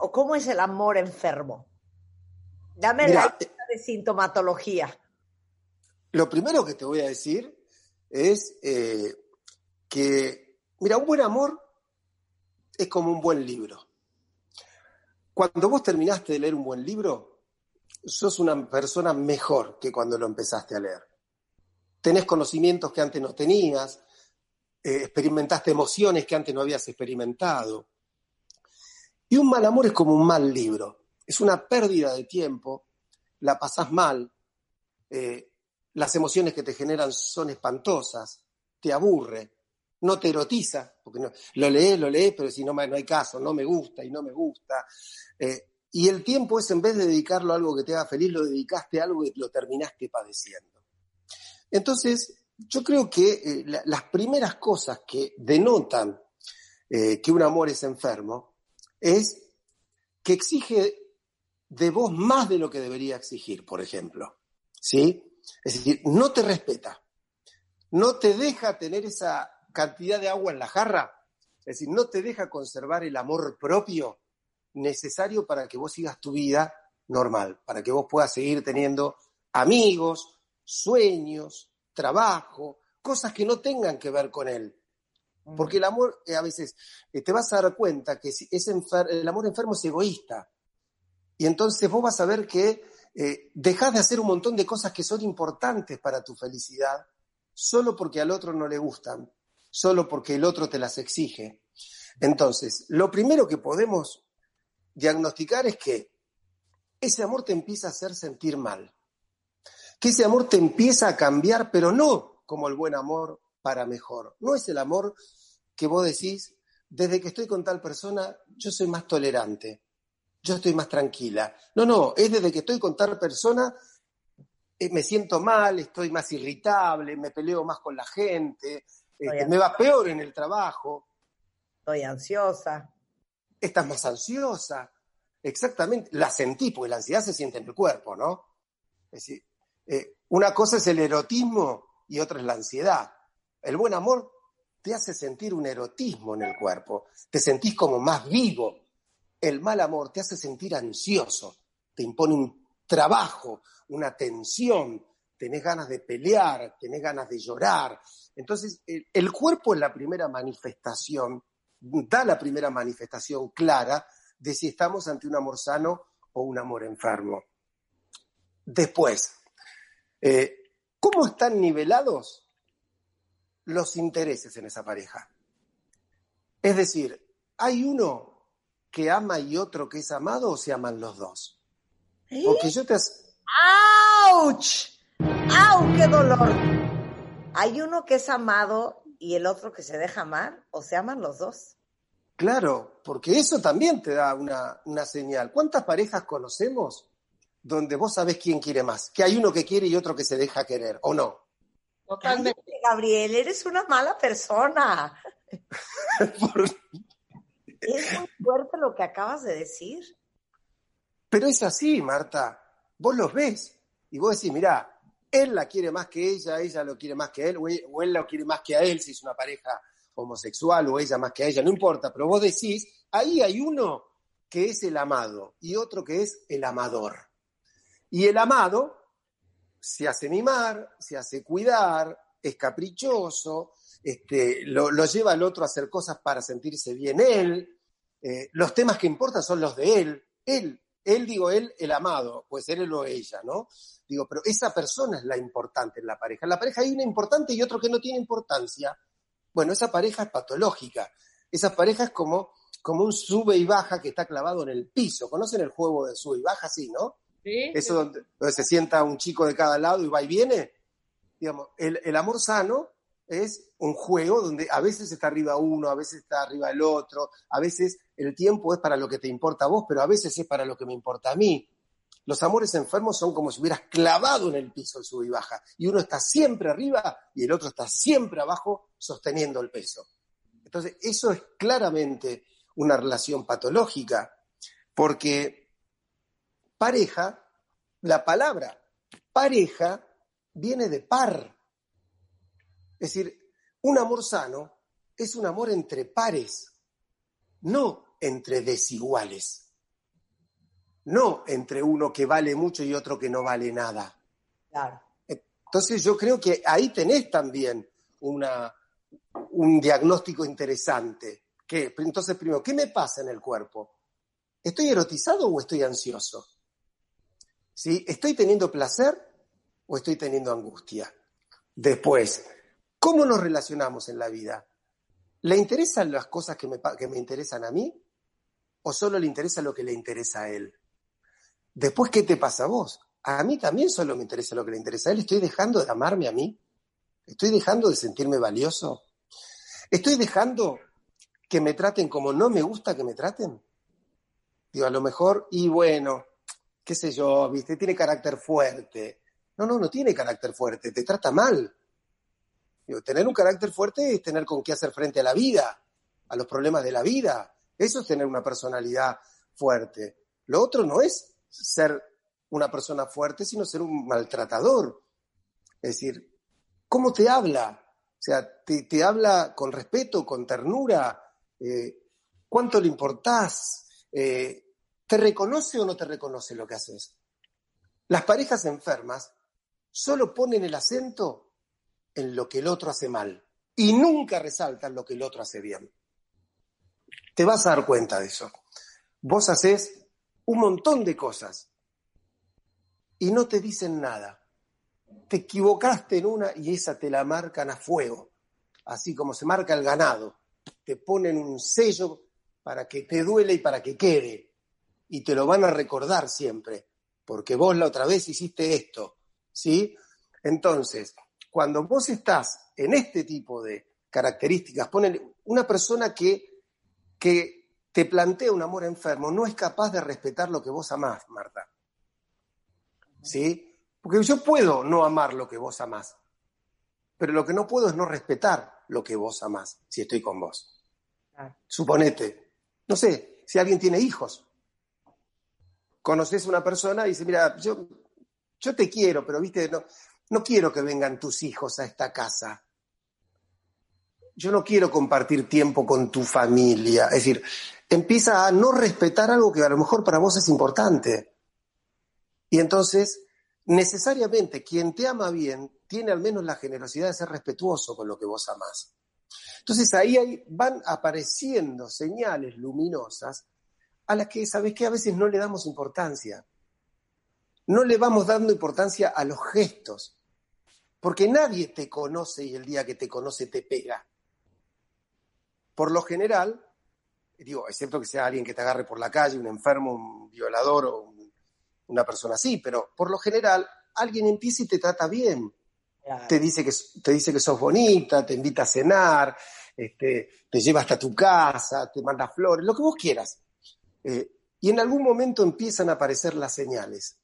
o cómo es el amor enfermo? Dame Mira, la lista de sintomatología. Lo primero que te voy a decir es eh, que, mira, un buen amor es como un buen libro. Cuando vos terminaste de leer un buen libro, sos una persona mejor que cuando lo empezaste a leer. Tenés conocimientos que antes no tenías, eh, experimentaste emociones que antes no habías experimentado. Y un mal amor es como un mal libro. Es una pérdida de tiempo, la pasás mal, eh, las emociones que te generan son espantosas, te aburre, no te erotiza, porque no, lo lees, lo lees, pero si no, hay caso, no me gusta y no me gusta. Eh, y el tiempo es, en vez de dedicarlo a algo que te haga feliz, lo dedicaste a algo que lo terminaste padeciendo. Entonces, yo creo que eh, la, las primeras cosas que denotan que un amor es enfermo es que exige de vos más de lo que debería exigir, por ejemplo. ¿Sí? Es decir, no te respeta, no te deja tener esa cantidad de agua en la jarra, es decir, no te deja conservar el amor propio necesario para que vos sigas tu vida normal, para que vos puedas seguir teniendo amigos, sueños, trabajo, cosas que no tengan que ver con él. Porque el amor, eh, a veces, eh, te vas a dar cuenta que es el amor enfermo es egoísta. Y entonces vos vas a ver que eh, dejas de hacer un montón de cosas que son importantes para tu felicidad solo porque al otro no le gustan, solo porque el otro te las exige. Entonces, lo primero que podemos diagnosticar es que ese amor te empieza a hacer sentir mal, que ese amor te empieza a cambiar, pero no como el buen amor para mejor. No es el amor que vos decís, desde que estoy con tal persona, yo soy más tolerante, yo estoy más tranquila. No, no, es desde que estoy con tal persona, eh, me siento mal, estoy más irritable, me peleo más con la gente, este, me va peor en el trabajo. Estoy ansiosa. Estás más ansiosa. Exactamente. La sentí, porque la ansiedad se siente en el cuerpo, ¿no? Es decir, eh, una cosa es el erotismo y otra es la ansiedad. El buen amor te hace sentir un erotismo en el cuerpo. Te sentís como más vivo. El mal amor te hace sentir ansioso. Te impone un trabajo, una tensión. Tenés ganas de pelear, tenés ganas de llorar, entonces, el, cuerpo es la primera manifestación, da la primera manifestación clara de si estamos ante un amor sano o un amor enfermo. Después, eh, ¿cómo están nivelados los intereses en esa pareja? Es decir, ¿hay uno que ama y otro que es amado o se aman los dos? ¿Eh? Porque yo te... ¡Auch! ¡Au, qué dolor! ¿Hay uno que es amado y el otro que se deja amar o se aman los dos? Claro, porque eso también te da una, una señal. ¿Cuántas parejas conocemos donde vos sabés quién quiere más? Que hay uno que quiere y otro que se deja querer, ¿o no? Totalmente. Gabriel, eres una mala persona. Por... Es muy fuerte lo que acabas de decir. Pero es así, Marta. Vos los ves y vos decís, mirá, él la quiere más que ella, ella lo quiere más que él, o él, o él lo quiere más que a él si es una pareja homosexual o ella más que a ella, no importa, pero vos decís, ahí hay uno que es el amado y otro que es el amador. Y el amado se hace mimar, se hace cuidar, es caprichoso, este, lo, lo lleva al otro a hacer cosas para sentirse bien él. Eh, los temas que importan son los de él. Él, él digo él, el amado, puede ser él o ella, ¿no? Digo, pero esa persona es la importante en la pareja. En la pareja hay una importante y otro que no tiene importancia. Bueno, esa pareja es patológica. Esa pareja es como, como un sube y baja que está clavado en el piso. ¿Conocen el juego de sube y baja? Sí, ¿no? Sí, Eso donde, donde se sienta un chico de cada lado y va y viene. Digamos, el, el amor sano es un juego donde a veces está arriba uno, a veces está arriba el otro, a veces el tiempo es para lo que te importa a vos, pero a veces es para lo que me importa a mí. Los amores enfermos son como si hubieras clavado en el piso el sub y baja, y uno está siempre arriba y el otro está siempre abajo sosteniendo el peso. Entonces, eso es claramente una relación patológica, porque pareja, la palabra pareja viene de par. Es decir, un amor sano es un amor entre pares, no entre desiguales. No entre uno que vale mucho y otro que no vale nada. Claro. Entonces yo creo que ahí tenés también una, un diagnóstico interesante. Que, entonces, primero, ¿qué me pasa en el cuerpo? ¿Estoy erotizado o estoy ansioso? ¿Sí? ¿Estoy teniendo placer o estoy teniendo angustia? Después, ¿cómo nos relacionamos en la vida? ¿Le interesan las cosas que me, que me interesan a mí o solo le interesa lo que le interesa a él? Después, ¿qué te pasa a vos? A mí también solo me interesa lo que le interesa a él. ¿Estoy dejando de amarme a mí? ¿Estoy dejando de sentirme valioso? ¿Estoy dejando que me traten como no me gusta que me traten? Digo, a lo mejor, y bueno, qué sé yo, viste, tiene carácter fuerte. No, no, no tiene carácter fuerte, te trata mal. Tener un carácter fuerte es tener con qué hacer frente a la vida, a los problemas de la vida. Eso es tener una personalidad fuerte. Lo otro no es ser una persona fuerte, sino ser un maltratador. Es decir, ¿cómo te habla? O sea, te, te habla con respeto, con ternura, eh, cuánto le importás, Eh, ¿te reconoce o no te reconoce lo que haces? Las parejas enfermas solo ponen el acento en lo que el otro hace mal y nunca resaltan lo que el otro hace bien. Te vas a dar cuenta de eso. Vos haces un montón de cosas y no te dicen nada. Te equivocaste en una y esa te la marcan a fuego, así como se marca el ganado. Te ponen un sello para que te duele y para que quede. Y te lo van a recordar siempre, porque vos la otra vez hiciste esto, ¿sí? Entonces, cuando vos estás en este tipo de características, ponen una persona que, que te plantea un amor enfermo, no es capaz de respetar lo que vos amás, Marta. ¿Sí? Porque yo puedo no amar lo que vos amás, pero lo que no puedo es no respetar lo que vos amás, si estoy con vos. Suponete, no sé, si alguien tiene hijos, conoces a una persona y dice, mira, yo, yo te quiero, pero viste, no, no quiero que vengan tus hijos a esta casa. Yo no quiero compartir tiempo con tu familia. Es decir, empieza a no respetar algo que a lo mejor para vos es importante. Y entonces, necesariamente, quien te ama bien tiene al menos la generosidad de ser respetuoso con lo que vos amás. Entonces ahí van apareciendo señales luminosas a las que, ¿sabes qué? A veces no le damos importancia. No le vamos dando importancia a los gestos, porque nadie te conoce y el día que te conoce te pega. Por lo general, digo, excepto que sea alguien que te agarre por la calle, un enfermo, un violador o un- una persona así, pero por lo general alguien empieza y te trata bien Claro. te dice que, te dice que sos bonita, te invita a cenar, este, te lleva hasta tu casa, te manda flores, lo que vos quieras. Eh, y en algún momento empiezan a aparecer las señales.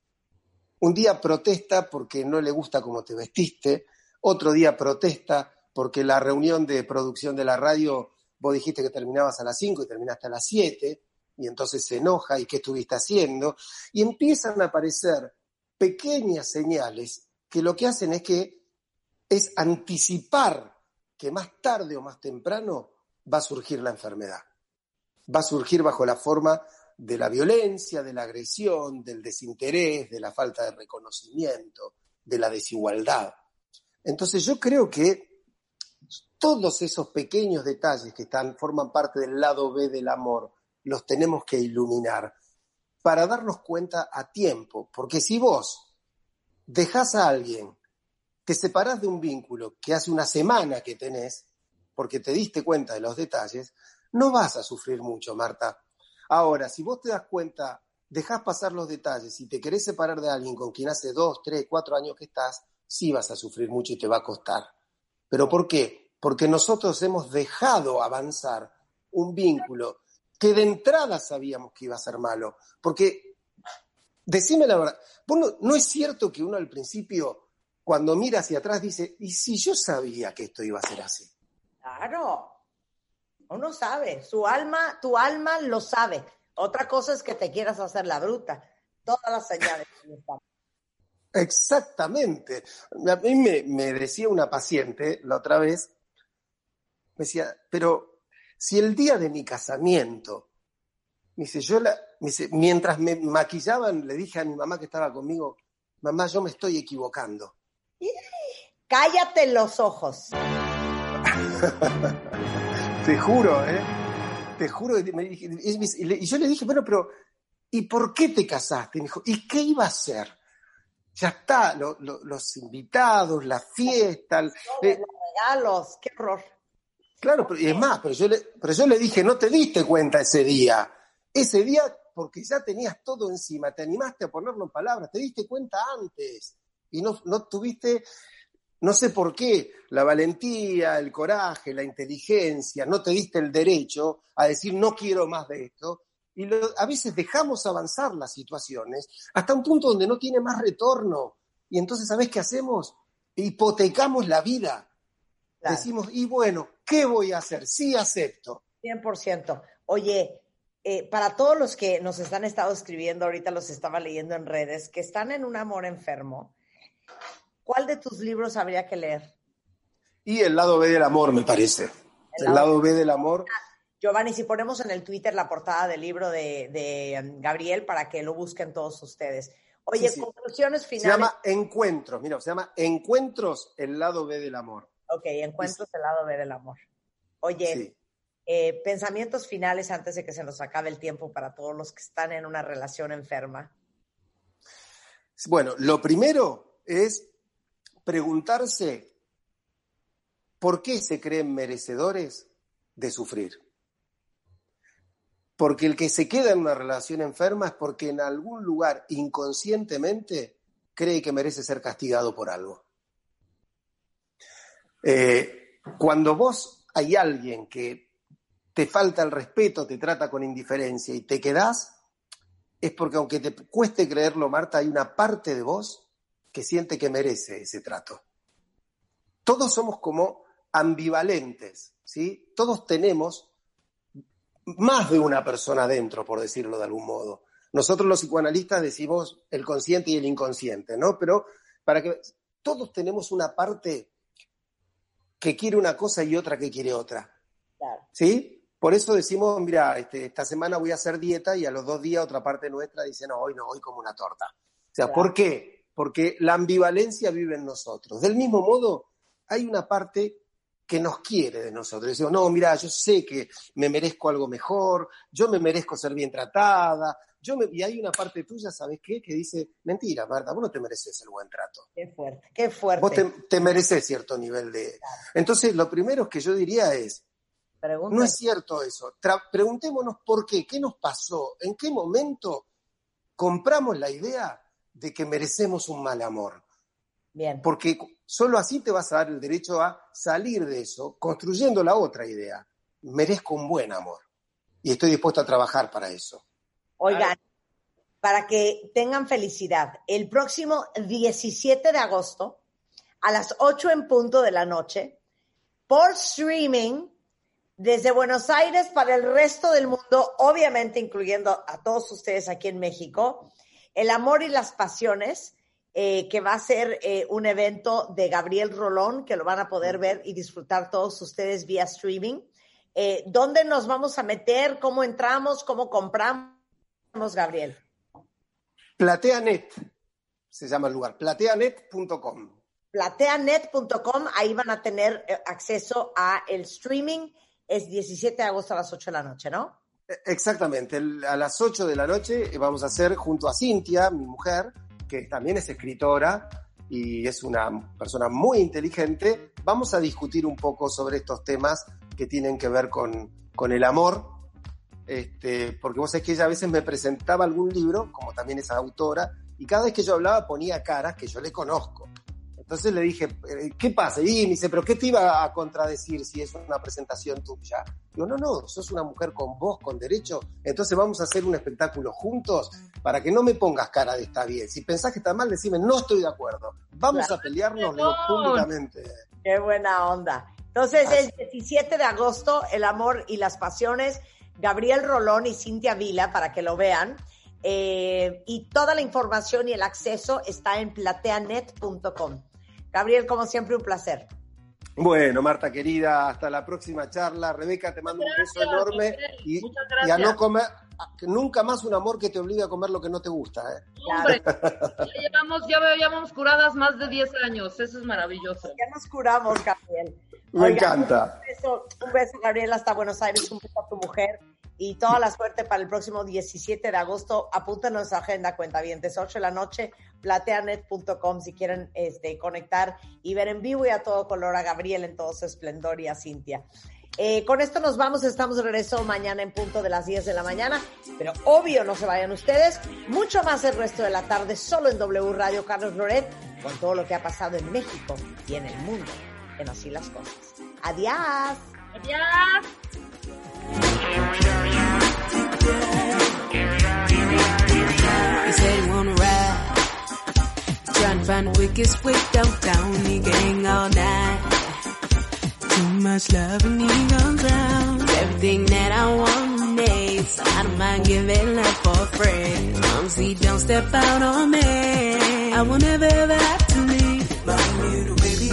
Un día protesta porque no le gusta cómo te vestiste, otro día protesta porque la reunión de producción de la radio vos dijiste que terminabas a las 5 y terminaste a las 7, y entonces se enoja y qué estuviste haciendo, y empiezan a aparecer pequeñas señales que lo que hacen es que es anticipar que más tarde o más temprano va a surgir la enfermedad. Va a surgir bajo la forma de la violencia, de la agresión, del desinterés, de la falta de reconocimiento, de la desigualdad. Entonces yo creo que todos esos pequeños detalles que forman parte del lado B del amor, los tenemos que iluminar para darnos cuenta a tiempo. Porque si vos dejás a alguien, te separás de un vínculo que hace una semana que tenés, porque te diste cuenta de los detalles, no vas a sufrir mucho, Marta. Ahora, si vos te das cuenta, dejás pasar los detalles y te querés separar de alguien con quien hace dos, tres, cuatro años que estás, sí vas a sufrir mucho y te va a costar. ¿Pero por qué? Porque nosotros hemos dejado avanzar un vínculo que de entrada sabíamos que iba a ser malo. Porque, decime la verdad, no, es cierto que uno al principio, cuando mira hacia atrás, dice, ¿y si yo sabía que esto iba a ser así? Claro, uno sabe, su alma, tu alma lo sabe. Otra cosa es que te quieras hacer la bruta. Todas las señales Exactamente. A mí me, me, decía una paciente la otra vez, me decía, pero si el día de mi casamiento, me dice, yo la, mientras me maquillaban, le dije a mi mamá que estaba conmigo, mamá, yo me estoy equivocando. Cállate los ojos. Te juro, ¿eh? Te juro. y yo le dije, bueno, pero ¿y por qué te casaste? Y me dijo, ¿y qué iba a hacer? Ya está, los invitados, la fiesta. los regalos, qué horror. Claro, pero, y es más, pero yo, le, pero yo le dije, no te diste cuenta ese día. Ese día, porque ya tenías todo encima, te animaste a ponerlo en palabras, te diste cuenta antes y no, no tuviste no sé por qué, la valentía, el coraje, la inteligencia, no te diste el derecho a decir no quiero más de esto. Y a veces dejamos avanzar las situaciones hasta un punto donde no tiene más retorno. Y entonces, ¿sabes qué hacemos? Hipotecamos la vida. Decimos, y bueno, ¿qué voy a hacer? Sí acepto. 100%. Oye, eh, para todos los que nos están estado escribiendo, ahorita los estaba leyendo en redes, que están en un amor enfermo, ¿Cuál de tus libros habría que leer? Y el lado B del amor, me parece. El, lado, B del amor. Giovanni, si ponemos en el Twitter la portada del libro de, um, Gabriel para que lo busquen todos ustedes. Oye, conclusiones finales. Se llama Encuentros, mira, se llama Encuentros, el lado B del amor. Ok, Encuentros, el lado B del amor. Oye, eh, pensamientos finales antes de que se nos acabe el tiempo para todos los que están en una relación enferma. Bueno, lo primero es preguntarse por qué se creen merecedores de sufrir. Porque el que se queda en una relación enferma es porque en algún lugar inconscientemente cree que merece ser castigado por algo. Eh, cuando vos hay alguien que te falta el respeto, te trata con indiferencia y te quedás, es porque aunque te cueste creerlo, Marta, hay una parte de vos que siente que merece ese trato. Todos somos como ambivalentes, ¿sí? Todos tenemos más de una persona dentro, por decirlo de algún modo. Nosotros los psicoanalistas decimos el consciente y el inconsciente, ¿no? Pero para que todos tenemos una parte que quiere una cosa y otra que quiere otra. ¿Sí? Por eso decimos, mira, este, esta semana voy a hacer dieta y a los dos días otra parte nuestra dice, no, hoy no, hoy como una torta. O sea, ¿por qué? Porque la ambivalencia vive en nosotros. Del mismo modo, hay una parte que nos quiere de nosotros. Decimos, no, mira, yo sé que me merezco algo mejor, yo me merezco ser bien tratada, yo y hay una parte tuya, ¿sabes qué? Que dice, mentira, Marta, vos no te mereces el buen trato. Qué fuerte, qué fuerte. Vos te, mereces cierto nivel de... Entonces, lo primero que yo diría es, no es cierto eso. preguntémonos por qué, qué nos pasó, en qué momento compramos la idea de que merecemos un mal amor. Bien. Porque solo así te vas a dar el derecho a salir de eso, construyendo la otra idea. Merezco un buen amor. Y estoy dispuesto a trabajar para eso. Oigan, para que tengan felicidad, el próximo 17 de agosto, a las 8 en punto de la noche, por streaming, desde Buenos Aires para el resto del mundo, obviamente incluyendo a todos ustedes aquí en México, El Amor y las Pasiones, eh, que va a ser eh, un evento de Gabriel Rolón, que lo van a poder ver y disfrutar todos ustedes vía streaming. Eh, ¿Dónde nos vamos a meter? ¿Cómo entramos? ¿Cómo compramos, Gabriel? Plateanet se llama el lugar, plateanet.com. Plateanet.com, ahí van a tener acceso a el streaming. Es 17 de agosto a las 8 de la noche, ¿no? Exactamente, a las 8 de la noche eh, vamos a hacer junto a Cintia, mi mujer, que también es escritora y es una persona muy inteligente, vamos a discutir un poco sobre estos temas que tienen que ver con, con el amor, este, porque vos sabés que ella a veces me presentaba algún libro, como también es autora, y cada vez que yo hablaba ponía caras que yo le conozco. Entonces le dije, eh, ¿qué pasa? Y me dice, ¿pero qué te iba a contradecir si es una presentación tuya? Digo, no, no, sos una mujer con voz, con derecho, entonces vamos a hacer un espectáculo juntos para que no me pongas cara de está bien. Si pensás que está mal, decime, no estoy de acuerdo. Vamos a pelearnos digo, públicamente. Qué buena onda. Entonces es 17 de agosto, El amor y las pasiones, Gabriel Rolón y Cintia Vila para que lo vean. Eh, y toda la información y el acceso está en plateanet.com. Gabriel, como siempre, un placer. Bueno, Marta querida, hasta la próxima charla. Rebeca, te mando un beso enorme y, y a no comer, nunca más un amor que te obligue a comer lo que no te gusta. ¿eh? Hombre, ya llevamos, ya llevamos curadas más de 10 años, eso es maravilloso. Ya nos curamos, Gabriel. Me Oigan, encanta. Un beso, un beso, Gabriel, hasta Buenos Aires, un beso a tu mujer y toda la suerte para el próximo 17 de agosto. Apúntenos a agenda, cuenta bien, 8 de la noche, plateanet.com si quieren este, conectar y ver en vivo y a todo color a Gabriel en todo su esplendor y a Cintia. Eh, con esto nos vamos, estamos de regreso mañana en punto de las 10 de la mañana, pero obvio no se vayan ustedes, mucho más el resto de la tarde solo en W Radio Carlos Loret con todo lo que ha pasado en México y en el mundo, en así las cosas. Adiós. Adiós. He said he wanna ride. He's trying to find the quickest way downtown. He can all night. Too much love and he gone drown. Everything that I want needs. So I don't mind giving up for free. As long as he don't step out on me. I will never ever have to leave. My little baby.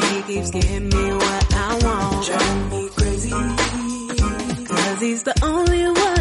He keeps giving me what I want. Cause he's the only one